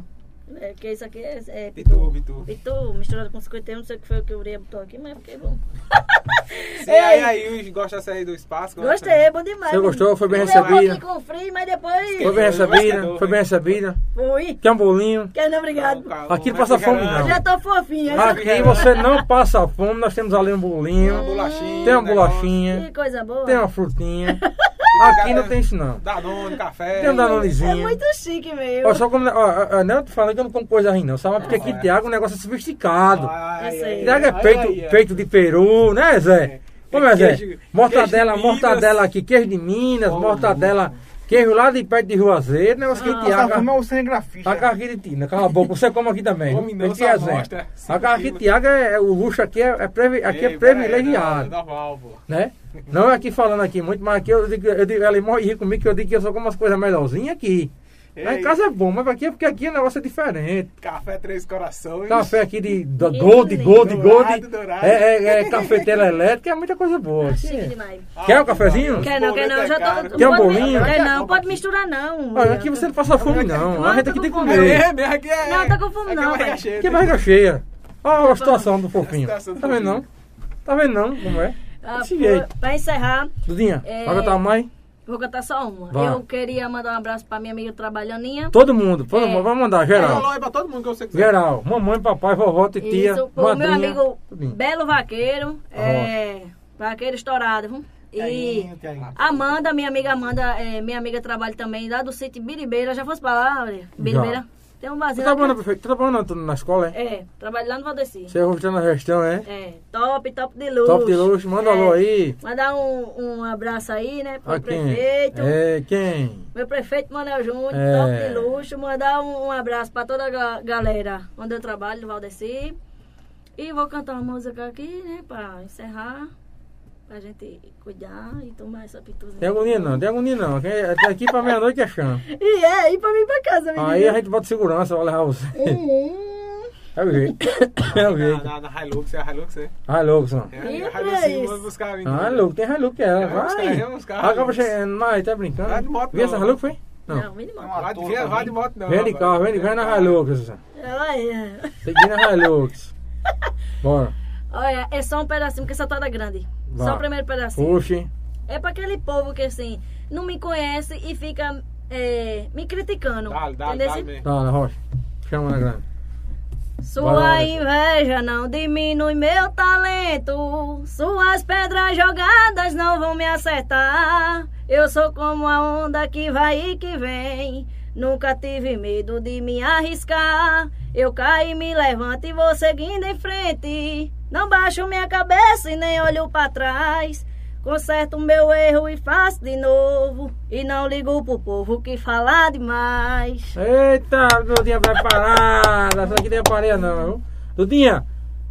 é, que isso aqui é, é Pitu, Pitu. Pitu, misturada com 51, não sei o que foi o que o Uria botou aqui, mas fiquei bom. [laughs] Sim, aí, aí, gosta dessa aí do espaço? gosta? Gostei, é bom demais. Você gostou? Foi bem um recebida? pouquinho com frio, mas depois Foi bem recebida? Foi bem recebida? fui. Quer um bolinho? Quer não, obrigado. Calma, Aqui calma, passa fome, não. Já tô fofinha. Aqui você não passa fome, nós temos ali um bolinho, Uma bolachinha. tem uma um bolachinha, Que coisa boa. tem uma frutinha. [laughs] Aqui não tem isso não. Danone, café. Tem um É danonezinho. muito chique mesmo. Ó, só como, ó, ó, não eu tô falando que eu não como coisa ruim não, sabe? Porque aqui Tiago é um negócio sofisticado. Tiago é peito, ai, ai. peito de peru, né Zé? Como é Zé? Mortadela, mortadela aqui, queijo de Minas, Oh, mortadela, queijo lá de perto de Juazeiro, negócio que Ah, Essa Tiago... fuma é o cinegrafista. A carro aqui de Tina, cala a boca, você come aqui também. Come não, que só mostra. A carro aqui de Tiago é, é- o luxo aqui é, é, privi- aqui é Ei, pera aí, privilegiado. não, Normal, pô. né? Não é aqui falando aqui muito, mas aqui eu digo, eu digo ela morre rir comigo que eu digo que eu só como as coisas melhorzinhas aqui. Lá em Ei. casa é bom, mas aqui é porque aqui o negócio é diferente. Café Três Corações. Café aqui de, Gold, Gold, dourado, Gold. dourado. É, é, é cafeteira elétrica, é muita coisa boa. Chique Sim. demais. Quer um cafezinho? Quer não, quer não, já tô. Quer um bolinho? Quer não, pode misturar não. Olha, aqui você não passa fome não, a gente aqui tem que É comer. é aqui é. Não, tá com fome aqui não, é barriga cheia. Que barriga cheia. Olha a situação do fofinho. Tá vendo não? Tá vendo não como é? Ah, Desse jeito. Pra encerrar, Dudinha, É. a mãe? Vou cantar só uma. Vai. Eu queria mandar um abraço pra minha amiga trabalhaninha. Todo mundo, todo É. mundo, vai mandar, geral. pra todo mundo que você quiser. Geral, mamãe, papai, vovó, titia, Isso, o meu madrinha. amigo tudinho. Belo Vaqueiro. É, vaqueiro estourado, viu? E. Amanda, minha amiga Amanda, é, minha amiga trabalha também lá do sítio Biribeira. Já fosse pra lá, olha? Biribeira? Tem um barzinho. tá trabalhando? Tu tá na escola, é? É, trabalho lá no Valdeci. Você é o na gestão, é? É, top, top de luxo. Top de luxo, manda É. alô aí. Mandar um, um abraço aí, né, pro A quem? prefeito. É, quem? Meu prefeito Manuel Júnior, É. top de luxo. Mandar um, um abraço pra toda a ga- galera onde eu trabalho, no Valdeci. E vou cantar uma música aqui, né, pra encerrar. Pra gente cuidar e tomar essa pituzinha. Tem agonia não, tem agonia não. Até aqui pra meia-noite é chão. [laughs] E é, ir pra mim pra casa, menino. Aí a gente bota segurança, vai levar você. Hum, [laughs] É o jeito. É o Na, jeito. na, na Hilux, é a Hilux, é? Ah, louco, são. É, Ih, a pra Hilux sim, isso. vamos buscar a. Ah, louco, tem Hilux é. É, Vai. uns carros. Acaba chegando, mas tá brincando. Vai de moto, Viu essa não. Hilux, foi? não, Não. vem de moto. Vai de, vem, vai de moto, não. Vem de carro, vem de, vem na Hilux, Susan. Olha, Tem que ir na Hilux. [laughs] Bora. olha, é só um pedacinho, porque essa toda grande. Vai. Só o primeiro pedacinho. Puxe. É pra aquele povo que assim, não me conhece e fica é, me criticando. Dá, dá, entendeu? dá. Tá, rocha. Chama na grande. Sua inveja não diminui meu talento. Suas pedras jogadas não vão me acertar. Eu sou como a onda que vai e que vem. Nunca tive medo de me arriscar. Eu e me levanto e vou seguindo em frente. Não baixo minha cabeça e nem olho pra trás. Conserto o meu erro e faço de novo. E não ligo pro povo que fala demais. Eita, Dudinha preparada. Essa aqui tem aparelho não? Dudinha,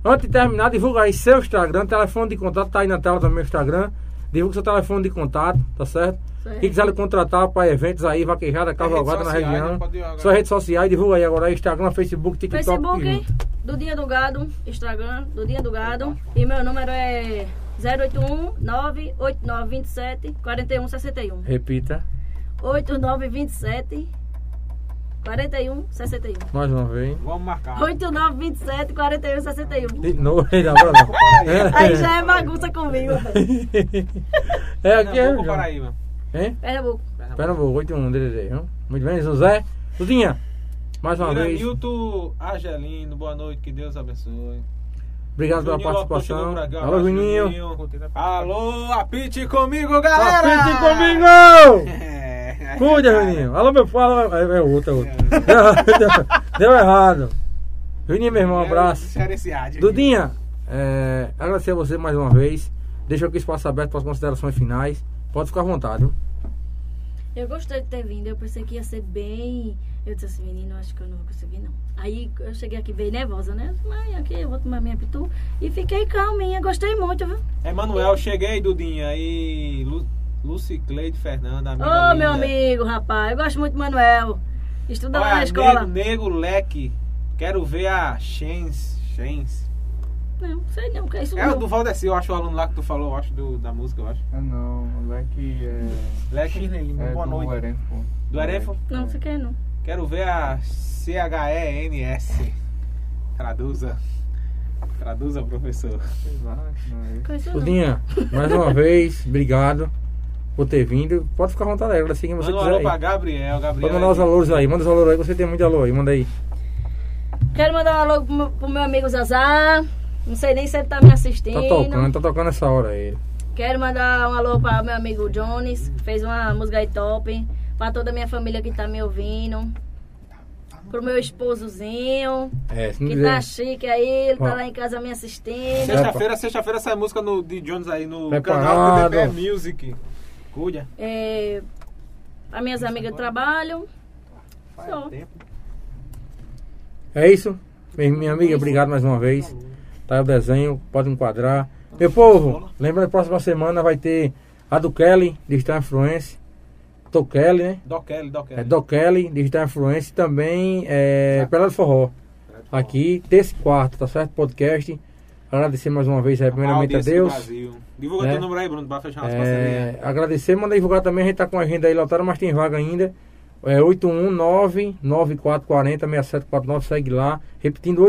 antes de terminar, divulga aí seu Instagram, telefone de contato, tá aí na tela do meu Instagram. Divulga seu telefone de contato, tá certo? Certo. Quem quiser lhe contratar para eventos aí, vaquejada, cavalgada na região. né? Suas redes sociais, divulga aí agora Instagram, Facebook, TikTok. Facebook, Dudinha do Gado, Instagram, Dudinha do Gado. E meu número é 081 98927 4161. Repita, 8927 4161. mais uma vez. Vamos marcar. 8927 4161. De novo, aí, não, agora não. Aí já é bagunça comigo. [laughs] É aqui, é. Pernambuco. Paraíba. Hein? Pernambuco. Pernambuco, 81, DDD, viu? Muito bem, José. Dudinha, mais uma vez. Iranilton Argelino, boa noite, que Deus abençoe. Obrigado pela Juninho chegou participação. um Alô, Juninho. Alô, apite comigo, galera! Apite comigo! É, [laughs] [laughs] Cuida. Juninho. Alô, meu fala. É, é outro, é outro. [laughs] Deu, deu errado. Juninho, meu irmão, um abraço. Dudinha, é, agradecer a você mais uma vez. Deixa aqui o espaço aberto para as considerações finais. Pode ficar à vontade, viu? Eu gostei de ter vindo, eu pensei que ia ser bem. Eu disse assim, menino, acho que eu não vou conseguir, não. Aí eu cheguei aqui bem nervosa, né? Mas aqui eu vou tomar minha pitu. E fiquei calminha, gostei muito, viu? Emanuel, cheguei, Dudinha. E Lu, Lucicleide Fernanda, amiga Ô, linda. meu amigo, rapaz, eu gosto muito do Manuel. Estuda lá na Olha, escola. Nego, nego Leque. Quero ver a Chens. Chens. Não, sei não, que é isso É o não. do Valdeci, eu acho o aluno lá que tu falou, eu acho, do, da música, eu acho. Ah não, o leque é. Leque é boa do noite. Erenfo. do Erefo. Não, você quer não. Quero ver a C-H-E-N-S. Traduza. Traduza, professor. Sei lá, não é. Mais uma vez, obrigado por ter vindo. Pode ficar à vontade, agradecer quem você Manda um quiser. alô pra Aí. Gabriel. Gabriel Pode mandar os alôs aí, manda os alôs aí, você tem muito alô aí, manda aí. Quero mandar um alô pro meu, pro meu amigo Zazá. Não sei nem se ele tá me assistindo. Tá tocando, tá tocando essa hora aí. Quero mandar um alô para meu amigo Jones, que fez uma música aí top. Pra toda a minha família que tá me ouvindo. Pro meu esposozinho, É, se não que quiser. tá chique aí, ele tá Ó. lá em casa me assistindo. Sexta-feira, sexta-feira sai música no, de Jones aí no Preparado. canal do Music. Cuida. É, as minhas amigas de trabalho. Faz Só. tempo. É isso? Minha minha amiga, obrigado mais uma vez. Tá aí o desenho, pode enquadrar. Meu povo, lembra que próxima semana vai ter a do Kelly, Digital Influence. Tô Kelly, né? Doc Kelly, Doc Kelly. É do Kelly, Digital Influence. e Também é Pelé do Forró. Aqui, terça e quarta, tá certo? Podcast. Agradecer mais uma vez aí, primeiramente a Deus. Brasil. Divulga né? teu número aí, Bruno, pra fechar parcerias. É, agradecer, manda divulgar também, a gente tá com a agenda aí lotada, mas tem vaga ainda. É 819-9440-6749, segue lá. Repetindo,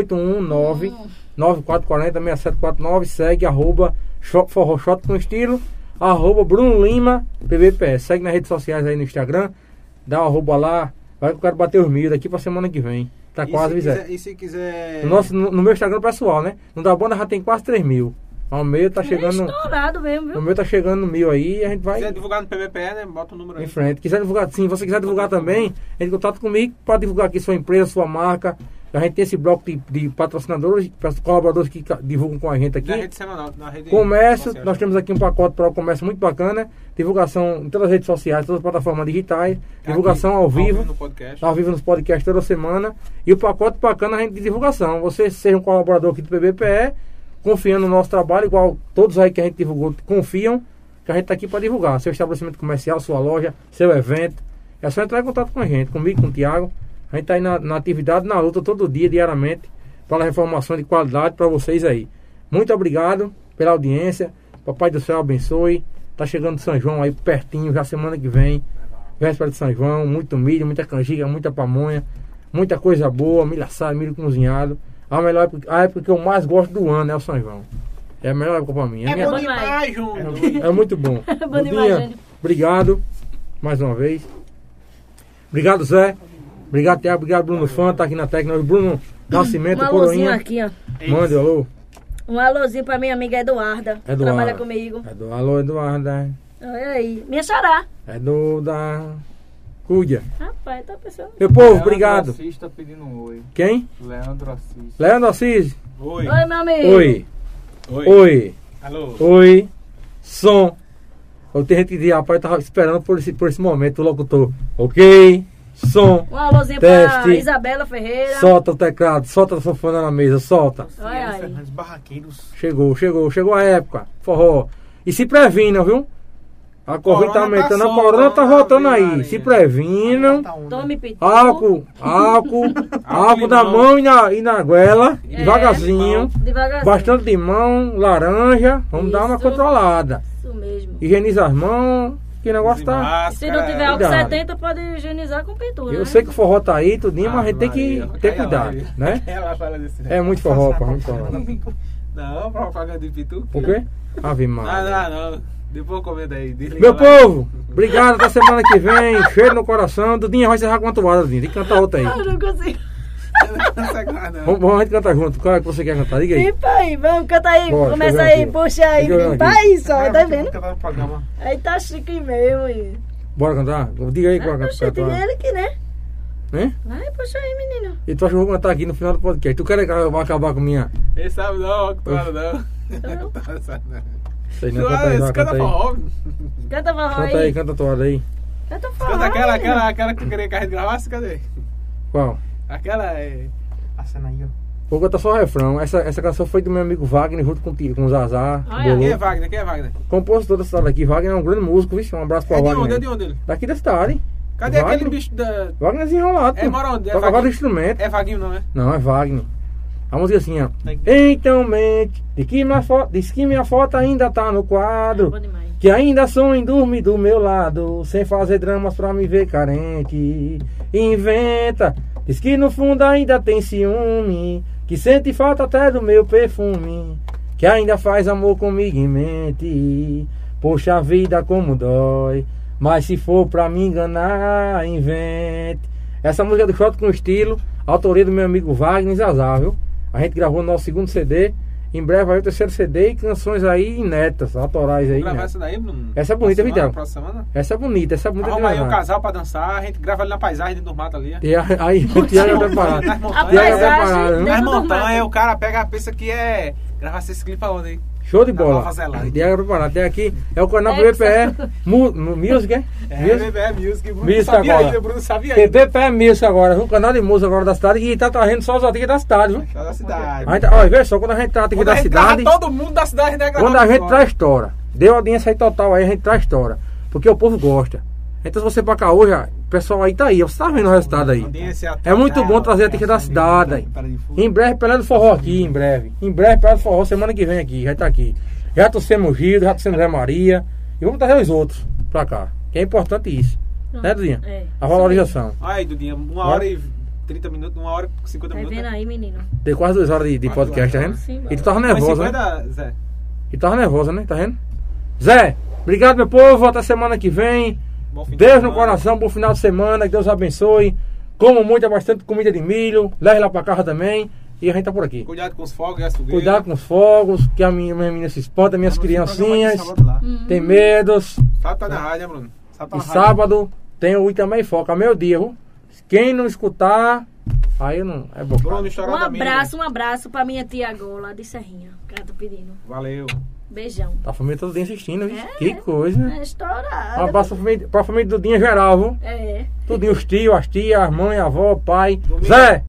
819-9440-6749, segue, arroba Shop Forró Shop com estilo, arroba Bruno Lima, PBPS. Segue nas redes sociais aí no Instagram, dá um arroba lá, vai que eu quero bater os mil daqui pra semana que vem. Tá quase, se Zé. quiser, E se quiser... No, nosso, no, no meu Instagram pessoal, né? No da banda já tem quase 3 mil. O meu tá chegando. Estourado mesmo, O viu? meu tá chegando no mil aí e a gente Se vai quiser divulgar no PBPE, né? Bota o número aí. em frente. Quiser divulgar, sim, você quiser divulgar também, entre em contato comigo para divulgar aqui sua empresa, sua marca. A gente tem esse bloco de, de patrocinadores, colaboradores que divulgam com a gente aqui. Na rede semanal, na rede Comércio, nós temos aqui um pacote para o comércio muito bacana. Divulgação em todas as redes sociais, todas as plataformas digitais. Divulgação Aqui, ao vivo. no podcast. ao vivo nos podcasts toda semana. E o pacote bacana a gente de divulgação. Você seja um colaborador aqui do PBPE, confiando no nosso trabalho, igual todos aí que a gente divulgou confiam, que a gente está aqui para divulgar. Seu estabelecimento comercial, sua loja, seu evento. É só entrar em contato com a gente, comigo, com o Tiago. A gente está aí na, na atividade, na luta, todo dia, diariamente, para informação de qualidade para vocês aí. Muito obrigado pela audiência. Papai do céu abençoe. Tá chegando São João aí pertinho, já semana que vem. Véspera de São João, muito milho, muita canjica, muita pamonha, muita coisa boa, milho assado, milho cozinhado. A melhor época, a época que eu mais gosto do ano é o São João. É a melhor época pra mim. É, É minha- bom demais. Júnior. é muito [laughs] bom. Bom demais, Júnior. obrigado mais uma vez. Obrigado, Zé. Obrigado, Tiago. Obrigado, Bruno Fã, tá aqui na técnica. Bruno Nascimento, Um alôzinho Coroinha. aqui, ó. Mande, alô. Um alôzinho pra minha amiga Eduarda. que Eduarda. Trabalha comigo. É do Alô, Eduarda. Olha aí. Minha xará. É do da Cúdia. Rapaz, tá pensando. Meu povo, Leandro obrigado. Assis tá pedindo um oi. Quem? Leandro Assis. Leandro Assis. Oi. Oi, meu amigo. Oi. Oi. Oi. Alô. Oi. Som. Eu tenho gente que diz, rapaz, eu tava esperando por esse, por esse momento, o locutor. Ok. Som. Um alôzinho pra Teste. Isabela Ferreira. Solta o teclado, solta a sanfona na mesa, solta. Olha aí. Fernandes Barraqueiros. Chegou, chegou, chegou a época. Forró. E se previnam, viu? A Covid tá tá aumentando, a corona tá voltando aí. Maria. Se previnam. Tome pitu. Álcool, álcool, [laughs] álcool na mão e na, e na goela, É, devagarzinho. Devagarzinho. Bastante limão, laranja. Vamos dar uma Isso. controlada. Isso mesmo. Higieniza as mãos, que o negócio tá. Máscara. Se não tiver álcool Cuidado. 70, pode higienizar com pintura. Eu né? sei que o forró tá aí, tudinho, mas a gente tem que ter cuidado, Maria. né? [laughs] Ela fala desse É muito [laughs] forró, pá, muito forró. Não, propaganda de pitu. Por quê? Ave Não, Maria. não, não. Depois comenta aí. Desliga Meu lá. povo, obrigado até semana que vem. Cheiro no coração. Dudinha vai encerrar com uma toada, Dudinha. Tem que cantar outra aí. Eu não consigo. Não consegue mais, não. Vamos, vamos a gente cantar junto. Qual é que você quer cantar? Diga aí. Pipa aí, vamos, canta aí. Bora, Começa aí, aqui. puxa aí. Pipa aí só, tá vendo? Cantar. Aí tá chique mesmo. aí. Bora cantar? Diga aí qual é Ah, que puxa, tem cantar. ele aqui, né? Hein? Vai, puxa aí, menino. E tu acha que eu vou cantar aqui no final do podcast? Tu quer que eu vou acabar com minha. Ele sabe não, claro não. Então, [laughs] Tá, sabe não. Sei não, Tu, canta aí, canta canta aí. forró. Canta forró Canta aí, aí. canta a toada aí. Canta forró. Canta aquela, aquela, aquela que eu queria que a gente gravasse, cadê? Qual? Aquela é... A cena aí, ó. Vou cantar só o refrão. Essa, essa canção foi do meu amigo Wagner junto com, com o Zazá. Olha. Bolô. Quem é Wagner? Quem é Wagner? Compositor da cidade aqui. Wagner é um grande músico, vixe. Um abraço pra É de Wagner. onde? É de onde ele? Daqui da cidade. Cadê Wagner? aquele bicho da... Wagner desenrolado. É, mora onde? É Toca Wagner? vários instrumentos. É Vaguinho não, é? Não, é Wagner. A música é assim, ó. Tem- Então mente, de que minha foto, diz que minha foto ainda tá no quadro. Demais. Que ainda sonho em dormir do meu lado, sem fazer dramas pra me ver carente. Inventa, diz que no fundo ainda tem ciúme, que sente falta até do meu perfume, que ainda faz amor comigo em mente. Poxa vida como dói, mas se for pra me enganar, invente. Essa música é do Shot com estilo, autoria do meu amigo Wagner Zazar, viu? A gente gravou no nosso segundo CD. Em breve vai o terceiro CD e canções aí inéditas, autorais aí. Gravar né? essa daí, Bruno? Essa é bonita, Vidal. semana, Próxima semana? Essa é bonita, essa é bonita. Arruma aí um casal pra dançar, a gente grava ali na paisagem dentro do mato ali. E a- aí o Tiago é preparado. Nas montanhas. O cara pega, pensa que é gravar esse clipe aonde aí? Show de bola. Nova Zelândia. É. Tem aqui, é o canal É, BPE Mu, mu- Music, é? É, Music? Bruno Music sabia agora. ainda, Bruno sabia Tem ainda. BPE Music agora, um canal de música agora da cidade e tá trazendo só os artistas da cidade, viu? Só da cidade. Gente, olha, vê só, quando a gente trata aqui da cidade, todo mundo da cidade, gravar quando a gente traz história, deu audiência aí total aí, a gente traz história. Porque o povo gosta. Então se você pra cá hoje, ó, o pessoal aí tá aí, você tá vendo o resultado aí. É muito bom trazer artista da reação de cidade. Em breve, Pelé do Forró aqui, em breve. Em breve, Pelé do Forró, semana que vem aqui, já tá aqui. Já trouxemos Gil, já trouxemos Zé Maria. E vamos trazer os outros pra cá. Que é importante isso. Né, Dudinha? É. A valorização. Aí, Dudinha, uma Vai. hora e 30 minutos, uma hora e 50 Tá minutos. vendo né? aí, menino? Tem quase duas horas de, de podcast, tá vendo? Sim, E tu tava nervosa, né? 50, Zé. E tava nervosa, né? Tá vendo? Zé, obrigado, meu povo. Até semana que vem. Bom Deus no coração, bom final de semana. Que Deus abençoe. Como muito, é bastante comida de milho. Leve lá pra casa também. E a gente tá por aqui. Cuidado com os fogos e as fogueiras. Cuidar com os fogos, que a minha, minha menina se espanta, minhas programa criancinhas lá. tem medos. Sábado tá na rádio, né, Bruno? Sábado tá E sábado tem o Itamar Foca, meio dia, viu? Quem não escutar, aí não é estourado Um abraço, um abraço pra minha tia Gola de Serrinha, que ela tá pedindo. Valeu. Beijão. A família toda dia assistindo, viu? É. Que coisa. É estourado. Um abraço pra família, pra família geral, viu? É. Tudinho, os tios, as tias, as mães, a avó, o pai. Domingo. Zé,